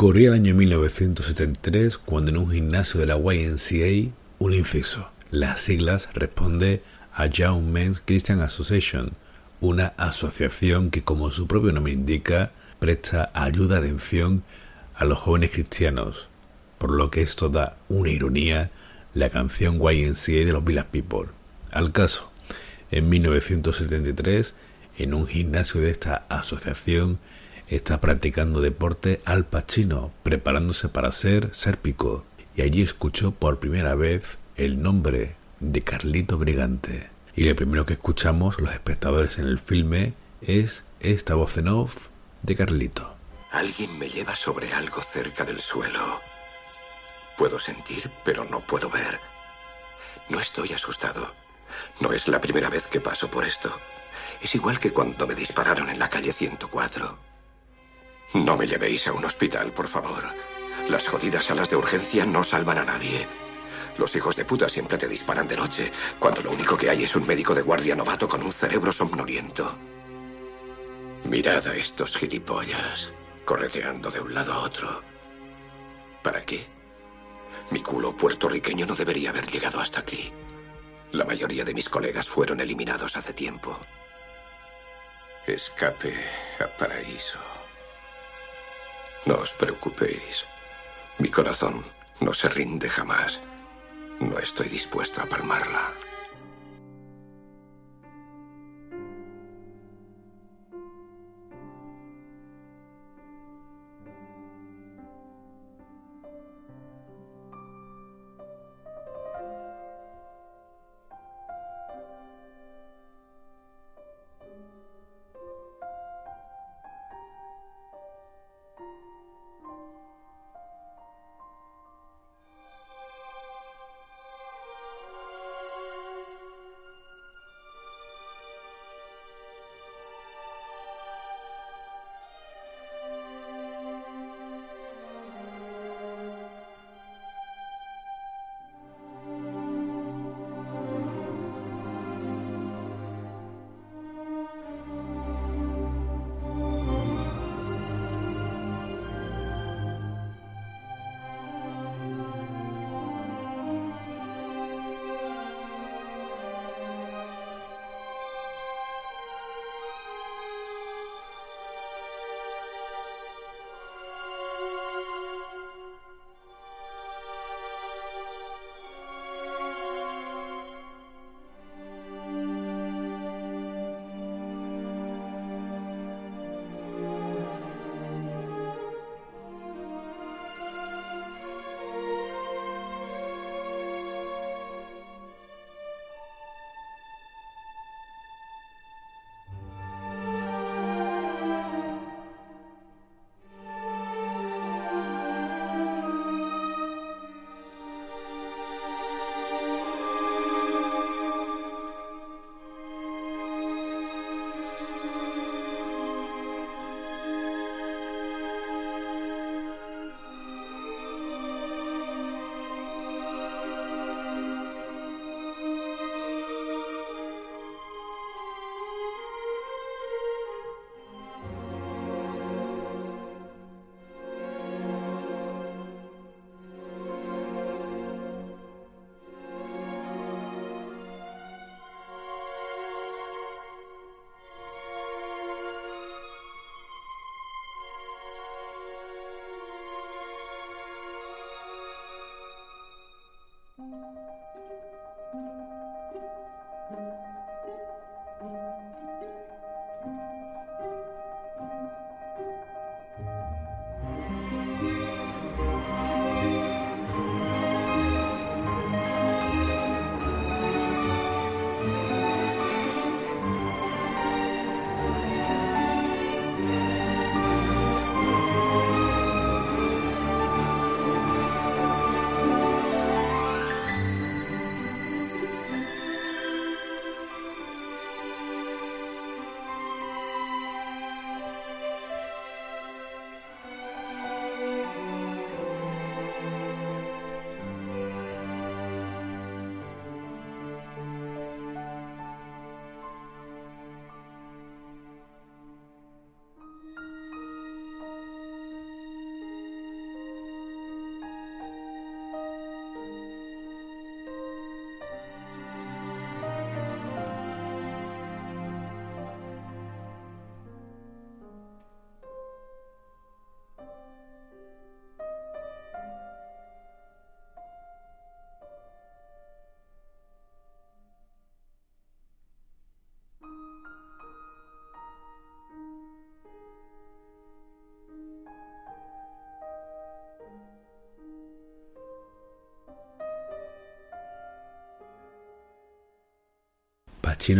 Corría el año 1973 cuando en un gimnasio de la YMCA, un inciso, las siglas responde a Young Men's Christian Association, una asociación que como su propio nombre indica, presta ayuda, atención a los jóvenes cristianos, por lo que esto da una ironía la canción YMCA de los Village People. Al caso, en 1973, en un gimnasio de esta asociación, está practicando deporte Al Pacino, preparándose para ser sérpico, y allí escuchó por primera vez el nombre de Carlito Brigante. Y lo primero que escuchamos los espectadores en el filme es esta voz en off de Carlito. Alguien me lleva sobre algo cerca del suelo. Puedo sentir, pero no puedo ver. No estoy asustado. No es la primera vez que paso por esto. Es igual que cuando me dispararon en la calle 104. No me llevéis a un hospital, por favor. Las jodidas salas de urgencia no salvan a nadie. Los hijos de puta siempre te disparan de noche, cuando lo único que hay es un médico de guardia novato con un cerebro somnoliento. Mirad a estos gilipollas, correteando de un lado a otro. ¿Para qué? Mi culo puertorriqueño no debería haber llegado hasta aquí. La mayoría de mis colegas fueron eliminados hace tiempo. Escape a paraíso. No os preocupéis. Mi corazón no se rinde jamás. No estoy dispuesto a palmarla.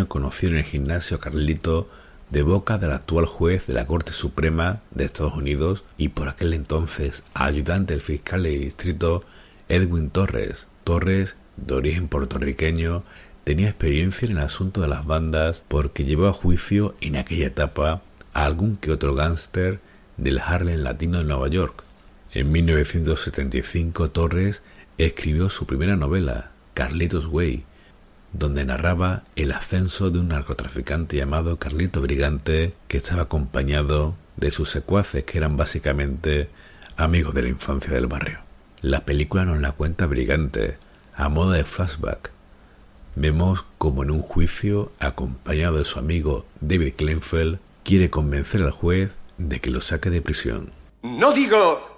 Conoció en el gimnasio Carlito de boca del actual juez de la Corte Suprema de Estados Unidos y por aquel entonces ayudante del fiscal de distrito Edwin Torres. Torres, de origen puertorriqueño, tenía experiencia en el asunto de las bandas porque llevó a juicio en aquella etapa a algún que otro gángster del Harlem latino de Nueva York. En 1975 Torres escribió su primera novela, Carlitos Way, donde narraba el ascenso de un narcotraficante llamado Carlito Brigante que estaba acompañado de sus secuaces que eran básicamente amigos de la infancia del barrio. La película nos la cuenta Brigante, a modo de flashback. Vemos como en un juicio, acompañado de su amigo David Kleinfeld, quiere convencer al juez de que lo saque de prisión. No digo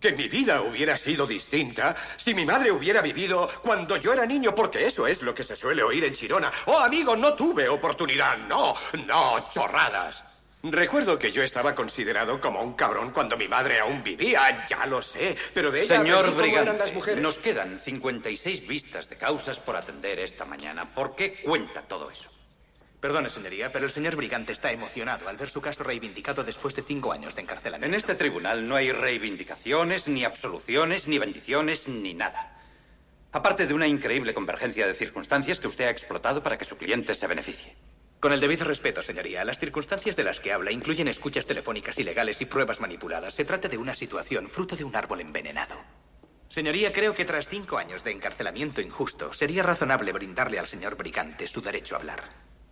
que mi vida hubiera sido distinta si mi madre hubiera vivido cuando yo era niño, porque eso es lo que se suele oír en Chirona. Oh, amigo, no tuve oportunidad. No, no, chorradas. Recuerdo que yo estaba considerado como un cabrón cuando mi madre aún vivía, ya lo sé, pero de ella Señor Brigante, nos quedan 56 vistas de causas por atender esta mañana. ¿Por qué cuenta todo eso? Perdone, señoría, pero el señor Brigante está emocionado al ver su caso reivindicado después de cinco años de encarcelamiento. En este tribunal no hay reivindicaciones, ni absoluciones, ni bendiciones, ni nada. Aparte de una increíble convergencia de circunstancias que usted ha explotado para que su cliente se beneficie. Con el debido respeto, señoría, las circunstancias de las que habla incluyen escuchas telefónicas ilegales y pruebas manipuladas. Se trata de una situación fruto de un árbol envenenado. Señoría, creo que tras cinco años de encarcelamiento injusto, sería razonable brindarle al señor Brigante su derecho a hablar.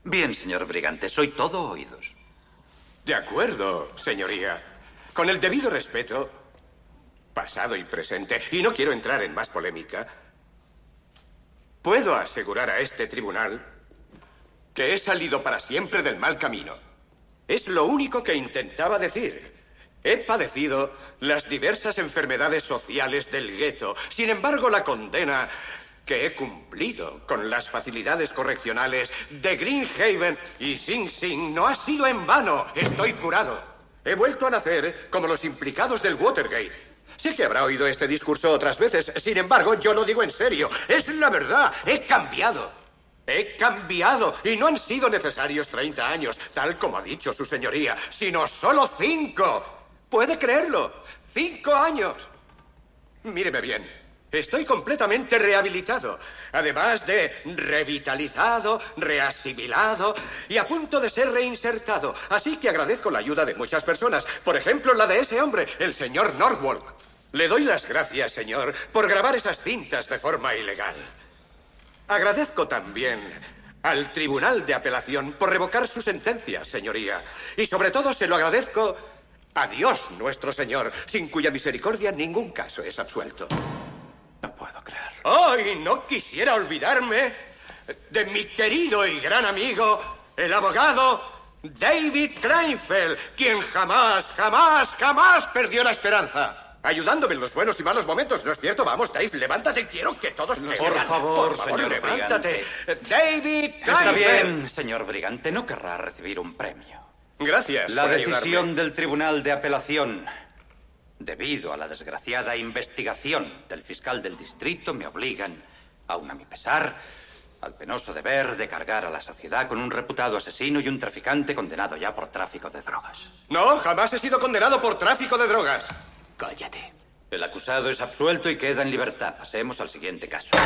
Bien, señor Brigante, soy todo oídos. De acuerdo, señoría. Con el debido respeto, pasado y presente, y no quiero entrar en más polémica, puedo asegurar a este tribunal que he salido para siempre del mal camino. Es lo único que intentaba decir. He padecido las diversas enfermedades sociales del gueto. Sin embargo, la condena que he cumplido con las facilidades correccionales de Greenhaven y Sing Sing no ha sido en vano. Estoy curado. He vuelto a nacer como los implicados del Watergate. Sé que habrá oído este discurso otras veces. Sin embargo, yo lo digo en serio. Es la verdad. He cambiado. He cambiado. Y no han sido necesarios 30 años, tal como ha dicho su señoría, sino solo cinco. ¿Puede creerlo? Cinco años. Míreme bien. Estoy completamente rehabilitado, además de revitalizado, reasimilado y a punto de ser reinsertado. Así que agradezco la ayuda de muchas personas, por ejemplo la de ese hombre, el señor Norwalk. Le doy las gracias, señor, por grabar esas cintas de forma ilegal. Agradezco también al Tribunal de Apelación por revocar su sentencia, señoría. Y sobre todo se lo agradezco a Dios nuestro Señor, sin cuya misericordia ningún caso es absuelto. No puedo creer. ¡Oh, y no quisiera olvidarme de mi querido y gran amigo, el abogado David Kleinfeld, quien jamás, jamás, jamás perdió la esperanza. Ayudándome en los buenos y malos momentos, ¿no es cierto? Vamos, Dave, levántate, quiero que todos te Por favor, Por favor, señor levántate. Brigante. David Está bien, señor Brigante, no querrá recibir un premio. Gracias La por decisión ayudarme. del Tribunal de Apelación, debido a la desgraciada investigación del fiscal del distrito, me obligan, aun a mi pesar, al penoso deber de cargar a la sociedad con un reputado asesino y un traficante condenado ya por tráfico de drogas. No, jamás he sido condenado por tráfico de drogas. Cállate. El acusado es absuelto y queda en libertad. Pasemos al siguiente caso.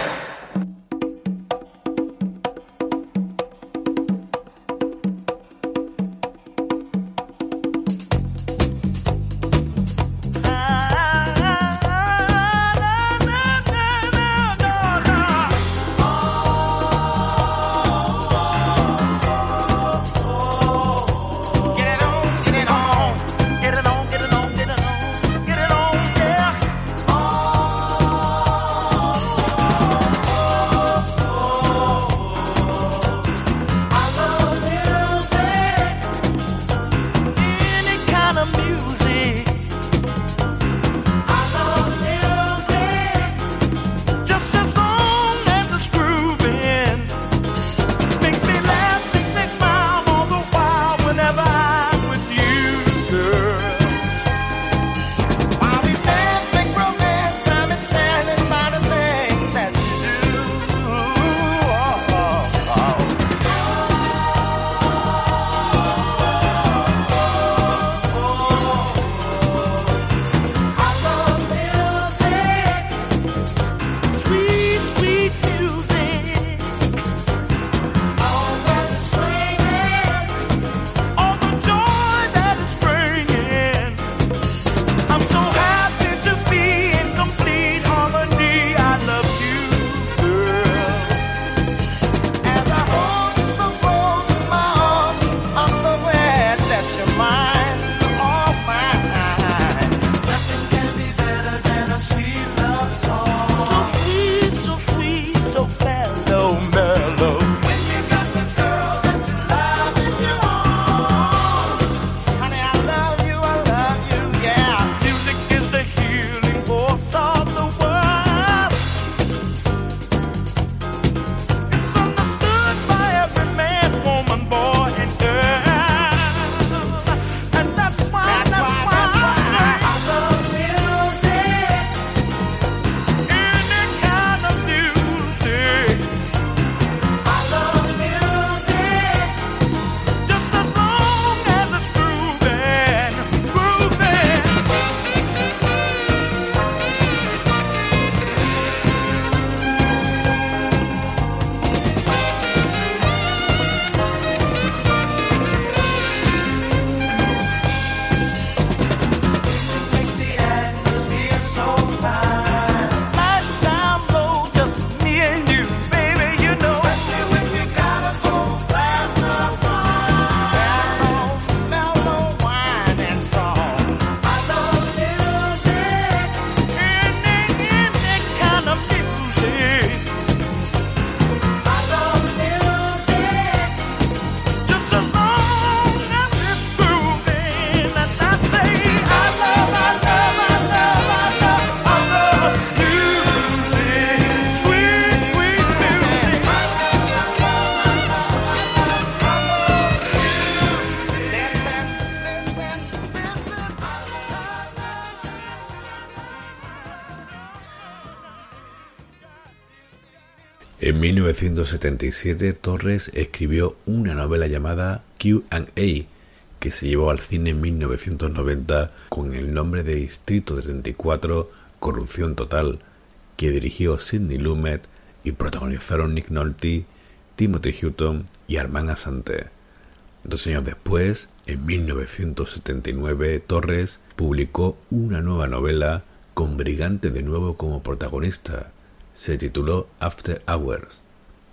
1977 Torres escribió una novela llamada Q&A que se llevó al cine en 1990 con el nombre de Distrito 34 Corrupción Total, que dirigió Sidney Lumet y protagonizaron Nick Nolte, Timothy Hutton y Armand Asante. Dos años después, en 1979, Torres publicó una nueva novela con Brigante de nuevo como protagonista. Se tituló After Hours.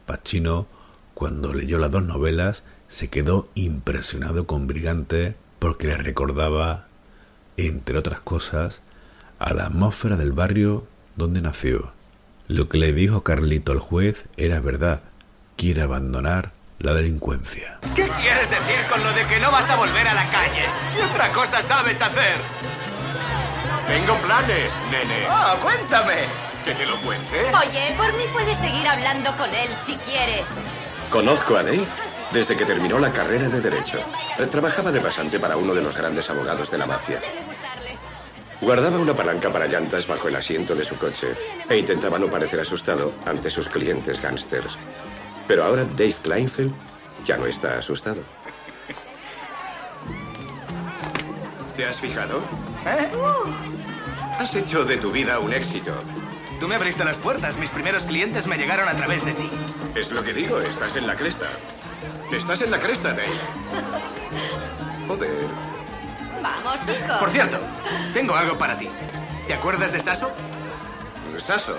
Pacino, cuando leyó las dos novelas, se quedó impresionado con Brigante porque le recordaba, entre otras cosas, a la atmósfera del barrio donde nació. Lo que le dijo Carlito al juez era verdad. Quiere abandonar la delincuencia. ¿Qué quieres decir con lo de que no vas a volver a la calle? ¿Qué otra cosa sabes hacer? Tengo planes, nene. Ah, cuéntame. ¿Que te lo cuente? Oye, por mí puedes seguir hablando con él si quieres. Conozco a Dave desde que terminó la carrera de Derecho. Eh, Trabajaba de pasante para uno de los grandes abogados de la mafia. Guardaba una palanca para llantas bajo el asiento de su coche e intentaba no parecer asustado ante sus clientes gángsters. Pero ahora Dave Kleinfeld ya no está asustado. ¿Te has fijado? ¿Eh? Has hecho de tu vida un éxito. Tú me abriste las puertas. Mis primeros clientes me llegaron a través de ti. Es lo que digo, estás en la cresta. Estás en la cresta, Dave. Joder. Vamos, chicos. Por cierto, tengo algo para ti. ¿Te acuerdas de Sasso? ¿Sasso?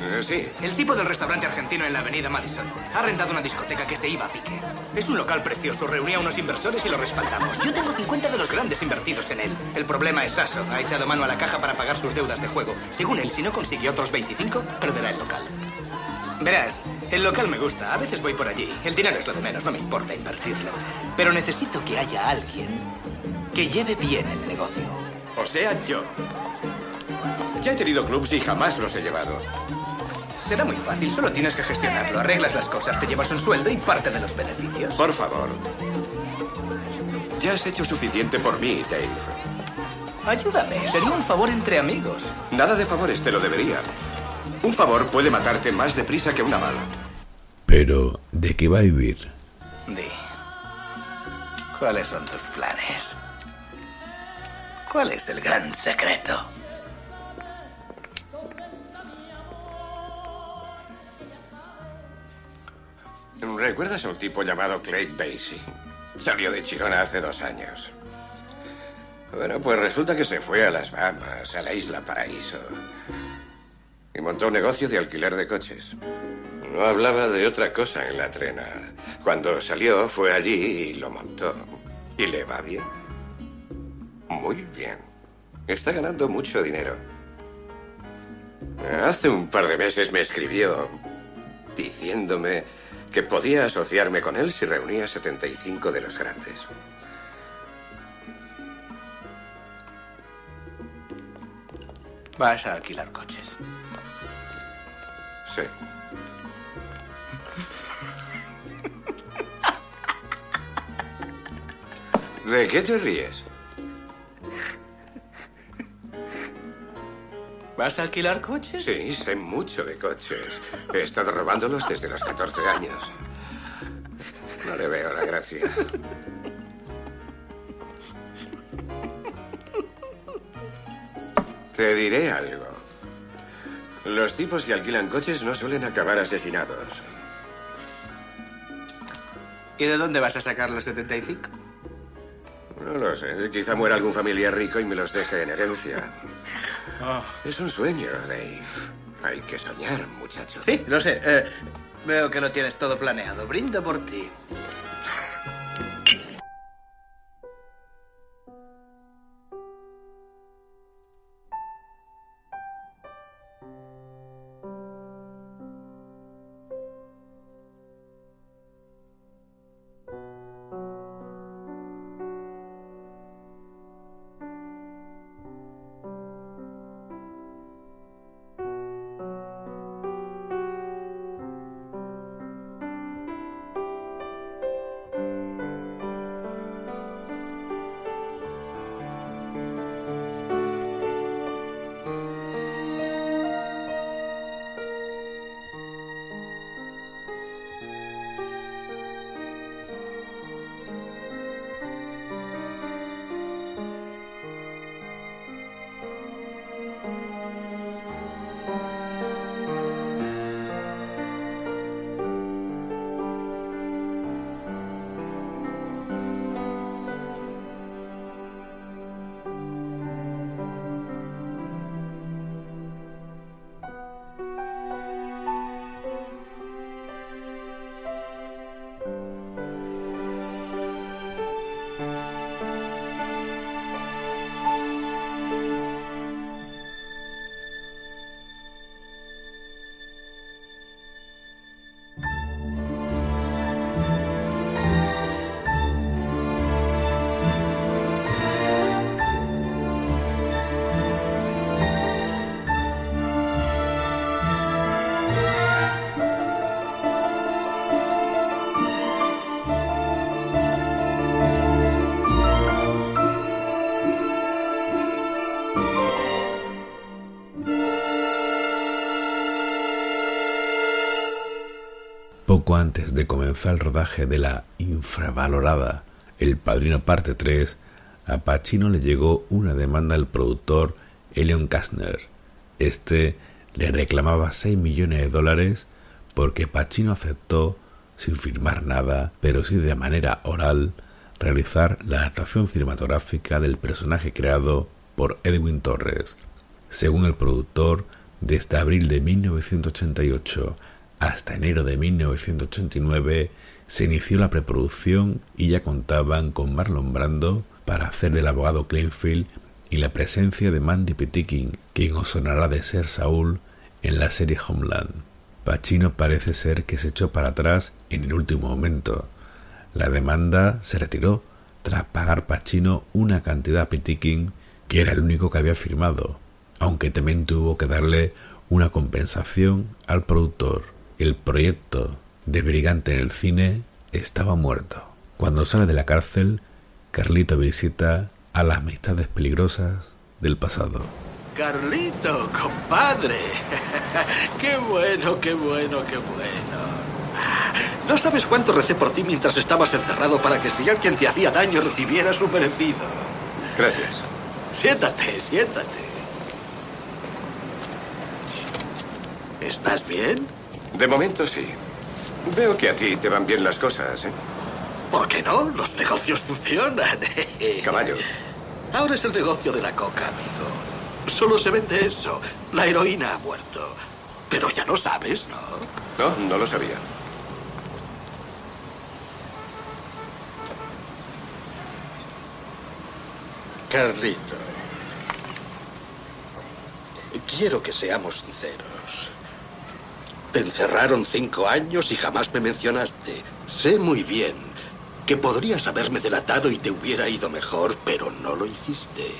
Eh, sí. El tipo del restaurante argentino en la avenida Madison. Ha rentado una discoteca que se iba a pique. Es un local precioso, reunía a unos inversores y lo respaldamos. Yo tengo 50 de los grandes invertidos en él. El problema es Sasso. Ha echado mano a la caja para pagar sus deudas de juego. Según él, si no consigue otros 25, perderá el local. Verás, el local me gusta. A veces voy por allí. El dinero es lo de menos, no me importa invertirlo. Pero necesito que haya alguien que lleve bien el negocio. O sea, yo. Ya he tenido clubs y jamás los he llevado. Será muy fácil, solo tienes que gestionarlo. Arreglas las cosas, te llevas un sueldo y parte de los beneficios. Por favor. Ya has hecho suficiente por mí, Dave. Ayúdame, sería un favor entre amigos. Nada de favores, te lo debería. Un favor puede matarte más deprisa que una bala. Pero, ¿de qué va a vivir? Di. ¿Cuáles son tus planes? ¿Cuál es el gran secreto? ¿Recuerdas a un tipo llamado Clay Basie? Salió de Chirona hace dos años. Bueno, pues resulta que se fue a las Bahamas, a la isla Paraíso. Y montó un negocio de alquiler de coches. No hablaba de otra cosa en la trena. Cuando salió, fue allí y lo montó. ¿Y le va bien? Muy bien. Está ganando mucho dinero. Hace un par de meses me escribió diciéndome que podía asociarme con él si reunía 75 de los grandes. Vas a alquilar coches. Sí. ¿De qué te ríes? ¿Vas a alquilar coches? Sí, sé mucho de coches. He estado robándolos desde los 14 años. No le veo la gracia. Te diré algo. Los tipos que alquilan coches no suelen acabar asesinados. ¿Y de dónde vas a sacar los 75? No lo sé. Quizá muera algún familiar rico y me los deje en herencia. Es un sueño, Dave. Hay que soñar, muchacho. Sí, lo sé. Eh, veo que lo tienes todo planeado. Brindo por ti. Antes de comenzar el rodaje de la infravalorada El Padrino Parte 3, a Pacino le llegó una demanda del productor Elion Kastner. Este le reclamaba 6 millones de dólares porque Pacino aceptó, sin firmar nada, pero sí de manera oral, realizar la adaptación cinematográfica del personaje creado por Edwin Torres. Según el productor, desde abril de 1988 hasta enero de 1989 se inició la preproducción y ya contaban con Marlon Brando para hacer del abogado Cleanfield y la presencia de Mandy Patinkin, quien os sonará de ser Saúl en la serie Homeland. Pacino parece ser que se echó para atrás en el último momento. La demanda se retiró tras pagar Pacino una cantidad a Patinkin que era el único que había firmado, aunque también tuvo que darle una compensación al productor. El proyecto de Brigante en el cine estaba muerto. Cuando sale de la cárcel, Carlito visita a las amistades peligrosas del pasado. Carlito, compadre. qué bueno, qué bueno, qué bueno. No sabes cuánto recé por ti mientras estabas encerrado para que si alguien te hacía daño recibiera su merecido. Gracias. Siéntate, siéntate. ¿Estás bien? De momento sí. Veo que a ti te van bien las cosas, ¿eh? ¿Por qué no? Los negocios funcionan. Caballo. Ahora es el negocio de la coca, amigo. Solo se vende eso. La heroína ha muerto. Pero ya lo sabes, ¿no? No, no lo sabía. Carlito. Quiero que seamos sinceros. Te encerraron cinco años y jamás me mencionaste. Sé muy bien que podrías haberme delatado y te hubiera ido mejor, pero no lo hiciste.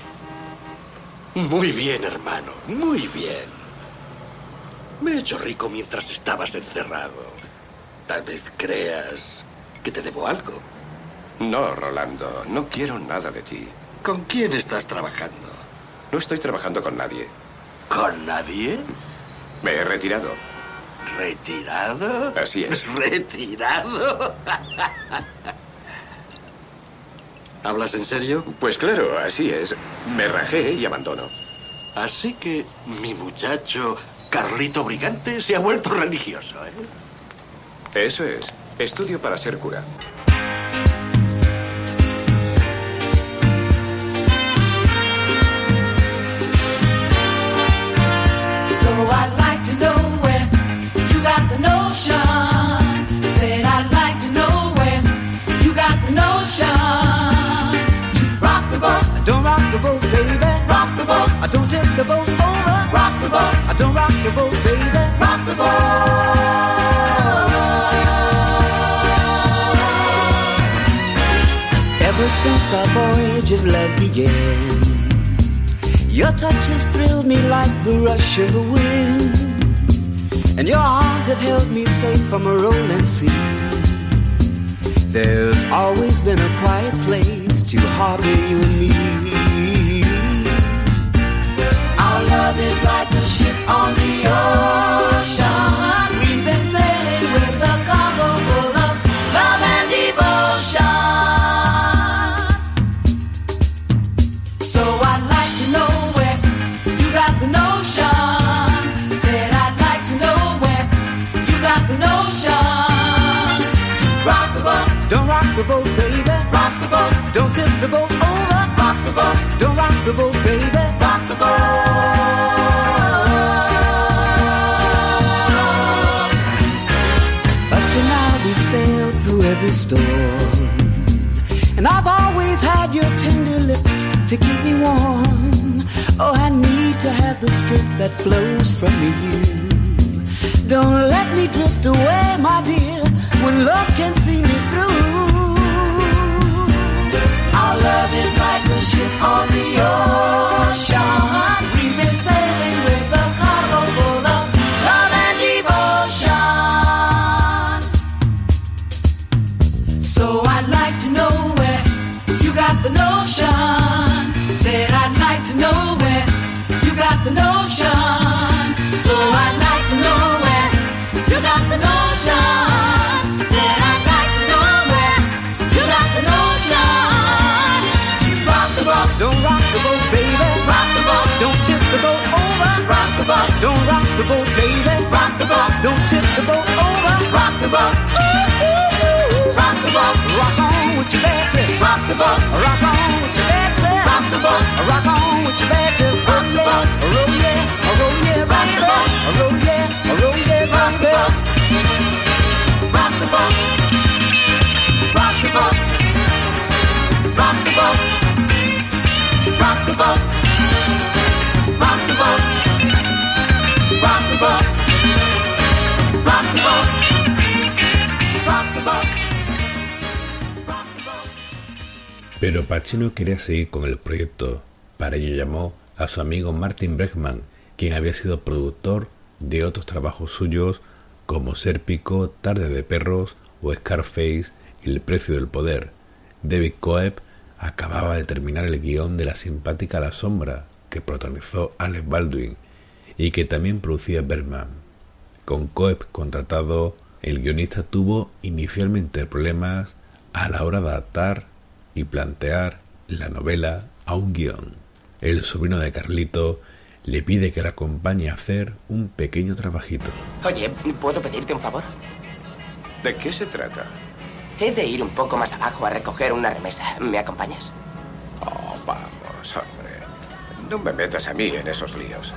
Muy bien, hermano, muy bien. Me he hecho rico mientras estabas encerrado. Tal vez creas que te debo algo. No, Rolando, no quiero nada de ti. ¿Con quién estás trabajando? No estoy trabajando con nadie. ¿Con nadie? Me he retirado. ¿Retirado? Así es. ¿Retirado? ¿Hablas en serio? Pues claro, así es. Me rajé y abandono. Así que mi muchacho Carlito Brigante se ha vuelto religioso, ¿eh? Eso es. Estudio para ser cura. Since our voyage of love began, your touch has thrilled me like the rush of the wind, and your arms have held me safe from a rolling sea. There's always been a quiet place to harbor you and me. Our love is like a ship on the ocean. The boat, baby. rock the boat. To now we sailed through every storm. And I've always had your tender lips to keep me warm. Oh, I need to have the strength that flows from you. Don't let me drift away, my dear, when love can see me through. Love is like a ship on the ocean. We've been sailing with a cargo full of love and devotion. So I'd like to know where you got the notion. Said I'd like to know where you got the notion. So I'd like the boat. Rock the boat. Rock on with your Betty. Rock the boat. Rock on with your Betty. Rock the boat. Rock on with your Betty. Rock the boat. Roll yeah, roll yeah, rock the boat. Roll yeah. Pero Pacino quería seguir con el proyecto. Para ello llamó a su amigo Martin Bregman, quien había sido productor de otros trabajos suyos como Sérpico, Tarde de Perros o Scarface El Precio del Poder. David Coeb acababa de terminar el guion de La simpática La Sombra, que protagonizó Alex Baldwin y que también producía Bergman. Con Coeb contratado, el guionista tuvo inicialmente problemas a la hora de adaptar y plantear la novela a un guion. El sobrino de Carlito le pide que le acompañe a hacer un pequeño trabajito. Oye, ¿puedo pedirte un favor? ¿De qué se trata? He de ir un poco más abajo a recoger una remesa. ¿Me acompañas? Oh, vamos, hombre. No me metas a mí en esos líos.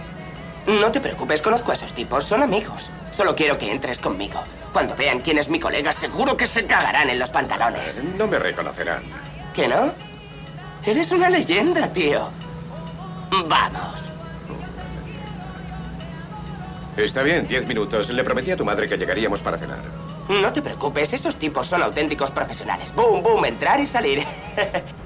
No te preocupes, conozco a esos tipos, son amigos. Solo quiero que entres conmigo. Cuando vean quién es mi colega, seguro que se cagarán en los pantalones. No me reconocerán. ¿Que no? Eres una leyenda, tío. Vamos. Está bien, diez minutos. Le prometí a tu madre que llegaríamos para cenar. No te preocupes, esos tipos son auténticos profesionales. Boom, boom, entrar y salir.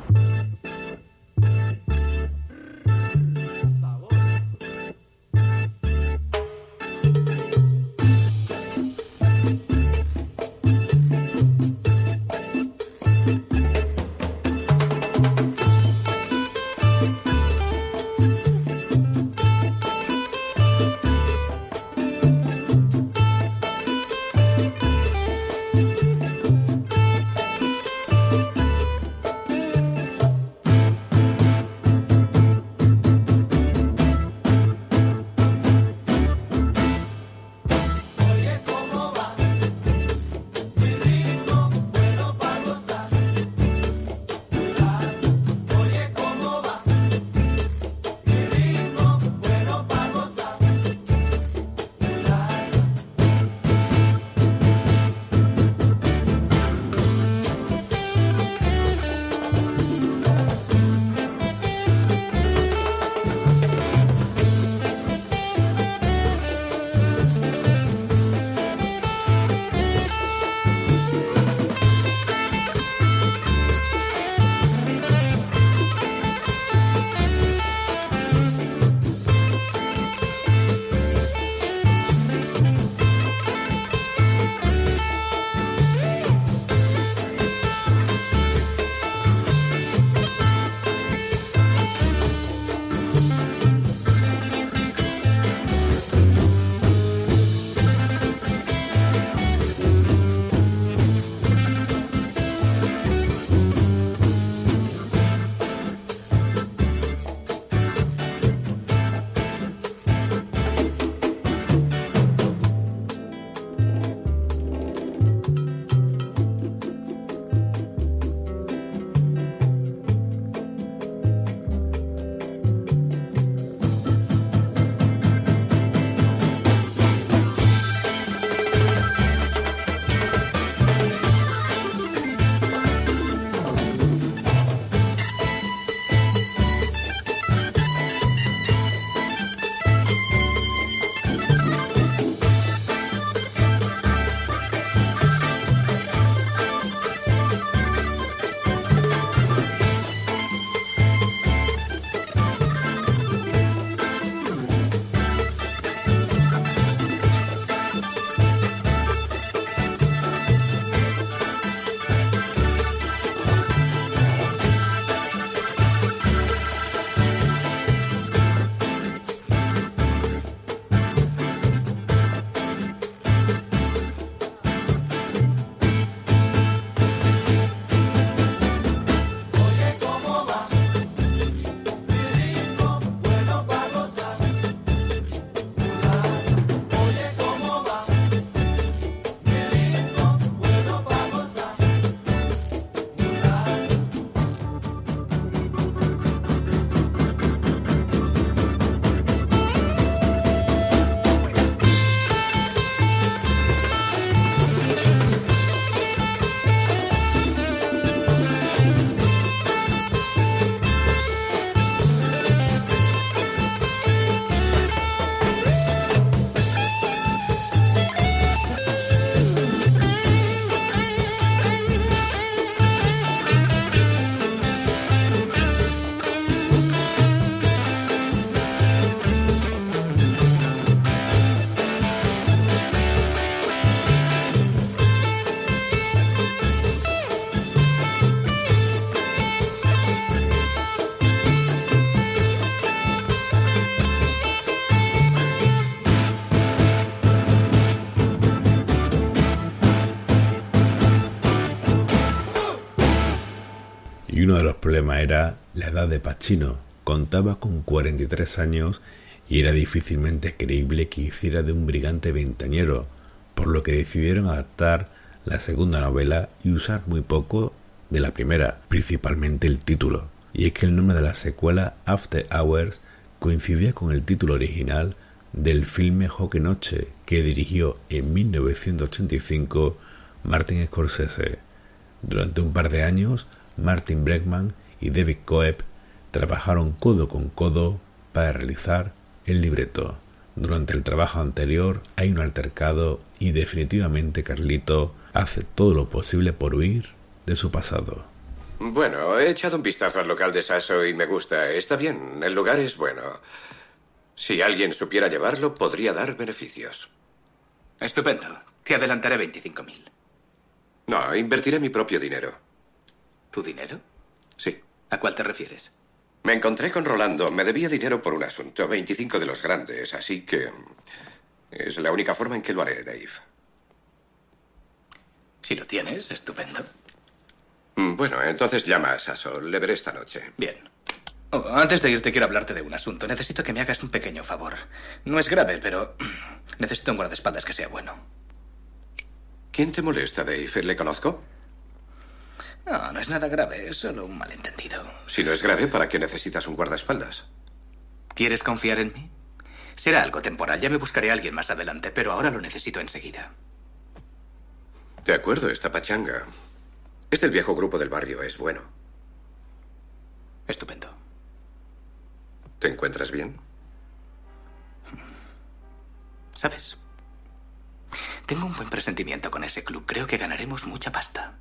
uno de los problemas era la edad de Pacino. Contaba con 43 años y era difícilmente creíble que hiciera de un brigante veintañero, por lo que decidieron adaptar la segunda novela y usar muy poco de la primera, principalmente el título. Y es que el nombre de la secuela, After Hours, coincidía con el título original del filme Joque Noche, que dirigió en 1985 Martin Scorsese. Durante un par de años, Martin Bregman y David Coeb trabajaron codo con codo para realizar el libreto. Durante el trabajo anterior hay un altercado y definitivamente Carlito hace todo lo posible por huir de su pasado. Bueno, he echado un vistazo al local de Sasso y me gusta. Está bien, el lugar es bueno. Si alguien supiera llevarlo, podría dar beneficios. Estupendo. Te adelantaré 25.000. No, invertiré mi propio dinero. ¿Tu dinero? Sí. ¿A cuál te refieres? Me encontré con Rolando. Me debía dinero por un asunto. 25 de los grandes, así que... Es la única forma en que lo haré, Dave. Si lo tienes, estupendo. Mm, Bueno, entonces llama a Sasso. Le veré esta noche. Bien. Oh, antes de irte quiero hablarte de un asunto. Necesito que me hagas un pequeño favor. No es grave, pero necesito un guardaespaldas que sea bueno. ¿Quién te molesta, Dave? ¿Le conozco? No, no es nada grave, es solo un malentendido. Si no es grave, ¿para qué necesitas un guardaespaldas? ¿Quieres confiar en mí? Será algo temporal, ya me buscaré a alguien más adelante, pero ahora lo necesito enseguida. De acuerdo, esta pachanga. Es del viejo grupo del barrio, es bueno. Estupendo. ¿Te encuentras bien? ¿Sabes? Tengo un buen presentimiento con ese club. Creo que ganaremos mucha pasta.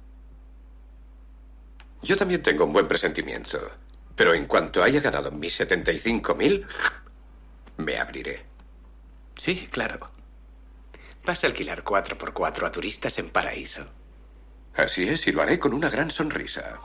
Yo también tengo un buen presentimiento. Pero en cuanto haya ganado mis 75.000, me abriré. Sí, claro. Vas a alquilar 4x4 a turistas en paraíso. Así es, y lo haré con una gran sonrisa.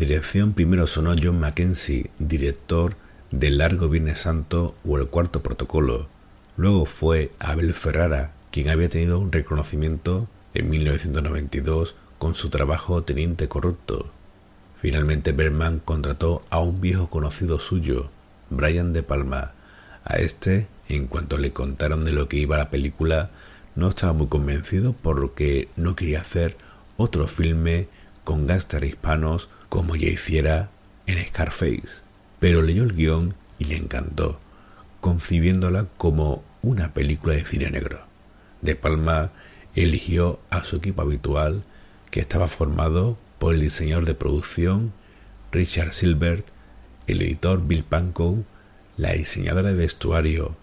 Dirección primero sonó John Mackenzie, director de Largo Viernes Santo o El Cuarto Protocolo. Luego fue Abel Ferrara, quien había tenido un reconocimiento en 1992 con su trabajo Teniente Corrupto. Finalmente Berman contrató a un viejo conocido suyo, Brian De Palma. A este, en cuanto le contaron de lo que iba la película, no estaba muy convencido por lo que no quería hacer otro filme con gángster hispanos como ya hiciera en Scarface. Pero leyó el guion y le encantó, concibiéndola como una película de cine negro. De Palma eligió a su equipo habitual, que estaba formado por el diseñador de producción Richard Silbert, el editor Bill Pankow, la diseñadora de vestuario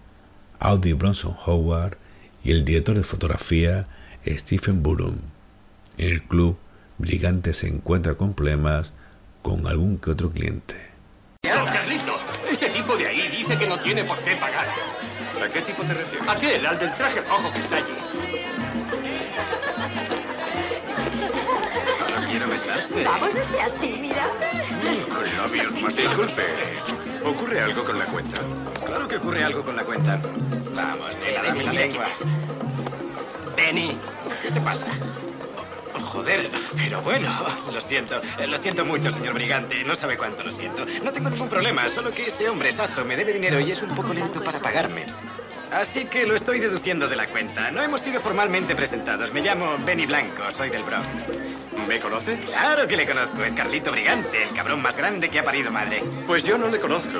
Audie Bronson Howard y el director de fotografía Stephen Burum. En el club, Brigante se encuentra con problemas con algún que otro cliente. Don Carlito, ese tipo de ahí dice que no tiene por qué pagar. ¿A qué tipo te refieres? Aquel, al del traje rojo que está allí. Solo quiero besarte. Vamos, no seas tímida. Con labios más Disculpe, ¿ocurre algo con la cuenta? Claro que ocurre algo con la cuenta. Vamos, nena, dame la lengua. Benny, ¿qué te pasa? Joder, pero bueno, lo siento, lo siento mucho, señor Brigante, no sabe cuánto lo siento. No tengo ningún problema, solo que ese hombre saso me debe dinero y es un poco lento para pagarme. Así que lo estoy deduciendo de la cuenta. No hemos sido formalmente presentados. Me llamo Benny Blanco, soy del Bronx. ¿Me conoce? Claro que le conozco, es Carlito Brigante, el cabrón más grande que ha parido madre. Pues yo no le conozco.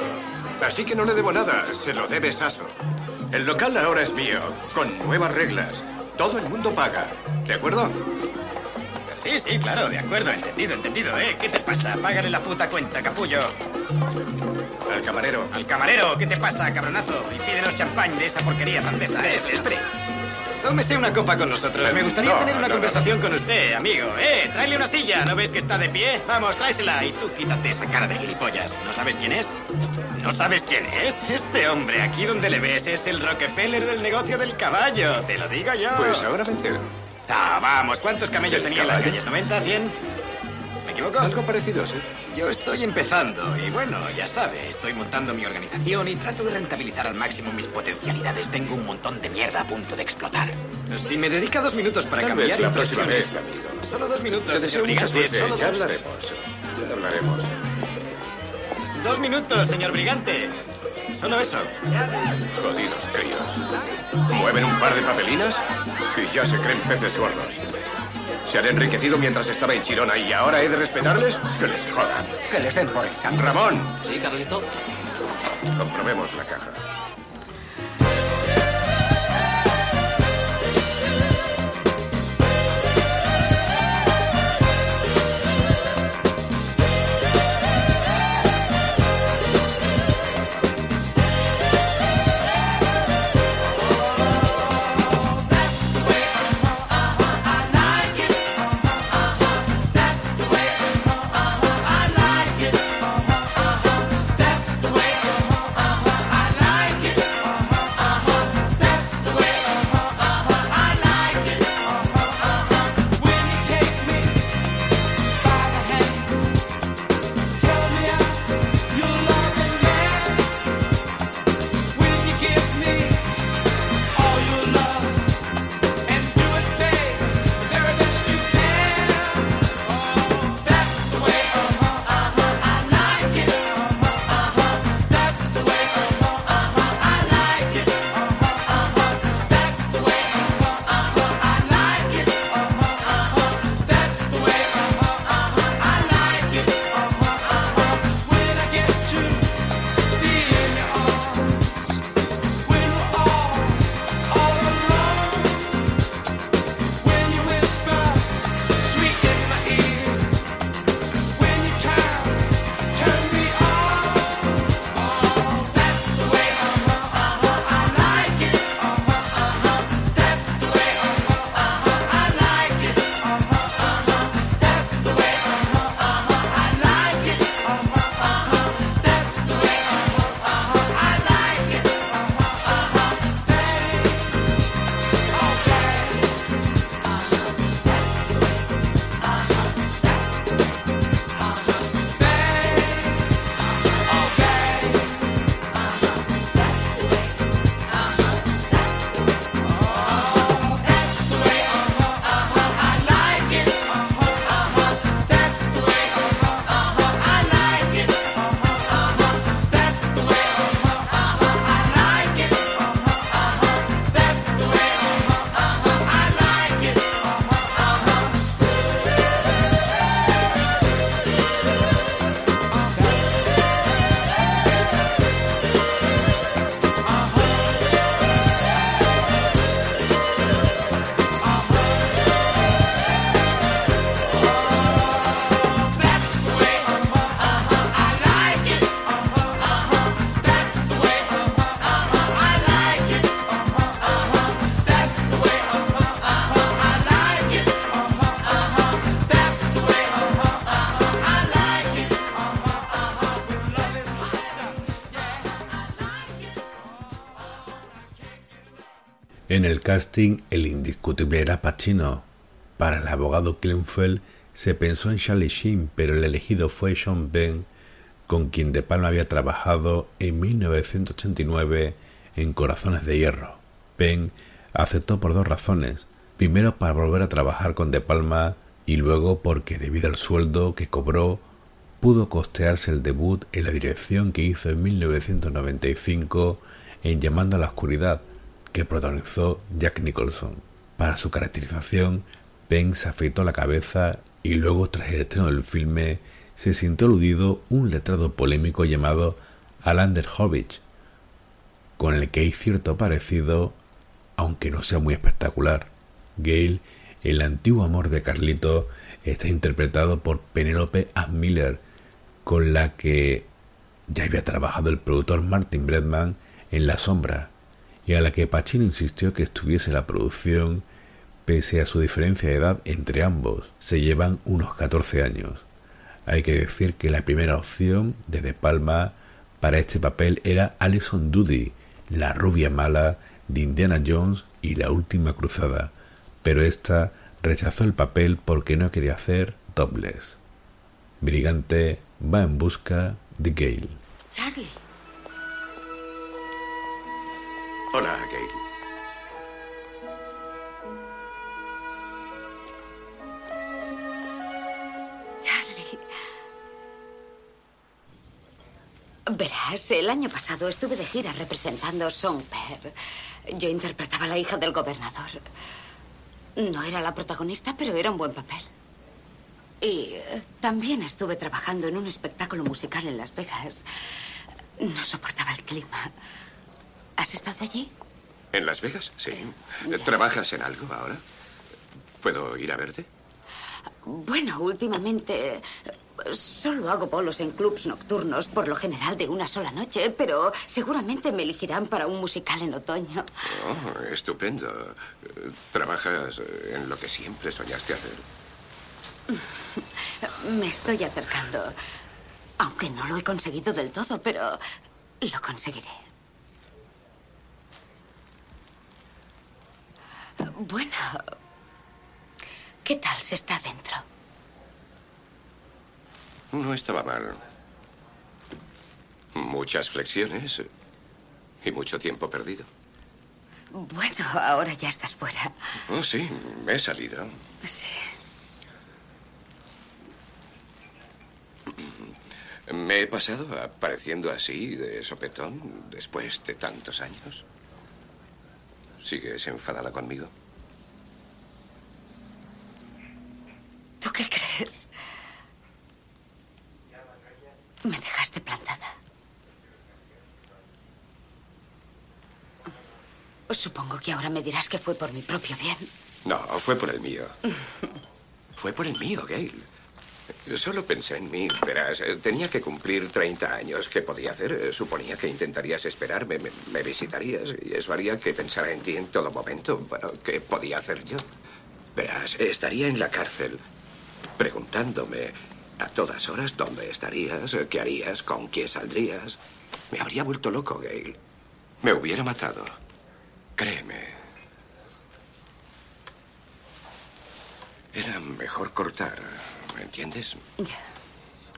Así que no le debo nada, se lo debe Saso. El local ahora es mío, con nuevas reglas. Todo el mundo paga. ¿De acuerdo? Sí, sí, claro, de acuerdo, entendido, entendido, ¿eh? ¿Qué te pasa? Págale la puta cuenta, capullo. Al camarero. Al camarero, ¿qué te pasa, cabronazo? Y pídenos champán de esa porquería francesa, ¿eh? Espere. Tómese una copa con nosotros. Me gustaría No, tener una no, no. conversación con usted, amigo. Eh, tráele una silla. ¿No ves que está de pie? Vamos, tráesela. Y tú quítate esa cara de gilipollas. ¿No sabes quién es? ¿No sabes quién es? Este hombre, aquí donde le ves, es el Rockefeller del negocio del caballo. Te lo digo yo. Pues ahora me entero. Ah, vamos. ¿Cuántos camellos ¿Del tenía en las calles? ¿90, 100? ¿Me equivoco? Algo parecido, sí. Yo estoy empezando y bueno, ya sabe, estoy montando mi organización y trato de rentabilizar al máximo mis potencialidades. Tengo un montón de mierda a punto de explotar. Si me dedica dos minutos para Tal cambiar vez la próxima vez, amigo. Solo dos minutos, Te deseo señor mucha Brigante. suerte. Solo Ya dos. hablaremos. Ya hablaremos. Dos minutos, señor Brigante. Solo eso. Jodidos críos. Mueven un par de papelinas y ya se creen peces gordos. Se han enriquecido mientras estaba en Chirona y ahora he de respetarles. Que les jodan. Que les den por el saco. Ramón, Sí, Carlito. comprobemos la caja. El casting, el indiscutible era Pacino. Para el abogado Klinfeld se pensó en Charlie Sheen, pero el elegido fue Sean Penn, con quien De Palma había trabajado en 1989 en Corazones de Hierro. Penn aceptó por dos razones. Primero, para volver a trabajar con De Palma y luego porque, debido al sueldo que cobró, pudo costearse el debut en la dirección que hizo en 1995 en Llamando a la Oscuridad, que protagonizó Jack Nicholson. Para su caracterización, Penn se afeitó la cabeza y luego, tras el estreno del filme, se sintió aludido un letrado polémico llamado Alander Hovich, con el que hay cierto parecido, aunque no sea muy espectacular. Gale, el antiguo amor de Carlito, está interpretado por Penelope Ann Miller, con la que ya había trabajado el productor Martin Bredman en La Sombra, y a la que Pacino insistió que estuviese la producción pese a su diferencia de edad entre ambos. Se llevan unos 14 años. Hay que decir que la primera opción de De Palma para este papel era Alison Doody, la rubia mala de Indiana Jones y la última cruzada, pero esta rechazó el papel porque no quería hacer dobles. Brigante va en busca de Gale. Hola, Gale. Charlie. Verás, el año pasado estuve de gira representando Songper. Yo interpretaba a la hija del gobernador. No era la protagonista, pero era un buen papel. Y eh, también estuve trabajando en un espectáculo musical en Las Vegas. No soportaba el clima. ¿Has estado allí? ¿En Las Vegas? Sí. ¿Trabajas en algo ahora? ¿Puedo ir a verte? Bueno, últimamente eh, solo hago bolos en clubs nocturnos, por lo general de una sola noche, pero seguramente me elegirán para un musical en otoño. Oh, estupendo. ¿Trabajas en lo que siempre soñaste hacer? Me estoy acercando. Aunque no lo he conseguido del todo, pero lo conseguiré. Bueno, ¿qué tal se está dentro? No estaba mal. Muchas flexiones y mucho tiempo perdido. Bueno, ahora ya estás fuera. Oh, sí, me he salido. Sí. ¿Me he pasado apareciendo así, de sopetón, después de tantos años? ¿Sigues enfadada conmigo? ¿Tú qué crees? Me dejaste plantada. Supongo que ahora me dirás que fue por mi propio bien. No, fue por el mío. Fue por el mío, Gail. Solo pensé en mí. Verás, eh, tenía que cumplir 30 años. ¿Qué podía hacer? Eh, Suponía que intentarías esperarme, me, visitarías y eso haría que pensara en ti en todo momento. Bueno, ¿qué podía hacer yo? Verás, estaría en la cárcel preguntándome a todas horas dónde estarías, qué harías, con quién saldrías. Me habría vuelto loco, Gail. Me hubiera matado. Créeme. Era mejor cortar, ¿me entiendes? Ya.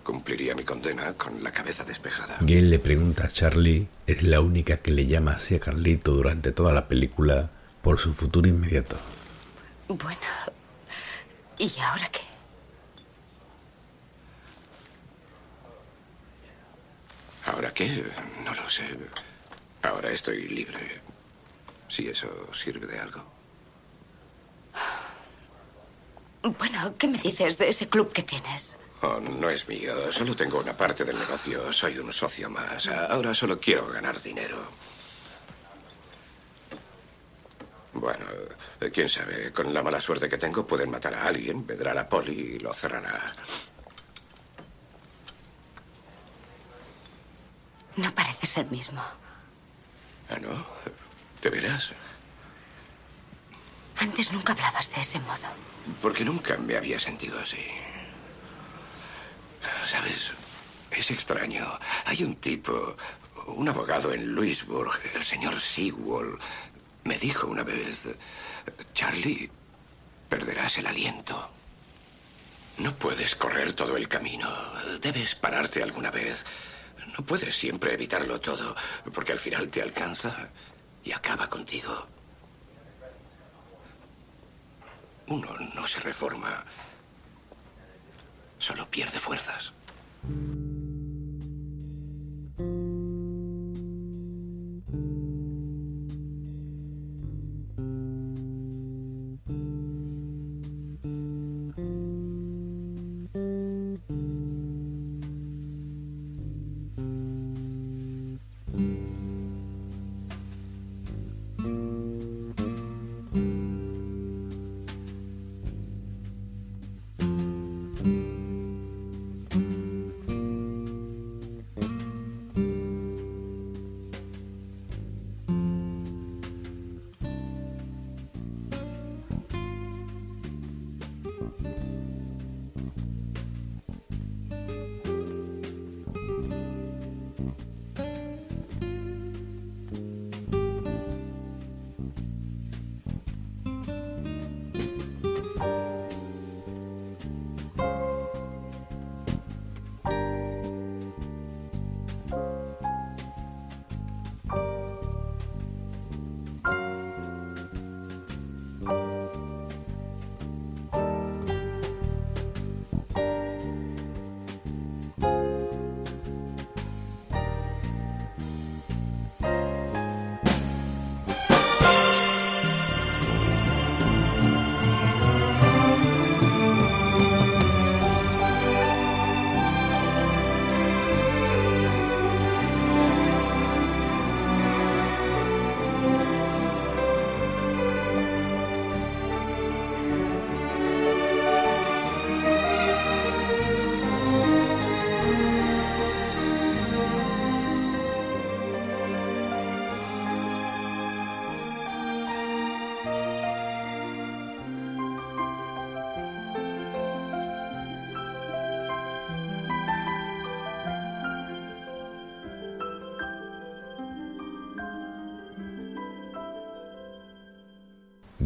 Cumpliría mi condena con la cabeza despejada. Gale le pregunta a Charlie, es la única que le llama así a Carlito durante toda la película, por su futuro inmediato. Bueno, ¿y ahora qué? ¿Ahora qué? No lo sé. Ahora estoy libre. Si eso sirve de algo. Bueno, ¿qué me dices de ese club que tienes? Oh, no es mío. Solo tengo una parte del negocio. Soy un socio más. Ahora solo quiero ganar dinero. Bueno, eh, quién sabe. Con la mala suerte que tengo pueden matar a alguien, vendrá la poli y lo cerrará. No pareces el mismo. ¿Ah, no? ¿De veras? Antes nunca hablabas de ese modo. Porque nunca me había sentido así. ¿Sabes? Es extraño. Hay un tipo, un abogado en Louisburg, el señor Sewell. Me dijo una vez, Charlie, perderás el aliento. No puedes correr todo el camino. Debes pararte alguna vez. No puedes siempre evitarlo todo, porque al final te alcanza y acaba contigo. Uno no se reforma, solo pierde fuerzas.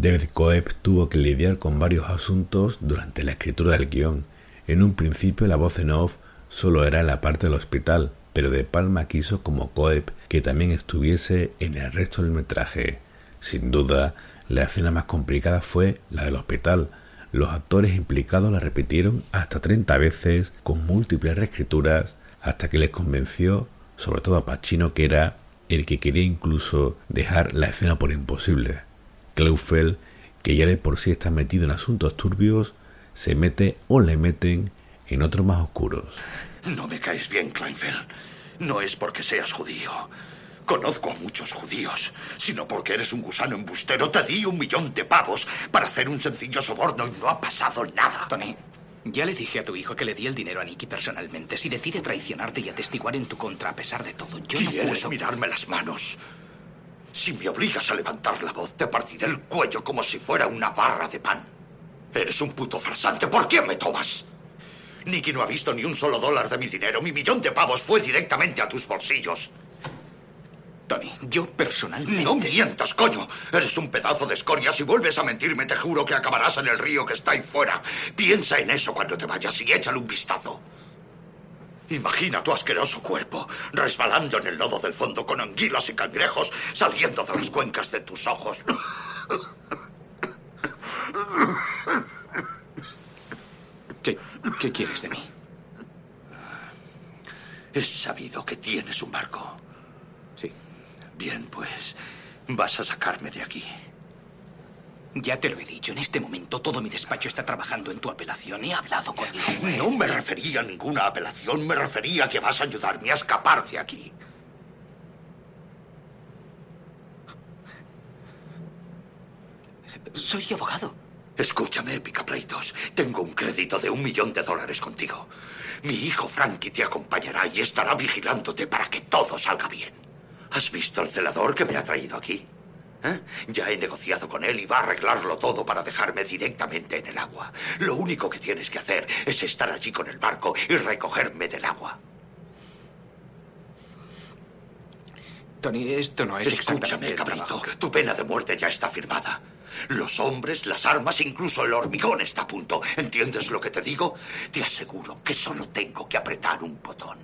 David Coeb tuvo que lidiar con varios asuntos durante la escritura del guion. En un principio la voz en off solo era en la parte del hospital, pero De Palma quiso como Coeb que también estuviese en el resto del metraje. Sin duda, la escena más complicada fue la del hospital. Los actores implicados la repitieron hasta 30 veces con múltiples reescrituras hasta que les convenció, sobre todo a Pacino, que era el que quería incluso dejar la escena por imposible. Kleufel, que ya de por sí está metido en asuntos turbios, se mete o le meten en otros más oscuros. No me caes bien, Kleinfeld. No es porque seas judío. Conozco a muchos judíos, sino porque eres un gusano embustero. Te di un millón de pavos para hacer un sencillo soborno y no ha pasado nada. Tony, ya le dije a tu hijo que le di el dinero a Nicky personalmente. Si decide traicionarte y atestiguar en tu contra a pesar de todo, yo no ¿Quieres puedo... mirarme las manos? Si me obligas a levantar la voz, te partiré el cuello como si fuera una barra de pan. Eres un puto farsante. ¿Por qué me tomas? Nicky no ha visto ni un solo dólar de mi dinero. Mi millón de pavos fue directamente a tus bolsillos. Tony, yo personalmente... No mientas, coño. Eres un pedazo de escoria. Si vuelves a mentirme, te juro que acabarás en el río que está ahí fuera. Piensa en eso cuando te vayas y échale un vistazo. Imagina tu asqueroso cuerpo resbalando en el lodo del fondo con anguilas y cangrejos saliendo de las cuencas de tus ojos. ¿Qué, qué quieres de mí? Es sabido que tienes un barco. Sí. Bien, pues vas a sacarme de aquí. Ya te lo he dicho, en este momento todo mi despacho está trabajando en tu apelación. He hablado con el. No me refería a ninguna apelación, me refería a que vas a ayudarme a escapar de aquí. Soy abogado. Escúchame, picapleitos. Tengo un crédito de un millón de dólares contigo. Mi hijo Frankie te acompañará y estará vigilándote para que todo salga bien. ¿Has visto el celador que me ha traído aquí? ¿Eh? Ya he negociado con él y va a arreglarlo todo para dejarme directamente en el agua. Lo único que tienes que hacer es estar allí con el barco y recogerme del agua. Tony, esto no es Escúchame, exactamente cabrito. Tu pena de muerte ya está firmada. Los hombres, las armas, incluso el hormigón está a punto. ¿Entiendes lo que te digo? Te aseguro que solo tengo que apretar un botón.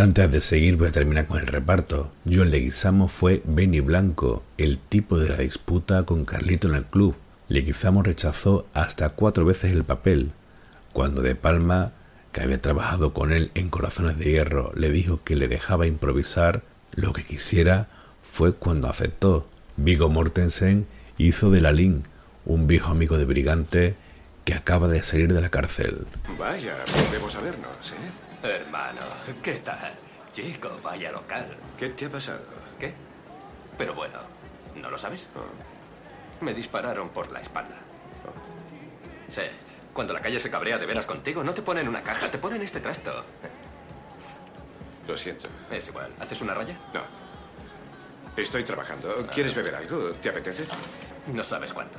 Antes de seguir voy a terminar con el reparto. John Leguizamo fue Benny Blanco, el tipo de la disputa con Carlito en el club. Leguizamo rechazó hasta cuatro veces el papel. Cuando De Palma, que había trabajado con él en Corazones de Hierro, le dijo que le dejaba improvisar lo que quisiera, fue cuando aceptó. Vigo Mortensen hizo de Lalín, un viejo amigo de Brigante que acaba de salir de la cárcel. Vaya, volvemos a vernos, ¿eh? Hermano, ¿qué tal? Chico, vaya local. ¿Qué te ha pasado? ¿Qué? Pero bueno, ¿no lo sabes? Me dispararon por la espalda. Sí, cuando la calle se cabrea de veras contigo, no te ponen una caja, te ponen este trasto. Lo siento. Es igual. ¿Haces una raya? No. Estoy trabajando. ¿Quieres beber algo? ¿Te apetece? No sabes cuánto.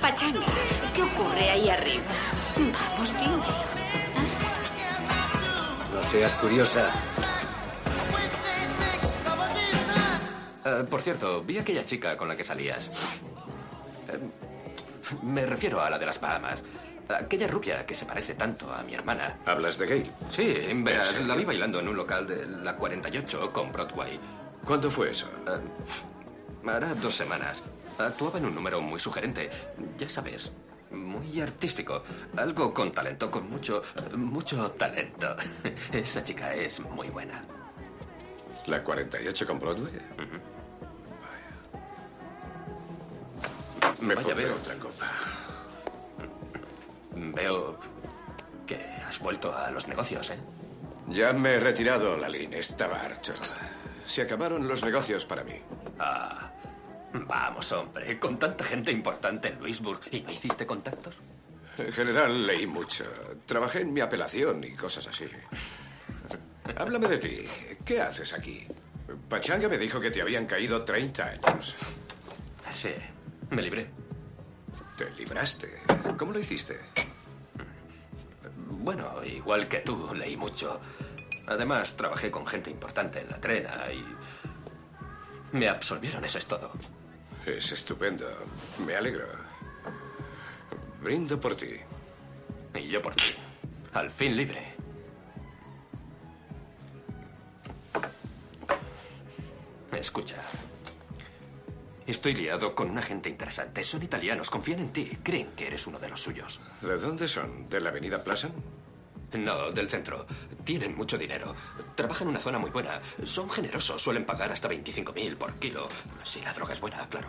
Pachanga, ¿qué ocurre ahí arriba? Vamos, dime. No seas curiosa. Eh, por cierto, vi aquella chica con la que salías. Eh, me refiero a la de las Bahamas. Aquella rubia que se parece tanto a mi hermana. ¿Hablas de Gail? Sí, verás, la vi bailando en un local de la 48 con Broadway. ¿Cuándo fue eso? Eh, hará dos semanas. Actuaba en un número muy sugerente. Ya sabes, muy artístico. Algo con talento, con mucho, mucho talento. Esa chica es muy buena. ¿La 48 con Broadway? Me Vaya, pondré veo. otra copa. Veo que has vuelto a los negocios, ¿eh? Ya me he retirado, Lalín. Estaba harto. Se acabaron los negocios para mí. Ah, vamos, hombre. Con tanta gente importante en Louisburg. ¿Y no hiciste contactos? En general leí mucho. Trabajé en mi apelación y cosas así. Háblame de ti. ¿Qué haces aquí? Pachanga me dijo que te habían caído 30 años. Sí, me libré. ¿Te libraste? ¿Cómo lo hiciste? Bueno, igual que tú, leí mucho. Además, trabajé con gente importante en la trena y... Me absolvieron, eso es todo. Es estupendo. Me alegro. Brindo por ti. Y yo por ti. Al fin libre. Escucha. Estoy liado con una gente interesante. Son italianos, confían en ti. Creen que eres uno de los suyos. ¿De dónde son? ¿De la avenida Plaza? No, del centro. Tienen mucho dinero. Trabajan en una zona muy buena. Son generosos. Suelen pagar hasta 25.000 por kilo. Si la droga es buena, claro.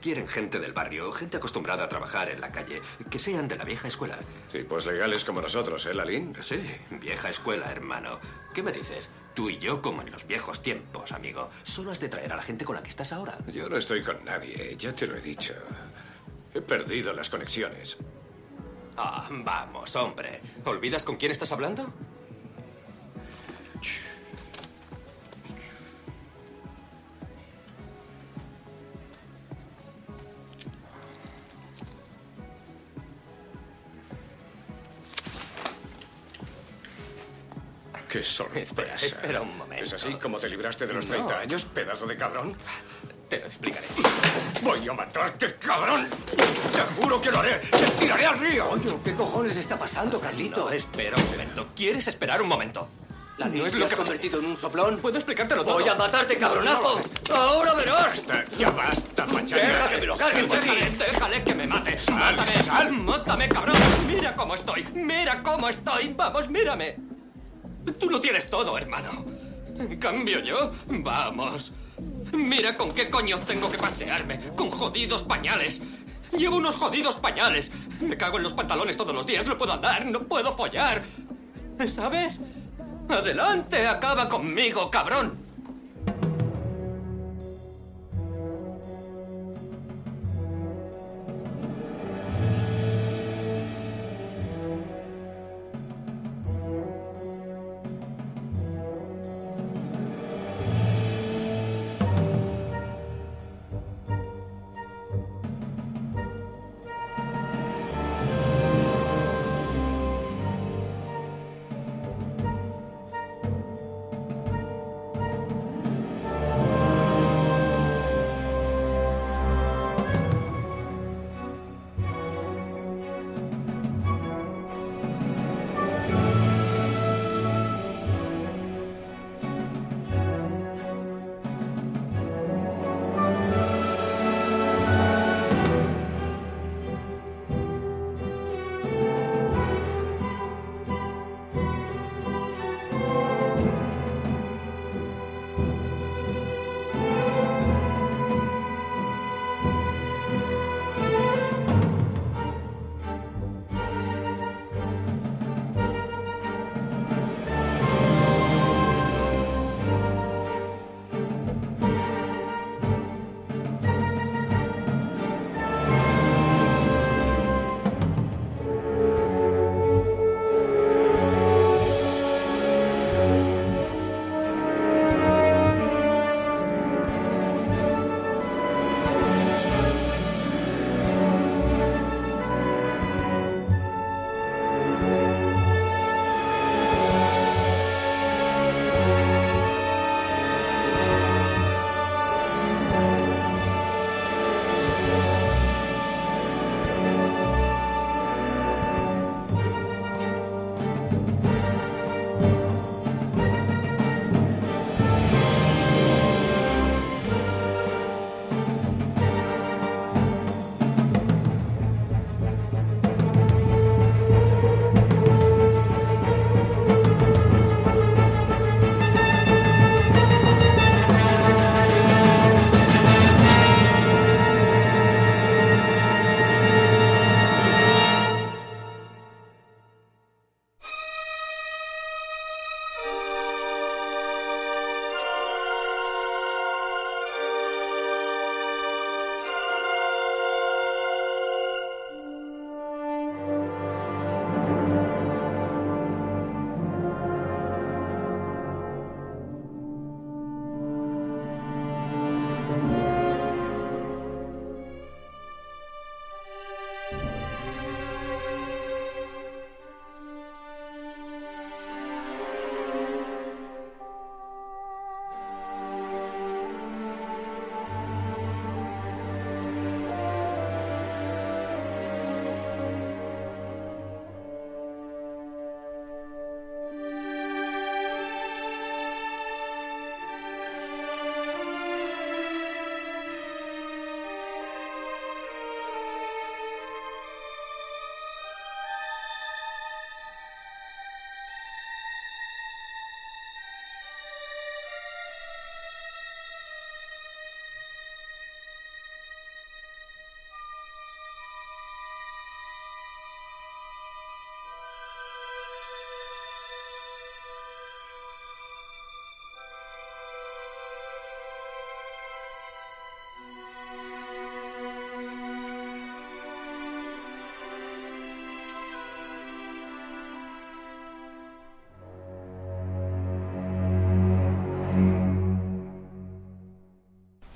Quieren gente del barrio, gente acostumbrada a trabajar en la calle, que sean de la vieja escuela. Tipos legales como nosotros, ¿eh, Lalín? Sí, vieja escuela, hermano. ¿Qué me dices? Tú y yo como en los viejos tiempos, amigo. Solo has de traer a la gente con la que estás ahora. Yo no estoy con nadie, ya te lo he dicho. He perdido las conexiones. Ah, vamos, hombre. ¿Olvidas con quién estás hablando? ¡Qué sorpresa! Espera, espera un momento. ¿Es así como te libraste de los 30 No. años, pedazo de cabrón? Te lo explicaré. ¡Voy a matarte, cabrón! ¡Te juro que lo haré! ¡Te tiraré al río! Coño, ¿qué cojones está pasando, Carlito? No, espera un momento. ¿Quieres esperar un momento? La no es lo que convertido en un soplón. Puedo explicártelo todo. Voy a matarte, cabronazo. Ahora verás. Basta, ya basta, pachanga. Deja que me lo cargue. Déjale, déjale que me mate. Sal, mátame, sal. mátame, cabrón. Mira cómo estoy. Mira cómo estoy. Vamos, mírame. Tú lo tienes todo, hermano. En cambio yo, vamos. Mira con qué coño tengo que pasearme. Con jodidos pañales. Llevo unos jodidos pañales. Me cago en los pantalones todos los días. No puedo andar, no puedo follar. ¿Sabes? Adelante, acaba conmigo, cabrón.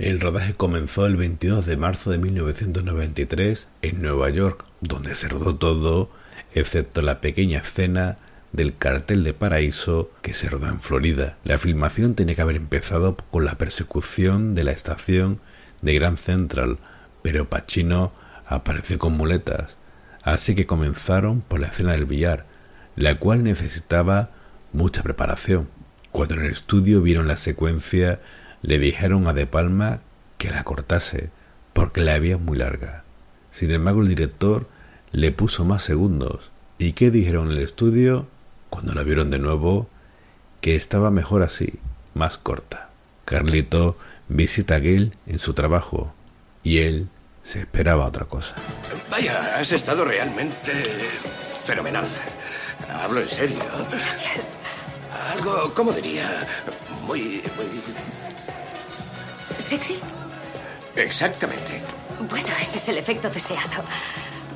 El rodaje comenzó el 22 de marzo de 1993 en Nueva York, donde se rodó todo, excepto la pequeña escena del cartel de paraíso que se rodó en Florida. La filmación tenía que haber empezado con la persecución de la estación de Grand Central, pero Pacino apareció con muletas, así que comenzaron por la escena del billar, la cual necesitaba mucha preparación. Cuando en el estudio vieron la secuencia, le dijeron a De Palma que la cortase, porque la había muy larga. Sin embargo, el director le puso más segundos. ¿Y qué dijeron en el estudio? Cuando la vieron de nuevo, que estaba mejor así, más corta. Carlito visita a Gil en su trabajo y él se esperaba otra cosa. Vaya, has estado realmente fenomenal. Hablo en serio. Gracias. Algo, ¿cómo diría? Muy, muy... ¿Sexy? Exactamente. Bueno, ese es el efecto deseado.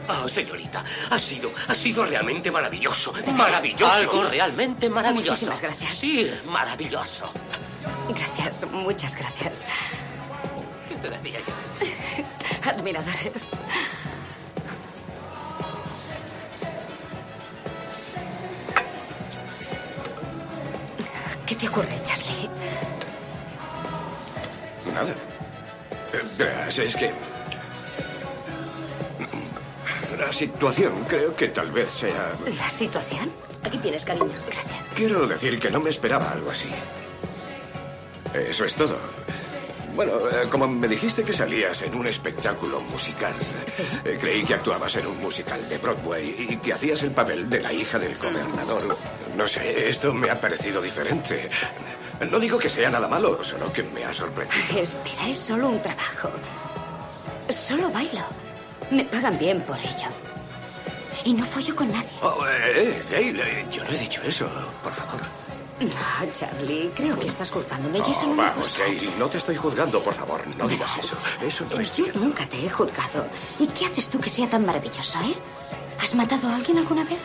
Oh, señorita, ha sido, ha sido realmente maravilloso. Maravilloso. Algo realmente maravilloso. Muchísimas gracias. Sí, maravilloso. Gracias, muchas gracias. ¿Qué te decía yo? Admiradores. ¿Qué te ocurre, Charlie? Nada. Eh, Verás, es que... La situación creo que tal vez sea... ¿La situación? Aquí tienes, cariño. Gracias. Quiero decir que no me esperaba algo así. Eso es todo. Bueno, eh, como me dijiste que salías en un espectáculo musical, eh, creí que actuabas en un musical de Broadway y que hacías el papel de la hija del gobernador. No sé, esto me ha parecido diferente. No digo que sea nada malo, solo que me ha sorprendido. Espera, es solo un trabajo. Solo bailo. Me pagan bien por ello. Y no follo con nadie. Oh, eh, Gail, eh, yo no he dicho eso, por favor. No, Charlie, creo que estás juzgándome y eso Oh, no me vamos, gusta. Gail, no te estoy juzgando, por favor, no digas eso. Eso no es Yo nunca te he juzgado. ¿Y qué haces tú que sea tan maravilloso, eh? ¿Has matado a alguien alguna vez?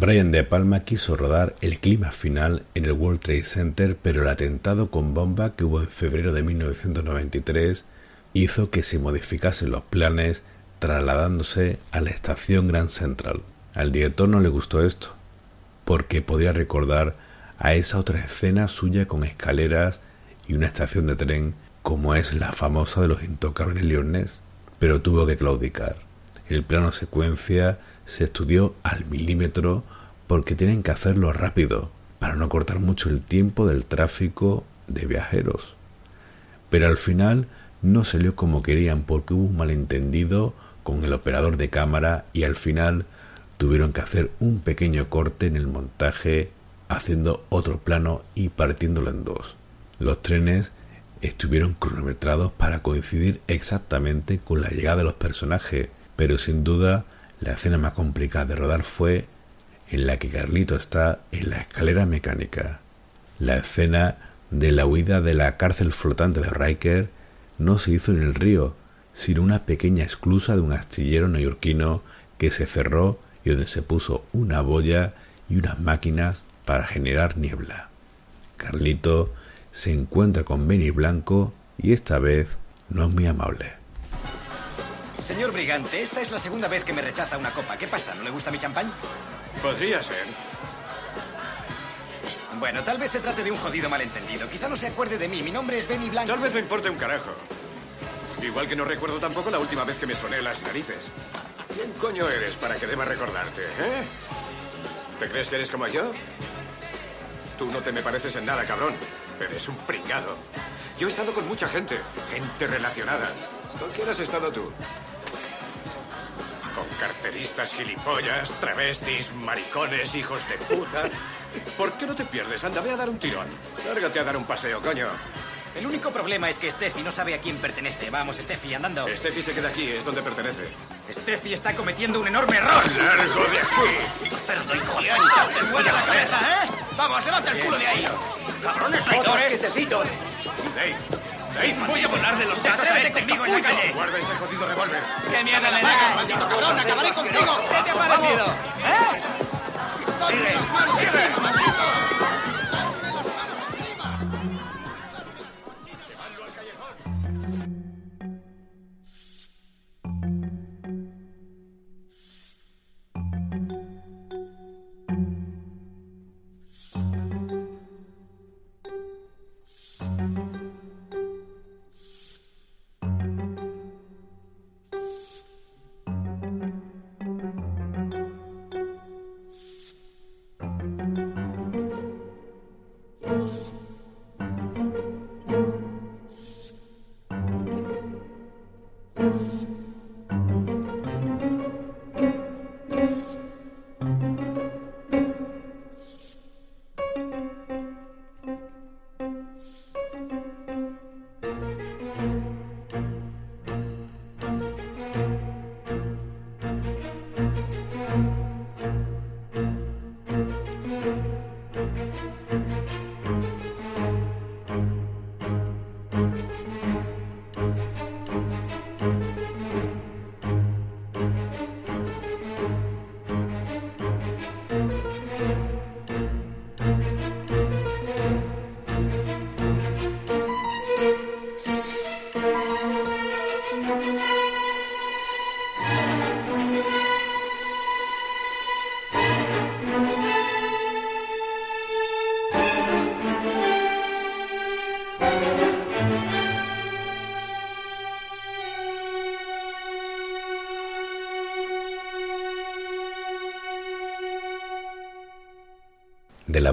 Brian De Palma quiso rodar el clima final en el World Trade Center, pero el atentado con bomba que hubo en febrero de 1993 hizo que se modificasen los planes trasladándose a la estación Grand Central. Al director no le gustó esto, porque podía recordar a esa otra escena suya con escaleras y una estación de tren como es la famosa de los intocables leones, pero tuvo que claudicar. El plano secuencia se estudió al milímetro porque tienen que hacerlo rápido para no cortar mucho el tiempo del tráfico de viajeros. Pero al final no salió como querían porque hubo un malentendido con el operador de cámara y al final tuvieron que hacer un pequeño corte en el montaje haciendo otro plano y partiéndolo en dos. Los trenes estuvieron cronometrados para coincidir exactamente con la llegada de los personajes, pero sin duda la escena más complicada de rodar fue en la que Carlito está en la escalera mecánica. La escena de la huida de la cárcel flotante de Riker no se hizo en el río, sino una pequeña esclusa de un astillero neoyorquino que se cerró y donde se puso una boya y unas máquinas para generar niebla. Carlito se encuentra con Benny Blanco y esta vez no es muy amable. Señor Brigante, esta es la segunda vez que me rechaza una copa. ¿Qué pasa? ¿No le gusta mi champán? Podría ser. Bueno, tal vez se trate de un jodido malentendido. Quizá no se acuerde de mí. Mi nombre es Benny Blanco. Tal vez me importe un carajo. Igual que no recuerdo tampoco la última vez que me soné las narices. ¿Quién coño eres para que deba recordarte, eh? ¿Te crees que eres como yo? Tú no te me pareces en nada, cabrón. Eres un pringado. Yo he estado con mucha gente, gente relacionada. ¿Con quién has estado tú? Con carteristas gilipollas, travestis, maricones, hijos de puta. ¿Por qué no te pierdes? Anda, ve a dar un tirón. Lárgate a dar un paseo, coño. El único problema es que Steffi no sabe a quién pertenece. Vamos, Steffi, andando. Steffi se queda aquí, es donde pertenece. Steffi está cometiendo un enorme error. ¡Largo de aquí! Cerdo, hijo de puta, te mueve la cabeza, ¿eh? Vamos, levanta el culo de ahí. Cabrones traidores. Dave, Voy a volarle los sesos a este conmigo en la calle. Guarda ese jodido revólver. ¿Qué mierda le da? ¡Maldito cabrón, acabaré contigo! ¿Qué te ha parecido? ¿Eh? ¡Dale las manos, maldito!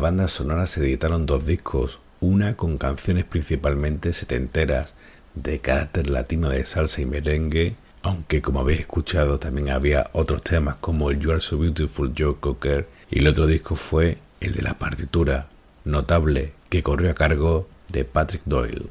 Banda sonora se editaron dos discos, una con canciones principalmente setenteras de carácter latino de salsa y merengue, aunque como habéis escuchado también había otros temas como el You Are So Beautiful Joe Cocker y el otro disco fue el de la partitura, notable, que corrió a cargo de Patrick Doyle.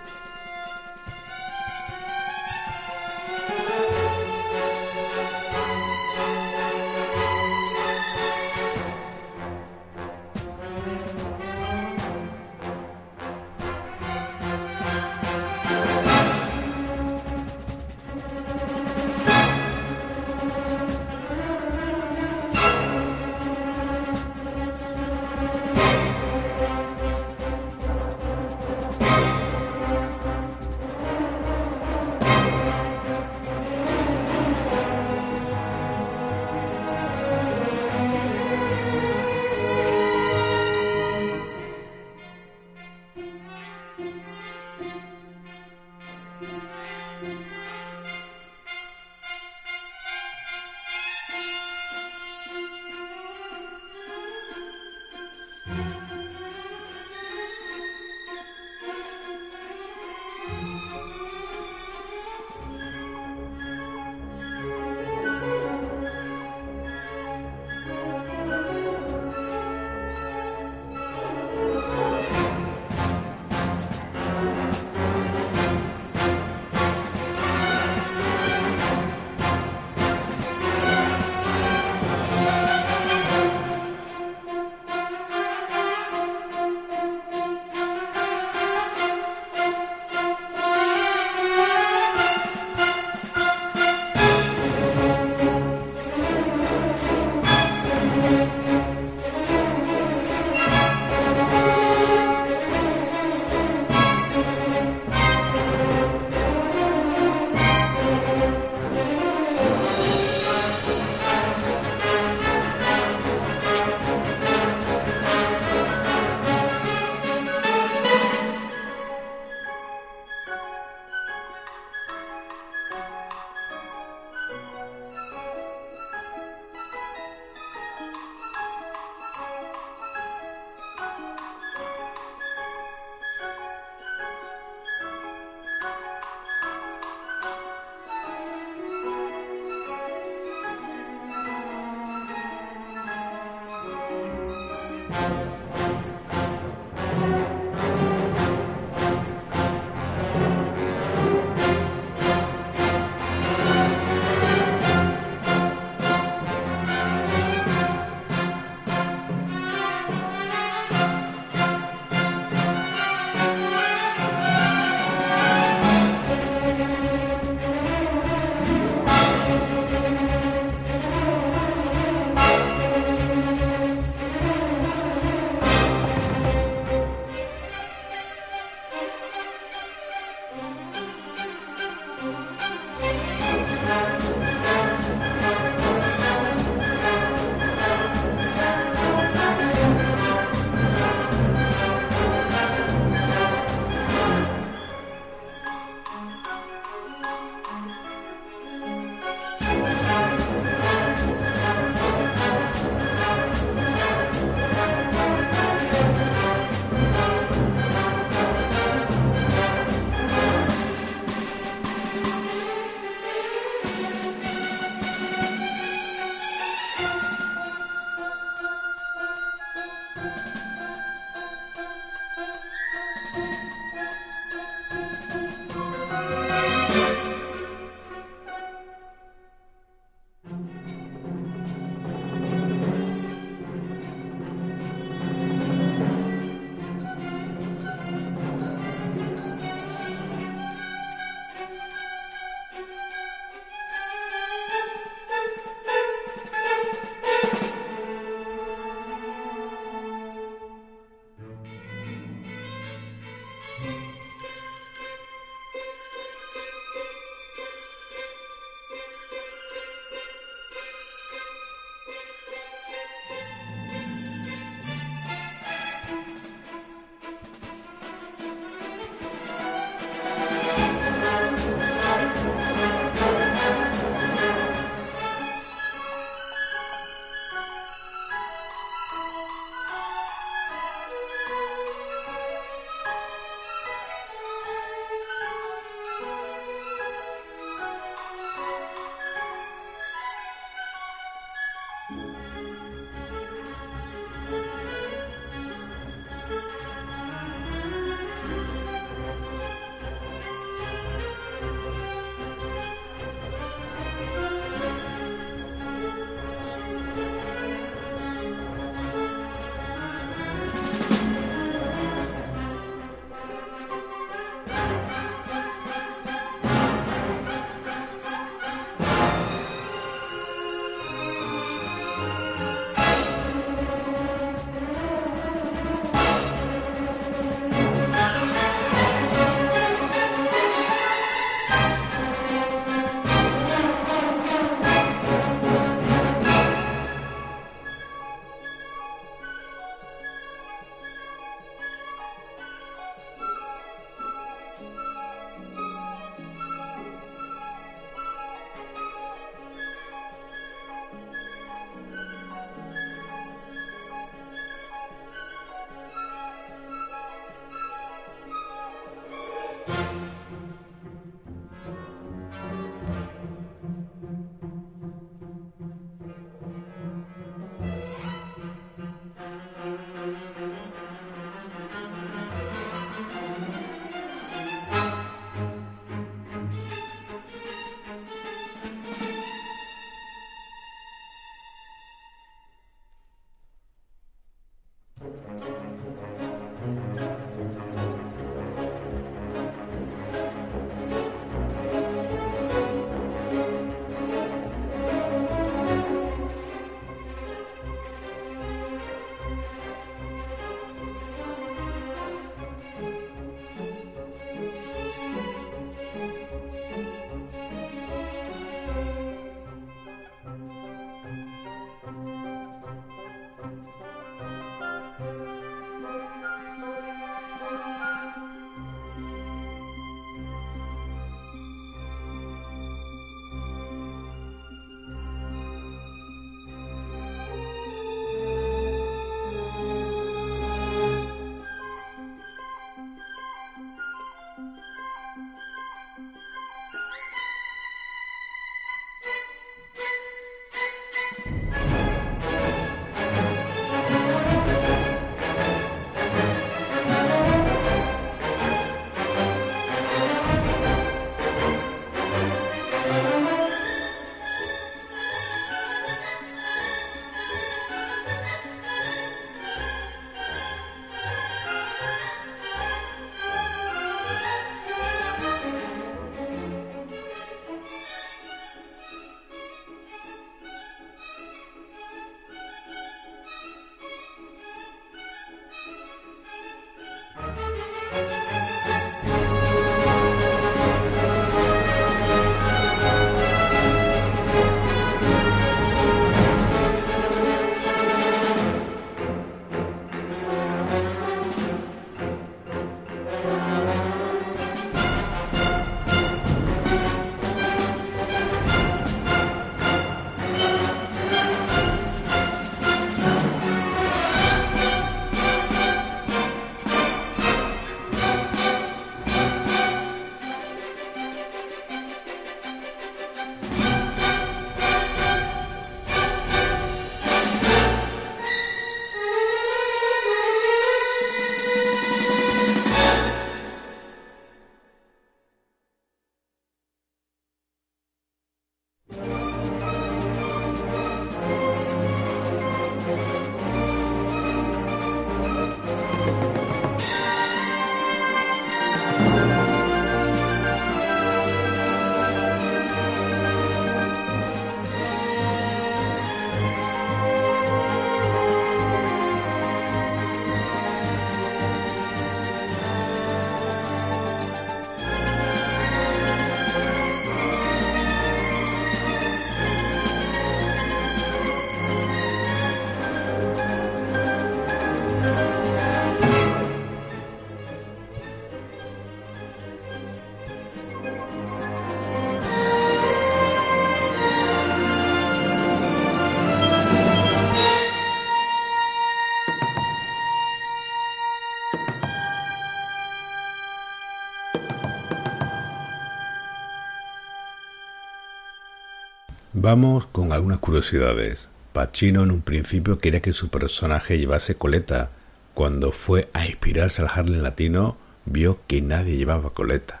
Vamos con algunas curiosidades. Pacino en un principio quería que su personaje llevase coleta. Cuando fue a inspirarse al Harlem latino, vio que nadie llevaba coleta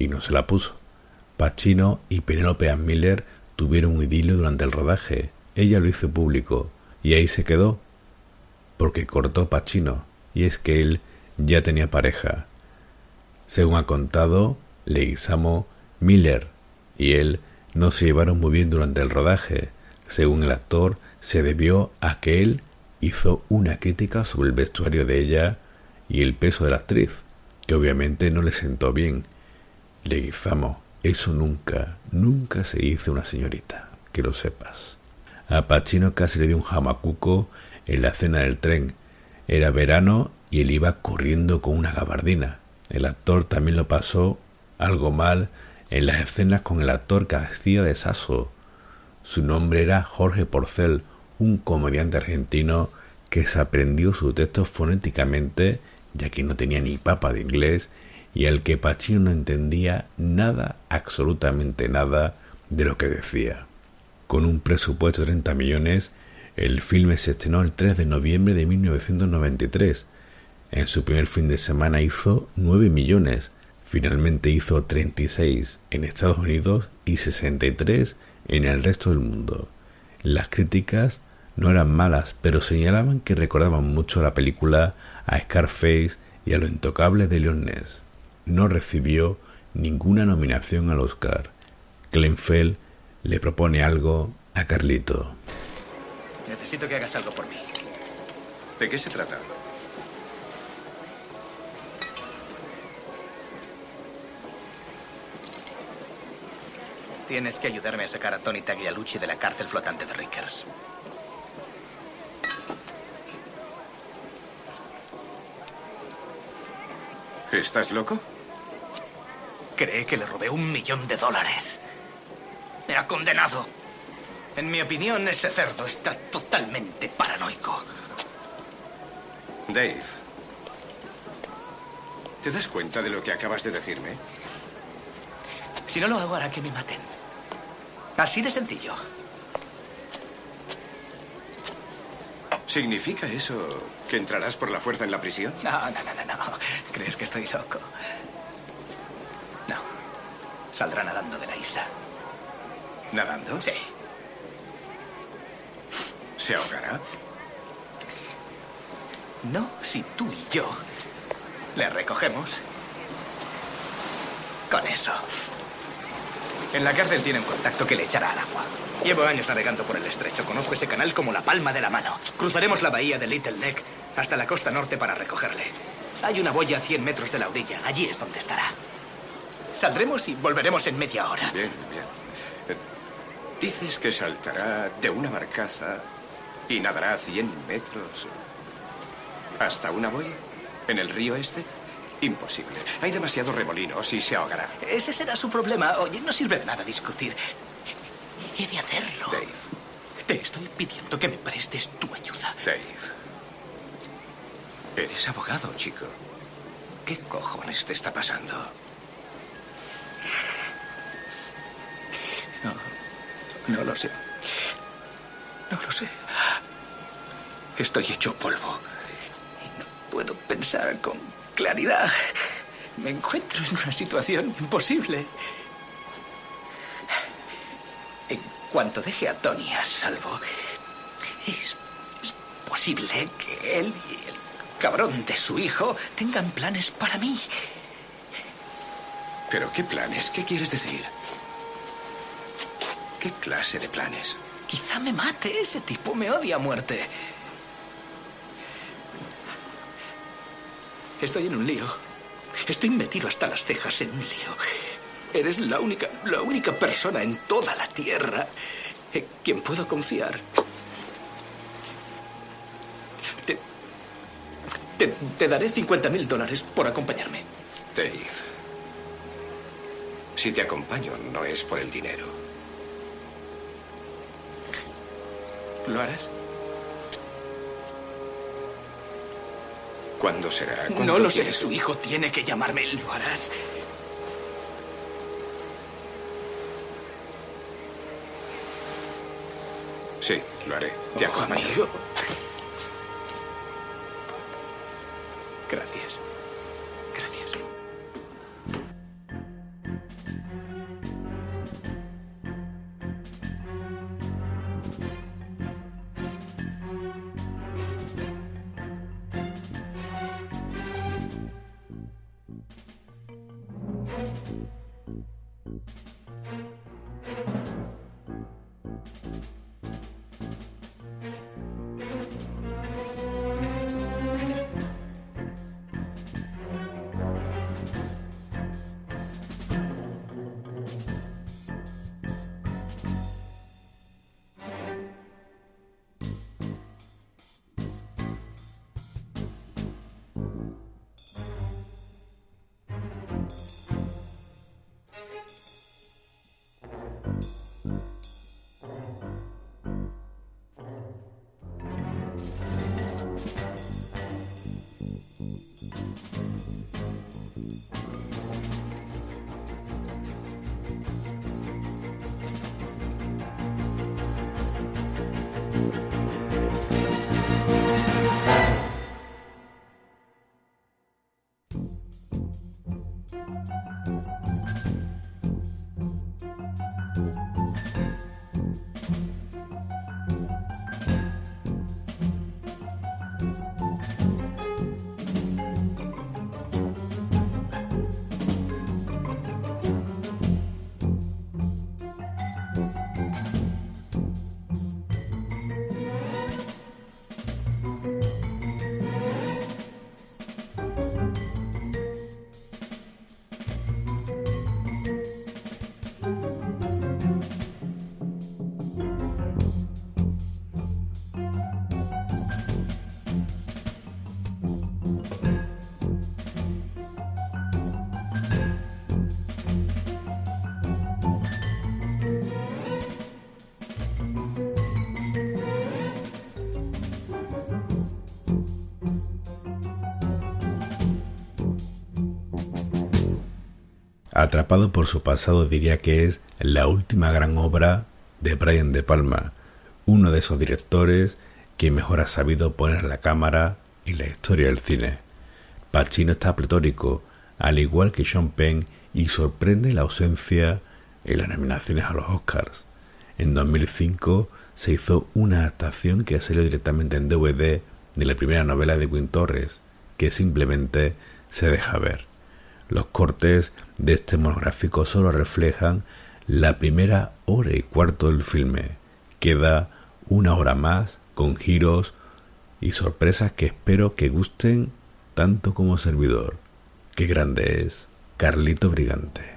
y no se la puso. Pacino y Penelope Ann Miller tuvieron un idilio durante el rodaje. Ella lo hizo público y ahí se quedó porque cortó Pacino y es que él ya tenía pareja. Según ha contado Leguizamo, Miller y él no se llevaron muy bien durante el rodaje. Según el actor, se debió a que él hizo una crítica sobre el vestuario de ella y el peso de la actriz, que obviamente no le sentó bien. Leguizamo, eso nunca, nunca se hizo una señorita, que lo sepas. A Pacino casi le dio un jamacuco en la cena del tren. Era verano y él iba corriendo con una gabardina. El actor también lo pasó algo mal en las escenas con el actor hacía de Sasso. Su nombre era Jorge Porcel, un comediante argentino que se aprendió su texto fonéticamente, ya que no tenía ni papa de inglés, y al que Pacino no entendía nada, absolutamente nada, de lo que decía. Con un presupuesto de 30 millones, el filme se estrenó el 3 de noviembre de 1993. En su primer fin de semana hizo 9 millones, finalmente hizo 36 en Estados Unidos y 63 en el resto del mundo. Las críticas no eran malas, pero señalaban que recordaban mucho la película a Scarface y a lo intocable de Leon Ness. No recibió ninguna nominación al Oscar. Kleinfeld le propone algo a Carlito. Necesito que hagas algo por mí. ¿De qué se trata? Tienes que ayudarme a sacar a Tony Taglialucci de la cárcel flotante de Rickers. ¿Estás loco? Cree que le robé un millón de dólares. Me ha condenado. En mi opinión, ese cerdo está totalmente paranoico. Dave. ¿Te das cuenta de lo que acabas de decirme? Si no lo hago, hará que me maten. Así de sencillo. ¿Significa eso que entrarás por la fuerza en la prisión? No, no, no, no, no. ¿Crees que estoy loco? No. Saldrá nadando de la isla. ¿Nadando? Sí. ¿Se ahogará? No, si tú y yo le recogemos. Con eso. En la cárcel tiene contacto que le echará al agua. Llevo años navegando por el estrecho. Conozco ese canal como la palma de la mano. Cruzaremos la bahía de Little Neck hasta la costa norte para recogerle. Hay una boya a 100 metros de la orilla. Allí es donde estará. Saldremos y volveremos en media hora. Bien, bien. Eh, Dices que saltará de una barcaza y nadará 100 metros hasta una boya en el río este. Imposible. Hay demasiados remolinos y se ahogará. Ese será su problema. Oye, no sirve de nada discutir. He de hacerlo. Dave. Te estoy pidiendo que me prestes tu ayuda. Dave. Eres abogado, chico. ¿Qué cojones te está pasando? No lo sé. No lo sé. Estoy hecho polvo. Y no puedo pensar con claridad. Me encuentro en una situación imposible. En cuanto deje a Tony a salvo, es, es posible que él y el cabrón de su hijo tengan planes para mí. ¿Pero qué planes? ¿Qué quieres decir? ¿Qué clase de planes? Quizá me mate. Ese tipo me odia a muerte. Estoy en un lío. Estoy metido hasta las cejas en un lío. Eres la única, la única persona en toda la tierra en quien puedo confiar. Te, te, te daré 50 mil dólares por acompañarme. Dave. Si te acompaño, no es por el dinero. ¿Lo harás? ¿Cuándo será? No lo sé. Su hijo tiene que llamarme. ¿Lo harás? Sí, lo haré. Te oh. Gracias. Atrapado por su pasado diría que es la última gran obra de Brian De Palma, uno de esos directores que mejor ha sabido poner la cámara en la historia del cine. Pacino está pletórico, al igual que Sean Penn, y sorprende la ausencia en las nominaciones a los Oscars. En 2005 se hizo una adaptación que salió directamente en DVD de la primera novela de Quinn Torres, que simplemente se deja ver. Los cortes de este monográfico solo reflejan la primera hora y cuarto del filme. Queda una hora más con giros y sorpresas que espero que gusten tanto como servidor. Qué grande es Carlito Brigante.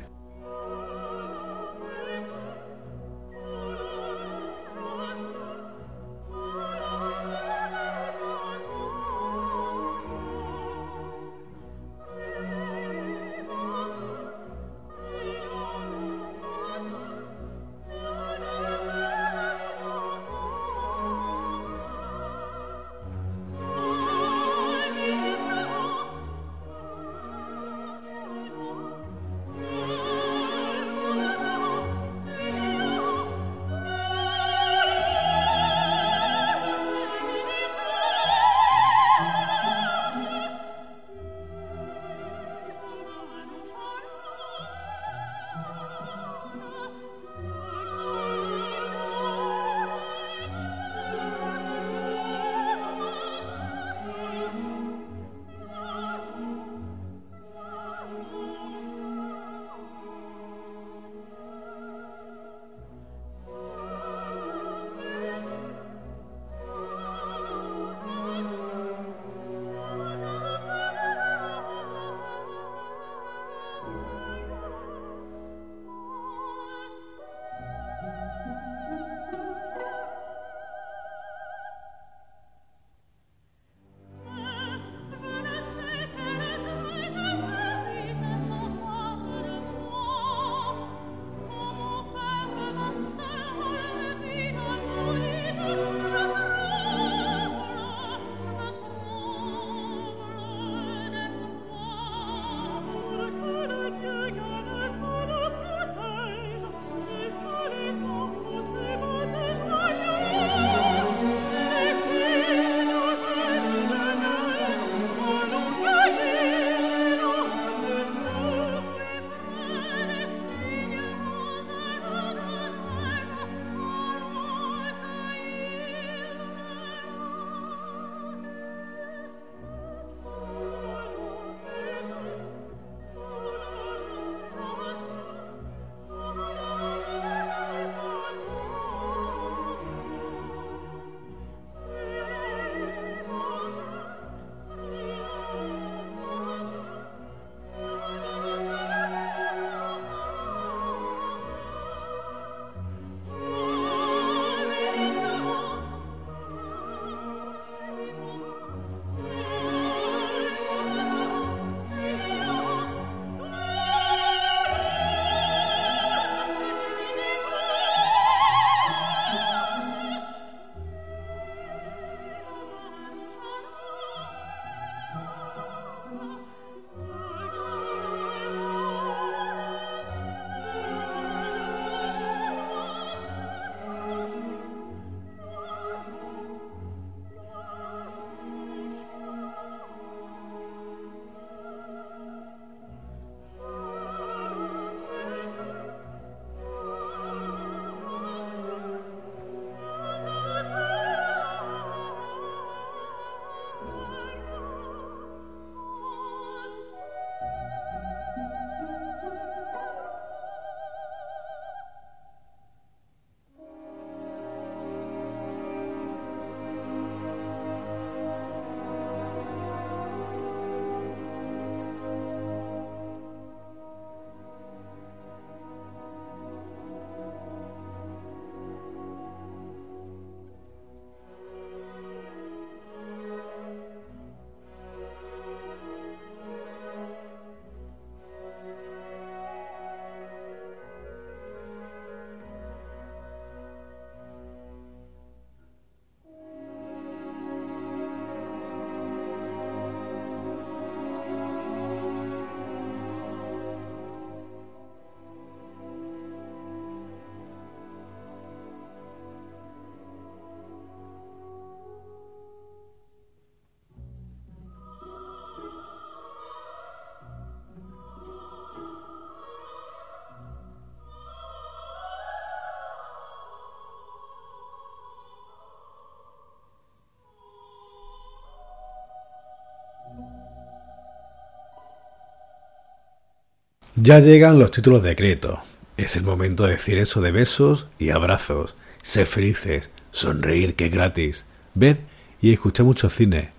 Ya llegan los títulos de crédito. Es el momento de decir eso de besos y abrazos. Ser felices, sonreír que es gratis. Ved y escuchad mucho cine.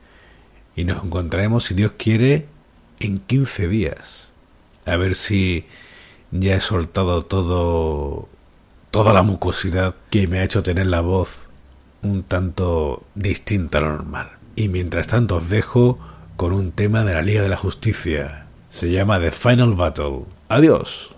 Y nos encontraremos, si Dios quiere, en 15 días. A ver si ya he soltado todo toda la mucosidad que me ha hecho tener la voz un tanto distinta a lo normal. Y mientras tanto os dejo con un tema de la Liga de la Justicia. Se llama The Final Battle. Adiós.